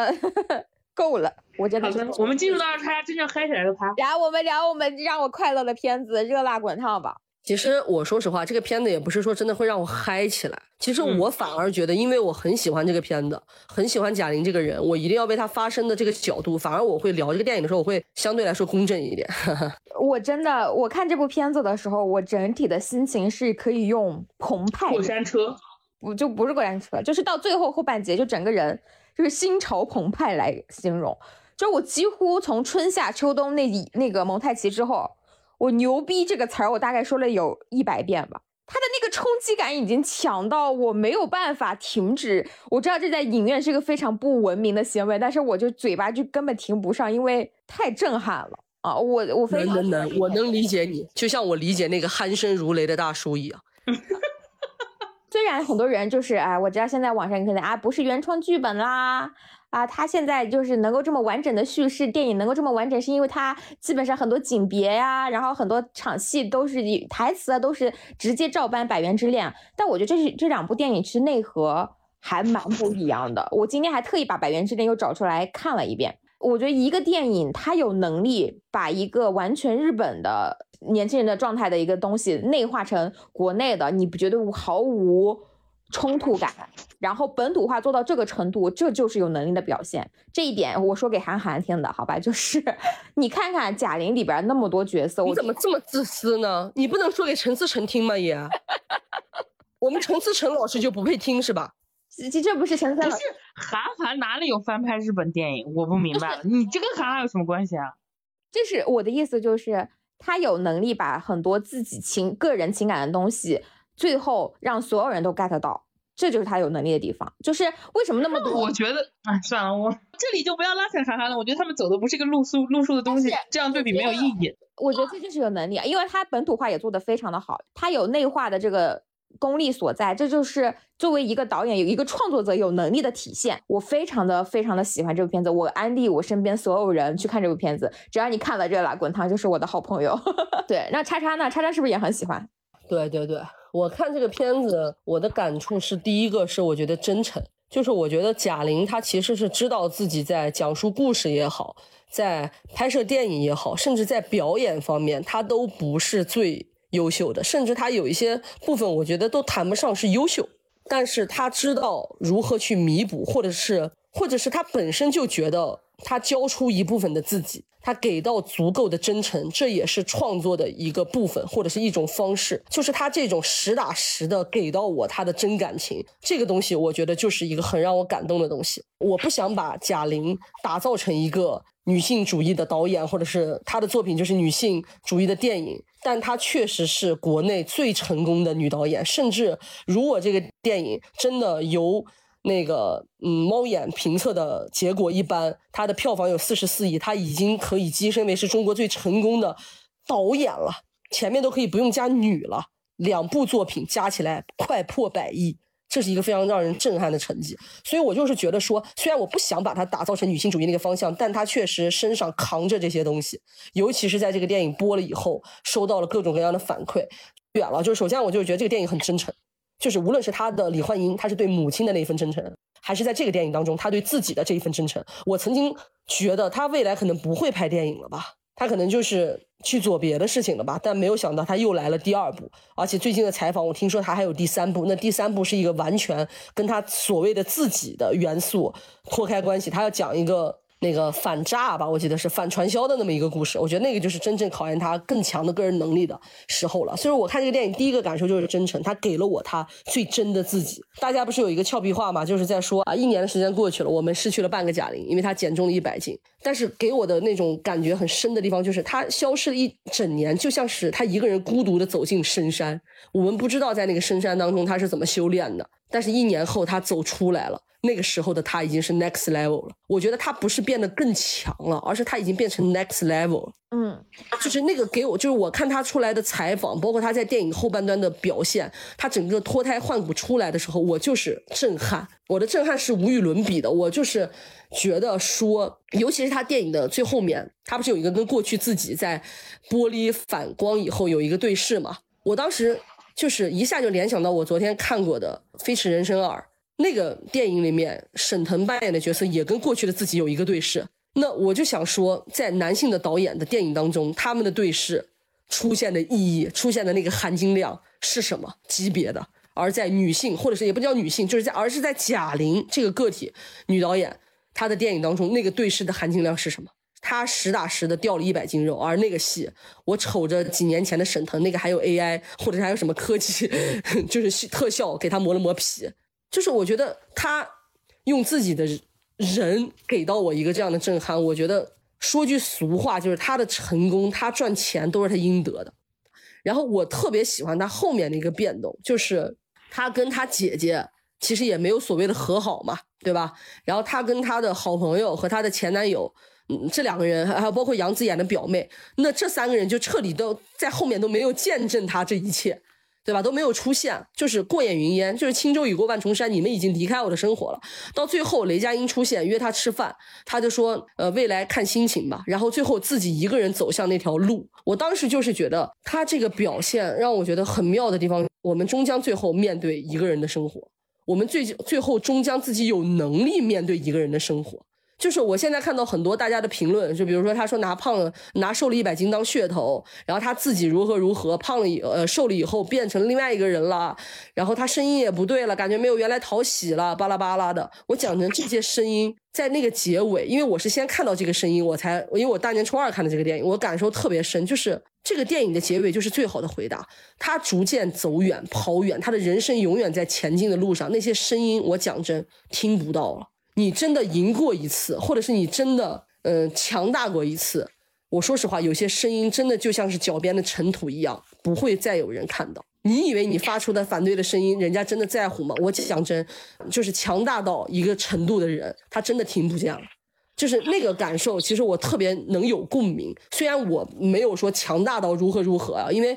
够了，我真的是好的，我们进入到大家真正嗨起来的趴。聊我们聊我们让我快乐的片子，热辣滚烫吧。其实我说实话，这个片子也不是说真的会让我嗨起来。其实我反而觉得，因为我很喜欢这个片子，很喜欢贾玲这个人，我一定要为她发声的这个角度，反而我会聊这个电影的时候，我会相对来说公正一点。我真的，我看这部片子的时候，我整体的心情是可以用澎湃。过山车，不就不是过山车，就是到最后后半截，就整个人就是心潮澎湃来形容。就我几乎从春夏秋冬那那个蒙太奇之后。我牛逼这个词儿，我大概说了有一百遍吧。他的那个冲击感已经强到我没有办法停止。我知道这在影院是个非常不文明的行为，但是我就嘴巴就根本停不上，因为太震撼了啊！我我非常能能能，我能理解你，就像我理解那个鼾声如雷的大叔一样。虽然很多人就是哎，我知道现在网上可能啊不是原创剧本啦。啊，他现在就是能够这么完整的叙事，电影能够这么完整，是因为他基本上很多景别呀，然后很多场戏都是台词啊，都是直接照搬《百元之恋》。但我觉得这是这两部电影其实内核还蛮不一样的。我今天还特意把《百元之恋》又找出来看了一遍。我觉得一个电影它有能力把一个完全日本的年轻人的状态的一个东西内化成国内的，你不觉得毫无？冲突感，然后本土化做到这个程度，这就是有能力的表现。这一点我说给韩寒听的，好吧？就是你看看贾玲里边那么多角色，你怎么这么自私呢？你不能说给陈思诚听吗？也，我们陈思诚老师就不配听是吧？这这不是陈思诚，不是韩寒哪里有翻拍日本电影？我不明白了，你这跟韩寒有什么关系啊？这是我的意思，就是他有能力把很多自己情个人情感的东西。最后让所有人都 get 到，这就是他有能力的地方。就是为什么那么多？我觉得，哎，算了，我这里就不要拉扯韩寒了。我觉得他们走的不是一个路数路数的东西，这样对比没有意义。我觉得这就是有能力啊，因为他本土化也做得非常的好，他有内化的这个功力所在，这就是作为一个导演有一个创作者有能力的体现。我非常的非常的喜欢这部片子，我安利我身边所有人去看这部片子。只要你看了热辣滚烫，就是我的好朋友。对，那叉叉呢？叉叉是不是也很喜欢？对对对。我看这个片子，我的感触是，第一个是我觉得真诚，就是我觉得贾玲她其实是知道自己在讲述故事也好，在拍摄电影也好，甚至在表演方面，她都不是最优秀的，甚至她有一些部分，我觉得都谈不上是优秀，但是她知道如何去弥补，或者是，或者是她本身就觉得她交出一部分的自己。他给到足够的真诚，这也是创作的一个部分，或者是一种方式。就是他这种实打实的给到我他的真感情，这个东西我觉得就是一个很让我感动的东西。我不想把贾玲打造成一个女性主义的导演，或者是她的作品就是女性主义的电影，但她确实是国内最成功的女导演。甚至如果这个电影真的由那个嗯，猫眼评测的结果一般，它的票房有四十四亿，它已经可以跻身为是中国最成功的导演了。前面都可以不用加女了，两部作品加起来快破百亿，这是一个非常让人震撼的成绩。所以我就是觉得说，虽然我不想把它打造成女性主义那个方向，但它确实身上扛着这些东西。尤其是在这个电影播了以后，收到了各种各样的反馈。远了，就是首先我就觉得这个电影很真诚。就是无论是他的李焕英，他是对母亲的那一份真诚，还是在这个电影当中他对自己的这一份真诚，我曾经觉得他未来可能不会拍电影了吧，他可能就是去做别的事情了吧，但没有想到他又来了第二部，而且最近的采访我听说他还有第三部，那第三部是一个完全跟他所谓的自己的元素脱开关系，他要讲一个。那个反诈吧，我记得是反传销的那么一个故事，我觉得那个就是真正考验他更强的个人能力的时候了。所以，我看这个电影第一个感受就是真诚，他给了我他最真的自己。大家不是有一个俏皮话嘛，就是在说啊，一年的时间过去了，我们失去了半个贾玲，因为她减重了一百斤。但是给我的那种感觉很深的地方，就是她消失了一整年，就像是她一个人孤独的走进深山。我们不知道在那个深山当中她是怎么修炼的，但是一年后她走出来了。那个时候的他已经是 next level 了，我觉得他不是变得更强了，而是他已经变成 next level。嗯，就是那个给我，就是我看他出来的采访，包括他在电影后半段的表现，他整个脱胎换骨出来的时候，我就是震撼，我的震撼是无与伦比的。我就是觉得说，尤其是他电影的最后面，他不是有一个跟过去自己在玻璃反光以后有一个对视嘛？我当时就是一下就联想到我昨天看过的《飞驰人生二》。那个电影里面，沈腾扮演的角色也跟过去的自己有一个对视。那我就想说，在男性的导演的电影当中，他们的对视出现的意义、出现的那个含金量是什么级别的。而在女性，或者是也不叫女性，就是在而是在贾玲这个个体女导演她的电影当中，那个对视的含金量是什么？她实打实的掉了一百斤肉，而那个戏，我瞅着几年前的沈腾那个还有 AI，或者还有什么科技，就是特效给他磨了磨皮，就是我觉得他用自己的人给到我一个这样的震撼，我觉得说句俗话，就是他的成功，他赚钱都是他应得的。然后我特别喜欢他后面的一个变动，就是。他跟他姐姐其实也没有所谓的和好嘛，对吧？然后他跟他的好朋友和他的前男友，嗯，这两个人还有包括杨紫演的表妹，那这三个人就彻底都在后面都没有见证他这一切。对吧？都没有出现，就是过眼云烟，就是轻舟已过万重山，你们已经离开我的生活了。到最后，雷佳音出现约他吃饭，他就说：“呃，未来看心情吧。”然后最后自己一个人走向那条路。我当时就是觉得他这个表现让我觉得很妙的地方，我们终将最后面对一个人的生活，我们最最后终将自己有能力面对一个人的生活。就是我现在看到很多大家的评论，就比如说他说拿胖了拿瘦了一百斤当噱头，然后他自己如何如何胖了以呃瘦了以后变成另外一个人了，然后他声音也不对了，感觉没有原来讨喜了，巴拉巴拉的。我讲成这些声音在那个结尾，因为我是先看到这个声音，我才因为我大年初二看的这个电影，我感受特别深，就是这个电影的结尾就是最好的回答。他逐渐走远跑远，他的人生永远在前进的路上，那些声音我讲真听不到了。你真的赢过一次，或者是你真的呃强大过一次，我说实话，有些声音真的就像是脚边的尘土一样，不会再有人看到。你以为你发出的反对的声音，人家真的在乎吗？我讲真，就是强大到一个程度的人，他真的听不见了。就是那个感受，其实我特别能有共鸣。虽然我没有说强大到如何如何啊，因为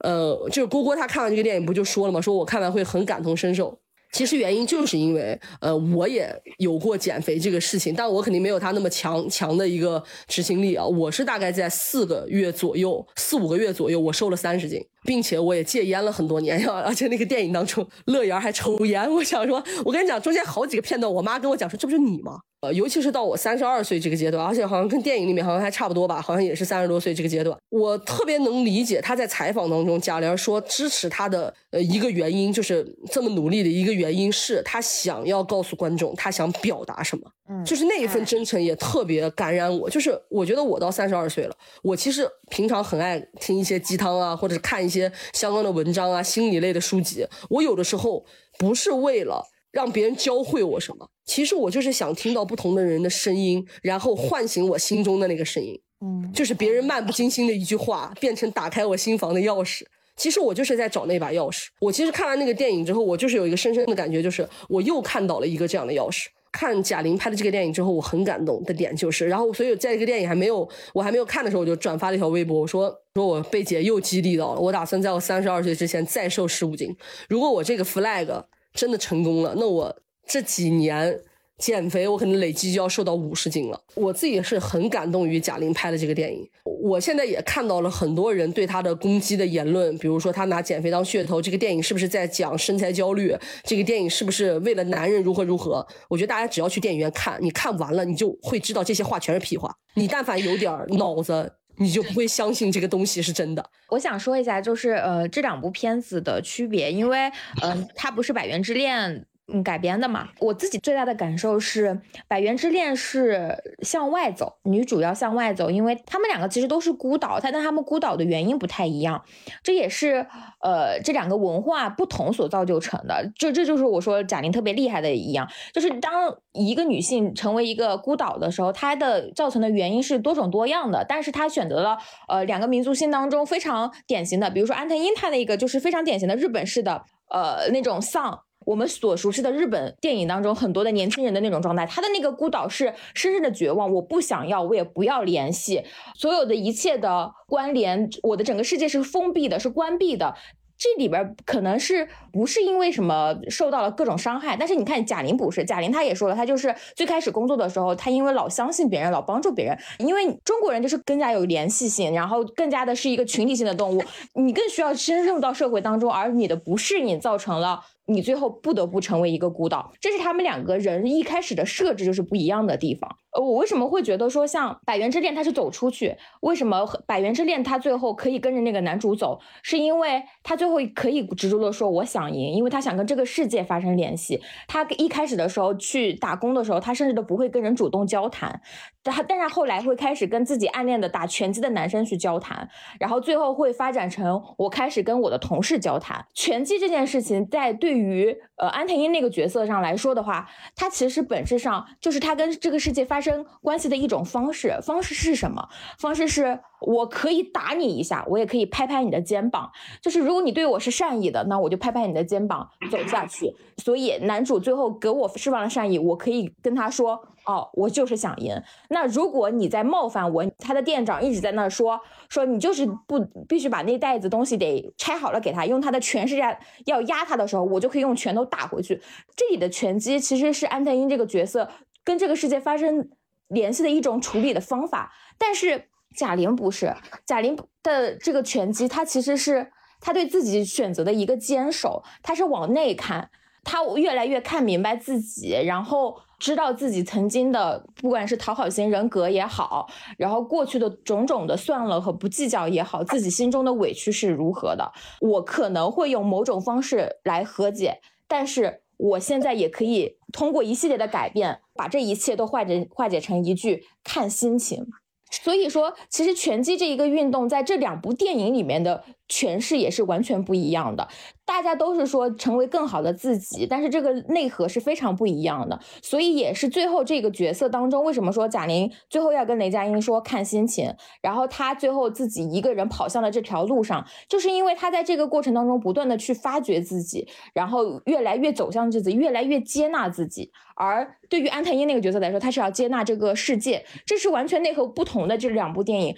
呃，就是郭郭他看完这个电影不就说了吗？说我看完会很感同身受。其实原因就是因为，呃，我也有过减肥这个事情，但我肯定没有他那么强强的一个执行力啊。我是大概在四个月左右，四五个月左右，我瘦了三十斤，并且我也戒烟了很多年呀。而且那个电影当中，乐言还抽烟。我想说，我跟你讲，中间好几个片段，我妈跟我讲说，这不是你吗？呃，尤其是到我三十二岁这个阶段，而且好像跟电影里面好像还差不多吧，好像也是三十多岁这个阶段。我特别能理解他在采访当中，贾玲说支持他的呃一个原因，就是这么努力的一个原因是他想要告诉观众他想表达什么，嗯，就是那一份真诚也特别感染我。就是我觉得我到三十二岁了，我其实平常很爱听一些鸡汤啊，或者是看一些相关的文章啊，心理类的书籍。我有的时候不是为了。让别人教会我什么？其实我就是想听到不同的人的声音，然后唤醒我心中的那个声音。嗯，就是别人漫不经心的一句话，变成打开我心房的钥匙。其实我就是在找那把钥匙。我其实看完那个电影之后，我就是有一个深深的感觉，就是我又看到了一个这样的钥匙。看贾玲拍的这个电影之后，我很感动的点就是，然后所以在这个电影还没有我还没有看的时候，我就转发了一条微博，我说说我被姐又激励到了，我打算在我三十二岁之前再瘦十五斤。如果我这个 flag。真的成功了，那我这几年减肥，我可能累计就要瘦到五十斤了。我自己是很感动于贾玲拍的这个电影。我现在也看到了很多人对她的攻击的言论，比如说她拿减肥当噱头，这个电影是不是在讲身材焦虑？这个电影是不是为了男人如何如何？我觉得大家只要去电影院看，你看完了，你就会知道这些话全是屁话。你但凡有点脑子。你就不会相信这个东西是真的。我想说一下，就是呃，这两部片子的区别，因为嗯，它不是《百元之恋》。嗯，改编的嘛，我自己最大的感受是《百元之恋》是向外走，女主要向外走，因为他们两个其实都是孤岛，但但他们孤岛的原因不太一样，这也是呃这两个文化不同所造就成的。这这就是我说贾玲特别厉害的一样，就是当一个女性成为一个孤岛的时候，她的造成的原因是多种多样的，但是她选择了呃两个民族性当中非常典型的，比如说安藤樱，她的一个就是非常典型的日本式的呃那种丧。我们所熟悉的日本电影当中很多的年轻人的那种状态，他的那个孤岛是深深的绝望，我不想要，我也不要联系，所有的一切的关联，我的整个世界是封闭的，是关闭的。这里边可能是不是因为什么受到了各种伤害，但是你看贾玲不是，贾玲她也说了，她就是最开始工作的时候，她因为老相信别人，老帮助别人，因为中国人就是更加有联系性，然后更加的是一个群体性的动物，你更需要深入到社会当中，而你的不适应造成了。你最后不得不成为一个孤岛，这是他们两个人一开始的设置就是不一样的地方。呃，我为什么会觉得说像《百元之恋》他是走出去？为什么《百元之恋》他最后可以跟着那个男主走？是因为他最后可以执着的说我想赢，因为他想跟这个世界发生联系。他一开始的时候去打工的时候，他甚至都不会跟人主动交谈，他但是后来会开始跟自己暗恋的打拳击的男生去交谈，然后最后会发展成我开始跟我的同事交谈。拳击这件事情在对于呃安藤樱那个角色上来说的话，他其实本质上就是他跟这个世界发。生关系的一种方式，方式是什么？方式是我可以打你一下，我也可以拍拍你的肩膀。就是如果你对我是善意的，那我就拍拍你的肩膀走下去。所以男主最后给我释放了善意，我可以跟他说。哦，我就是想赢。那如果你在冒犯我，他的店长一直在那说说你就是不必须把那袋子东西得拆好了给他，用他的全世界要压他的时候，我就可以用拳头打回去。这里的拳击其实是安藤英这个角色跟这个世界发生联系的一种处理的方法。但是贾玲不是，贾玲的这个拳击，他其实是他对自己选择的一个坚守，他是往内看，他越来越看明白自己，然后。知道自己曾经的，不管是讨好型人格也好，然后过去的种种的算了和不计较也好，自己心中的委屈是如何的，我可能会用某种方式来和解，但是我现在也可以通过一系列的改变，把这一切都化解化解成一句看心情。所以说，其实拳击这一个运动，在这两部电影里面的诠释也是完全不一样的。大家都是说成为更好的自己，但是这个内核是非常不一样的。所以也是最后这个角色当中，为什么说贾玲最后要跟雷佳音说看心情，然后她最后自己一个人跑向了这条路上，就是因为她在这个过程当中不断的去发掘自己，然后越来越走向自己，越来越接纳自己。而对于安藤英那个角色来说，他是要接纳这个世界，这是完全内核不同的这两部电影。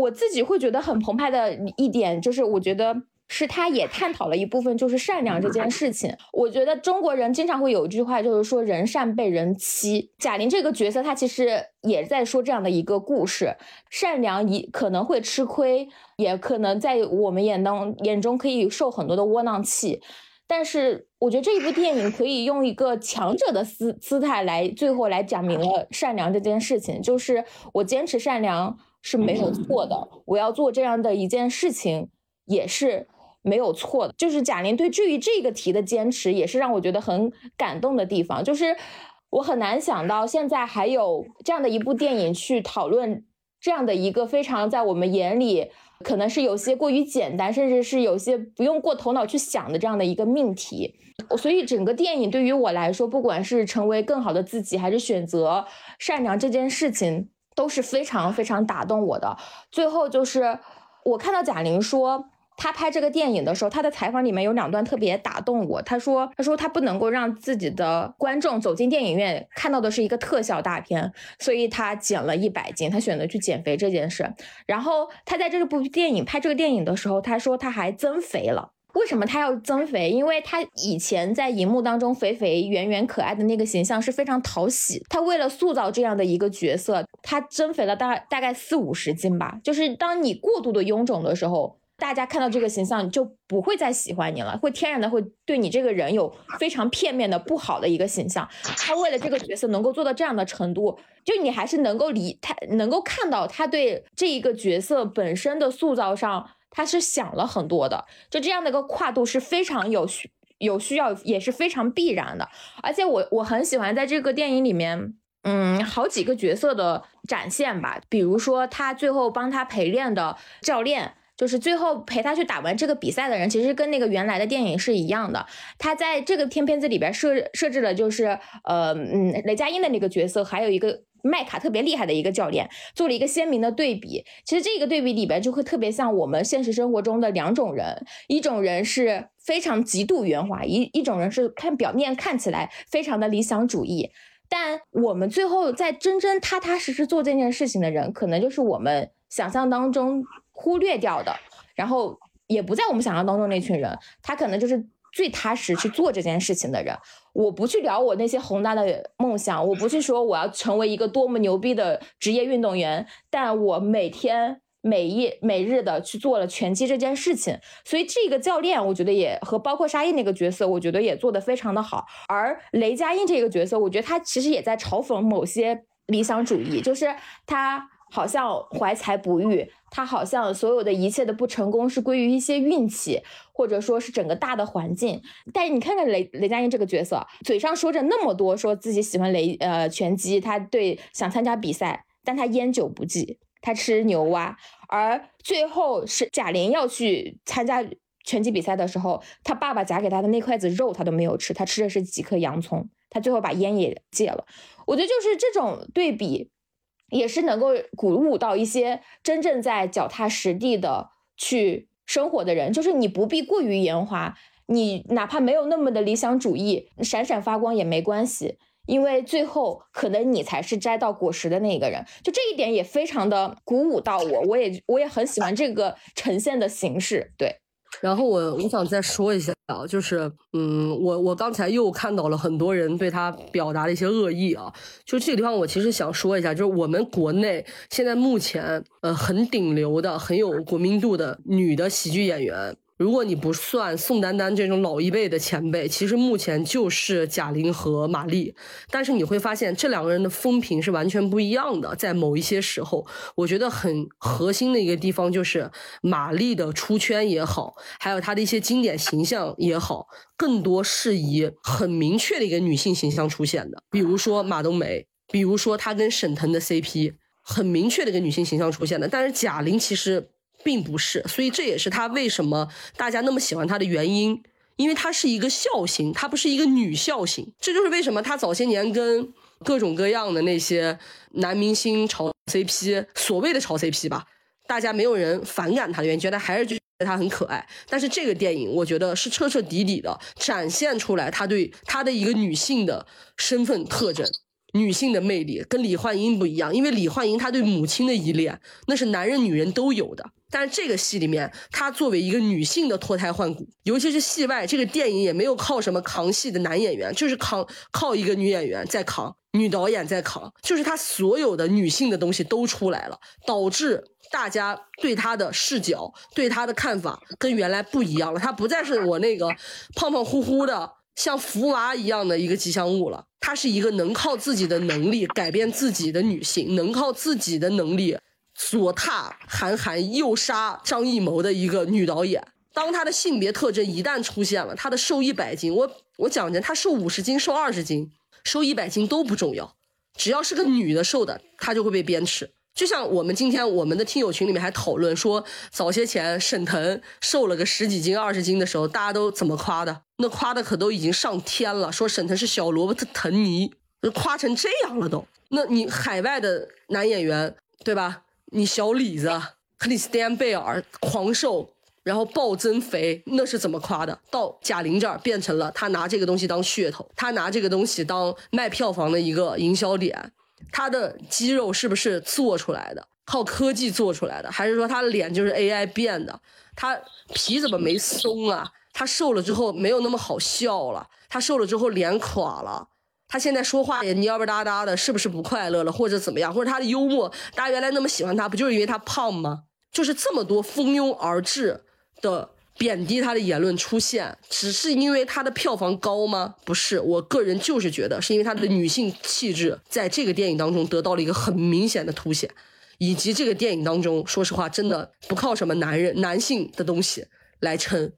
我自己会觉得很澎湃的一点，就是我觉得。是，他也探讨了一部分，就是善良这件事情。我觉得中国人经常会有一句话，就是说人善被人欺。贾玲这个角色，她其实也在说这样的一个故事：善良一可能会吃亏，也可能在我们眼当眼中可以受很多的窝囊气。但是，我觉得这一部电影可以用一个强者的姿姿态来最后来讲明了善良这件事情，就是我坚持善良是没有错的，我要做这样的一件事情也是。没有错的，就是贾玲对至于这个题的坚持，也是让我觉得很感动的地方。就是我很难想到现在还有这样的一部电影去讨论这样的一个非常在我们眼里可能是有些过于简单，甚至是有些不用过头脑去想的这样的一个命题。所以整个电影对于我来说，不管是成为更好的自己，还是选择善良这件事情，都是非常非常打动我的。最后就是我看到贾玲说。他拍这个电影的时候，他的采访里面有两段特别打动我。他说：“他说他不能够让自己的观众走进电影院看到的是一个特效大片，所以他减了一百斤，他选择去减肥这件事。然后他在这部电影拍这个电影的时候，他说他还增肥了。为什么他要增肥？因为他以前在荧幕当中肥肥圆圆可爱的那个形象是非常讨喜。他为了塑造这样的一个角色，他增肥了大大概四五十斤吧。就是当你过度的臃肿的时候。”大家看到这个形象就不会再喜欢你了，会天然的会对你这个人有非常片面的不好的一个形象。他为了这个角色能够做到这样的程度，就你还是能够理他，能够看到他对这一个角色本身的塑造上，他是想了很多的。就这样的一个跨度是非常有需有需要，也是非常必然的。而且我我很喜欢在这个电影里面，嗯，好几个角色的展现吧，比如说他最后帮他陪练的教练。就是最后陪他去打完这个比赛的人，其实跟那个原来的电影是一样的。他在这个片片子里边设设置了，就是呃嗯雷佳音的那个角色，还有一个麦卡特别厉害的一个教练，做了一个鲜明的对比。其实这个对比里边就会特别像我们现实生活中的两种人，一种人是非常极度圆滑，一一种人是看表面看起来非常的理想主义。但我们最后在真真踏踏实实做这件事情的人，可能就是我们想象当中。忽略掉的，然后也不在我们想象当中那群人，他可能就是最踏实去做这件事情的人。我不去聊我那些宏大的梦想，我不去说我要成为一个多么牛逼的职业运动员，但我每天每夜每日的去做了拳击这件事情。所以这个教练，我觉得也和包括沙溢那个角色，我觉得也做得非常的好。而雷佳音这个角色，我觉得他其实也在嘲讽某些。理想主义，就是他好像怀才不遇，他好像所有的一切的不成功是归于一些运气，或者说是整个大的环境。但你看看雷雷佳音这个角色，嘴上说着那么多，说自己喜欢雷呃拳击，他对想参加比赛，但他烟酒不忌，他吃牛蛙，而最后是贾玲要去参加。拳击比赛的时候，他爸爸夹给他的那筷子肉他都没有吃，他吃的是几颗洋葱。他最后把烟也戒了。我觉得就是这种对比，也是能够鼓舞到一些真正在脚踏实地的去生活的人。就是你不必过于圆滑，你哪怕没有那么的理想主义，闪闪发光也没关系，因为最后可能你才是摘到果实的那一个人。就这一点也非常的鼓舞到我，我也我也很喜欢这个呈现的形式，对。然后我我想再说一下啊，就是嗯，我我刚才又看到了很多人对他表达的一些恶意啊，就这个地方我其实想说一下，就是我们国内现在目前呃很顶流的、很有国民度的女的喜剧演员。如果你不算宋丹丹这种老一辈的前辈，其实目前就是贾玲和马丽。但是你会发现这两个人的风评是完全不一样的。在某一些时候，我觉得很核心的一个地方就是马丽的出圈也好，还有她的一些经典形象也好，更多是以很明确的一个女性形象出现的。比如说马冬梅，比如说她跟沈腾的 CP，很明确的一个女性形象出现的。但是贾玲其实。并不是，所以这也是他为什么大家那么喜欢他的原因，因为他是一个笑星，他不是一个女笑星，这就是为什么他早些年跟各种各样的那些男明星炒 CP，所谓的炒 CP 吧，大家没有人反感他的原因，觉得还是觉得他很可爱。但是这个电影，我觉得是彻彻底底的展现出来他对他的一个女性的身份特征。女性的魅力跟李焕英不一样，因为李焕英她对母亲的依恋，那是男人女人都有的。但是这个戏里面，她作为一个女性的脱胎换骨，尤其是戏外，这个电影也没有靠什么扛戏的男演员，就是扛靠一个女演员在扛，女导演在扛，就是她所有的女性的东西都出来了，导致大家对她的视角、对她的看法跟原来不一样了。她不再是我那个胖胖乎乎的。像福娃一样的一个吉祥物了，她是一个能靠自己的能力改变自己的女性，能靠自己的能力左踏韩寒右杀张艺谋的一个女导演。当她的性别特征一旦出现了，她的瘦一百斤，我我讲真，她瘦五十斤、瘦二十斤、瘦一百斤都不重要，只要是个女的瘦的，她就会被鞭笞。就像我们今天我们的听友群里面还讨论说，早些前沈腾瘦了个十几斤、二十斤的时候，大家都怎么夸的？那夸的可都已经上天了，说沈腾是小萝卜特腾尼，夸成这样了都。那你海外的男演员对吧？你小李子、克里斯蒂安贝尔狂瘦，然后暴增肥，那是怎么夸的？到贾玲这儿变成了他拿这个东西当噱头，他拿这个东西当卖票房的一个营销点。他的肌肉是不是做出来的？靠科技做出来的，还是说他的脸就是 AI 变的？他皮怎么没松啊？他瘦了之后没有那么好笑了？他瘦了之后脸垮了？他现在说话也蔫不哒哒的，是不是不快乐了？或者怎么样？或者他的幽默，大家原来那么喜欢他，不就是因为他胖吗？就是这么多蜂拥而至的。贬低他的言论出现，只是因为他的票房高吗？不是，我个人就是觉得是因为他的女性气质在这个电影当中得到了一个很明显的凸显，以及这个电影当中，说实话，真的不靠什么男人、男性的东西来撑。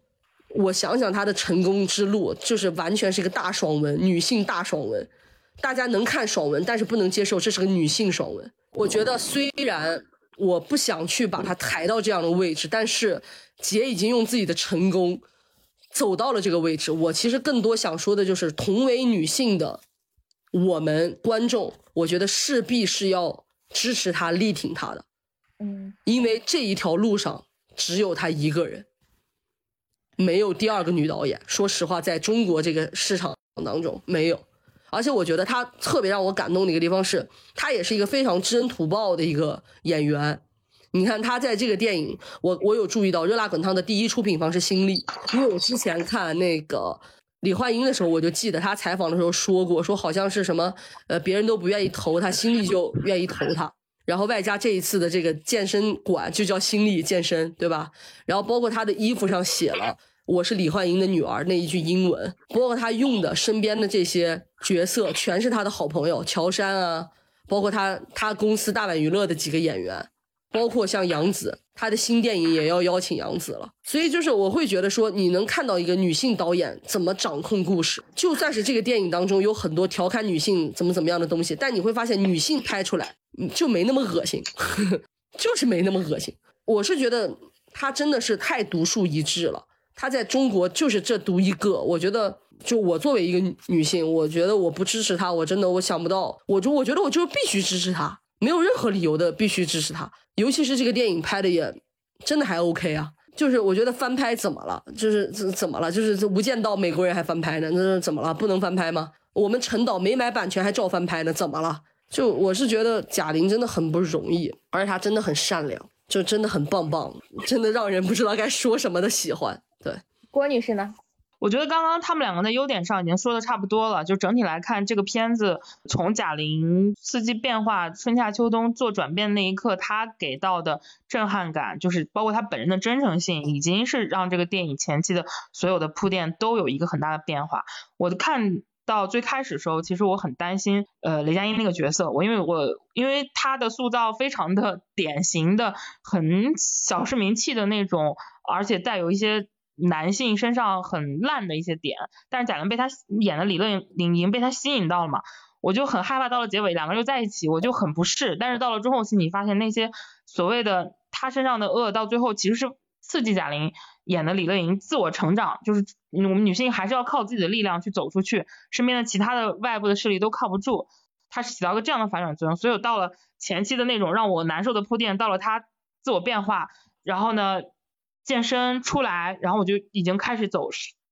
我想想他的成功之路，就是完全是一个大爽文，女性大爽文，大家能看爽文，但是不能接受这是个女性爽文。我觉得虽然。我不想去把他抬到这样的位置，但是姐已经用自己的成功走到了这个位置。我其实更多想说的就是，同为女性的我们观众，我觉得势必是要支持她、力挺她的。嗯，因为这一条路上只有她一个人，没有第二个女导演。说实话，在中国这个市场当中，没有。而且我觉得她特别让我感动的一个地方是，她也是一个非常知恩图报的一个演员。你看她在这个电影，我 我有注意到《热辣滚烫》的第一出品方是新力，因为我之前看那个李焕英的时候，我就记得他采访的时候说过，说好像是什么呃别人都不愿意投他，新力就愿意投他。然后外加这一次的这个健身馆就叫心力健身，对吧？然后包括他的衣服上写了。我是李焕英的女儿那一句英文，包括他用的身边的这些角色，全是他的好朋友乔杉啊，包括他他公司大碗娱乐的几个演员，包括像杨紫，他的新电影也要邀请杨紫了。所以就是我会觉得说，你能看到一个女性导演怎么掌控故事，就算是这个电影当中有很多调侃女性怎么怎么样的东西，但你会发现女性拍出来就没那么恶心，就是没那么恶心。我是觉得她真的是太独树一帜了，她在中国就是这独一个。我觉得。就我作为一个女性，我觉得我不支持她，我真的我想不到，我就我觉得我就必须支持她，没有任何理由的必须支持他。尤其是这个电影拍的也真的还 OK 啊，就是我觉得翻拍怎么了？就是怎怎么了？就是这《无间道》美国人还翻拍呢，那怎么了？不能翻拍吗？我们陈导没买版权还照翻拍呢，怎么了？就我是觉得贾玲真的很不容易，而且她真的很善良，就真的很棒棒，真的让人不知道该说什么的喜欢。对，郭女士呢？我觉得刚刚他们两个的优点上已经说的差不多了，就整体来看，这个片子从贾玲四季变化、春夏秋冬做转变那一刻，她给到的震撼感，就是包括她本人的真诚性，已经是让这个电影前期的所有的铺垫都有一个很大的变化。我看到最开始的时候，其实我很担心，呃，雷佳音那个角色，我因为我因为她的塑造非常的典型的很小市民气的那种，而且带有一些。男性身上很烂的一些点，但是贾玲被他演的李乐莹已经被他吸引到了嘛，我就很害怕到了结尾两个人又在一起，我就很不适。但是到了中后期，你发现那些所谓的他身上的恶，到最后其实是刺激贾玲演的李乐莹自我成长，就是我们女性还是要靠自己的力量去走出去，身边的其他的外部的势力都靠不住，它是起到个这样的反转作用。所以到了前期的那种让我难受的铺垫，到了他自我变化，然后呢？健身出来，然后我就已经开始走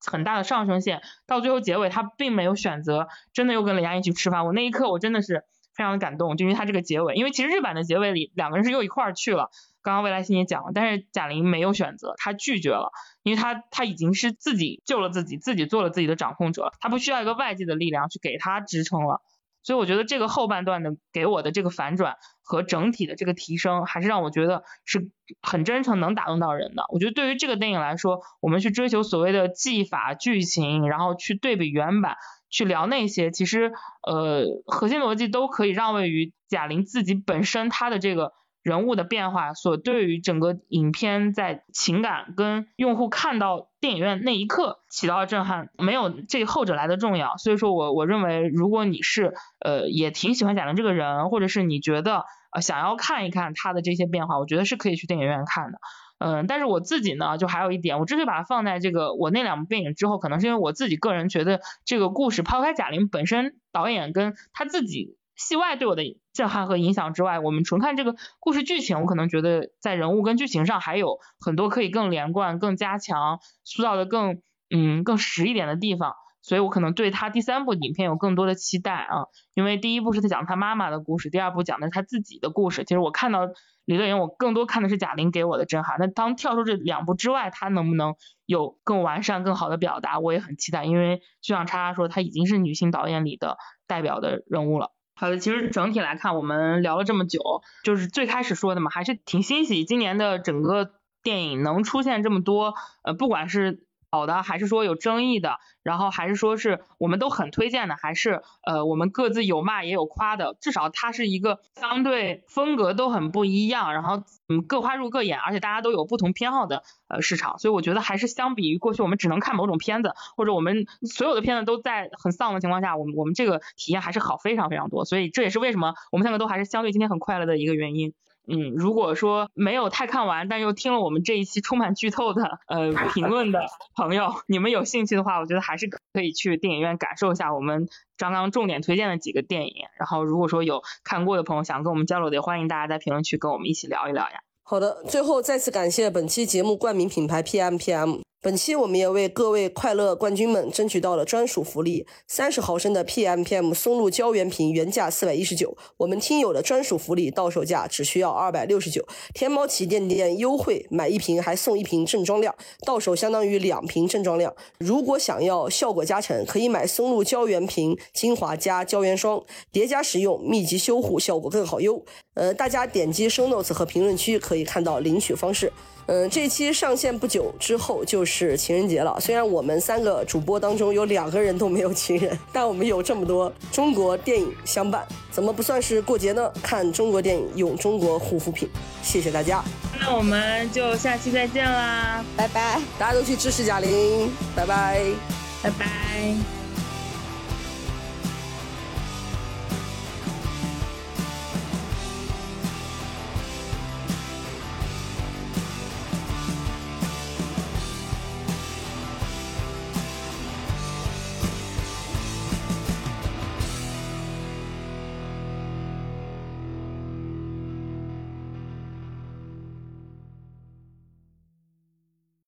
很大的上升线，到最后结尾他并没有选择真的又跟雷佳音去吃饭，我那一刻我真的是非常的感动，就因为他这个结尾，因为其实日版的结尾里两个人是又一块儿去了，刚刚未来星也讲了，但是贾玲没有选择，她拒绝了，因为她她已经是自己救了自己，自己做了自己的掌控者，她不需要一个外界的力量去给她支撑了。所以我觉得这个后半段的给我的这个反转和整体的这个提升，还是让我觉得是很真诚，能打动到人的。我觉得对于这个电影来说，我们去追求所谓的技法、剧情，然后去对比原版，去聊那些，其实呃核心逻辑都可以让位于贾玲自己本身她的这个。人物的变化所对于整个影片在情感跟用户看到电影院那一刻起到的震撼，没有这后者来的重要。所以说我我认为，如果你是呃也挺喜欢贾玲这个人，或者是你觉得呃想要看一看她的这些变化，我觉得是可以去电影院看的。嗯，但是我自己呢，就还有一点，我之所以把它放在这个我那两部电影之后，可能是因为我自己个人觉得这个故事抛开贾玲本身导演跟他自己。戏外对我的震撼和影响之外，我们纯看这个故事剧情，我可能觉得在人物跟剧情上还有很多可以更连贯、更加强、塑造的更嗯更实一点的地方，所以我可能对他第三部影片有更多的期待啊。因为第一部是他讲他妈妈的故事，第二部讲的是他自己的故事。其实我看到李乐莹，我更多看的是贾玲给我的震撼。那当跳出这两部之外，他能不能有更完善、更好的表达，我也很期待。因为就像叉叉说，他已经是女性导演里的代表的人物了。好的，其实整体来看，我们聊了这么久，就是最开始说的嘛，还是挺欣喜今年的整个电影能出现这么多，呃，不管是。好的，还是说有争议的，然后还是说是我们都很推荐的，还是呃我们各自有骂也有夸的，至少它是一个相对风格都很不一样，然后嗯各花入各眼，而且大家都有不同偏好的呃市场，所以我觉得还是相比于过去我们只能看某种片子，或者我们所有的片子都在很丧的情况下，我们我们这个体验还是好非常非常多，所以这也是为什么我们三个都还是相对今天很快乐的一个原因。嗯，如果说没有太看完，但又听了我们这一期充满剧透的呃评论的 朋友，你们有兴趣的话，我觉得还是可以去电影院感受一下我们刚刚重点推荐的几个电影。然后，如果说有看过的朋友想跟我们交流的，也欢迎大家在评论区跟我们一起聊一聊呀。好的，最后再次感谢本期节目冠名品牌 PMPM。本期我们也为各位快乐冠军们争取到了专属福利：三十毫升的 PMPM 松露胶原瓶原价四百一十九，我们听友的专属福利到手价只需要二百六十九，天猫旗舰店优惠，买一瓶还送一瓶正装量，到手相当于两瓶正装量。如果想要效果加成，可以买松露胶原瓶精华加胶原霜，叠加使用，密集修护效果更好哟。呃，大家点击 show notes 和评论区可以看到领取方式。嗯，这期上线不久之后就是情人节了。虽然我们三个主播当中有两个人都没有情人，但我们有这么多中国电影相伴，怎么不算是过节呢？看中国电影，用中国护肤品。谢谢大家，那我们就下期再见啦，拜拜，大家都去支持贾玲，拜拜，拜拜。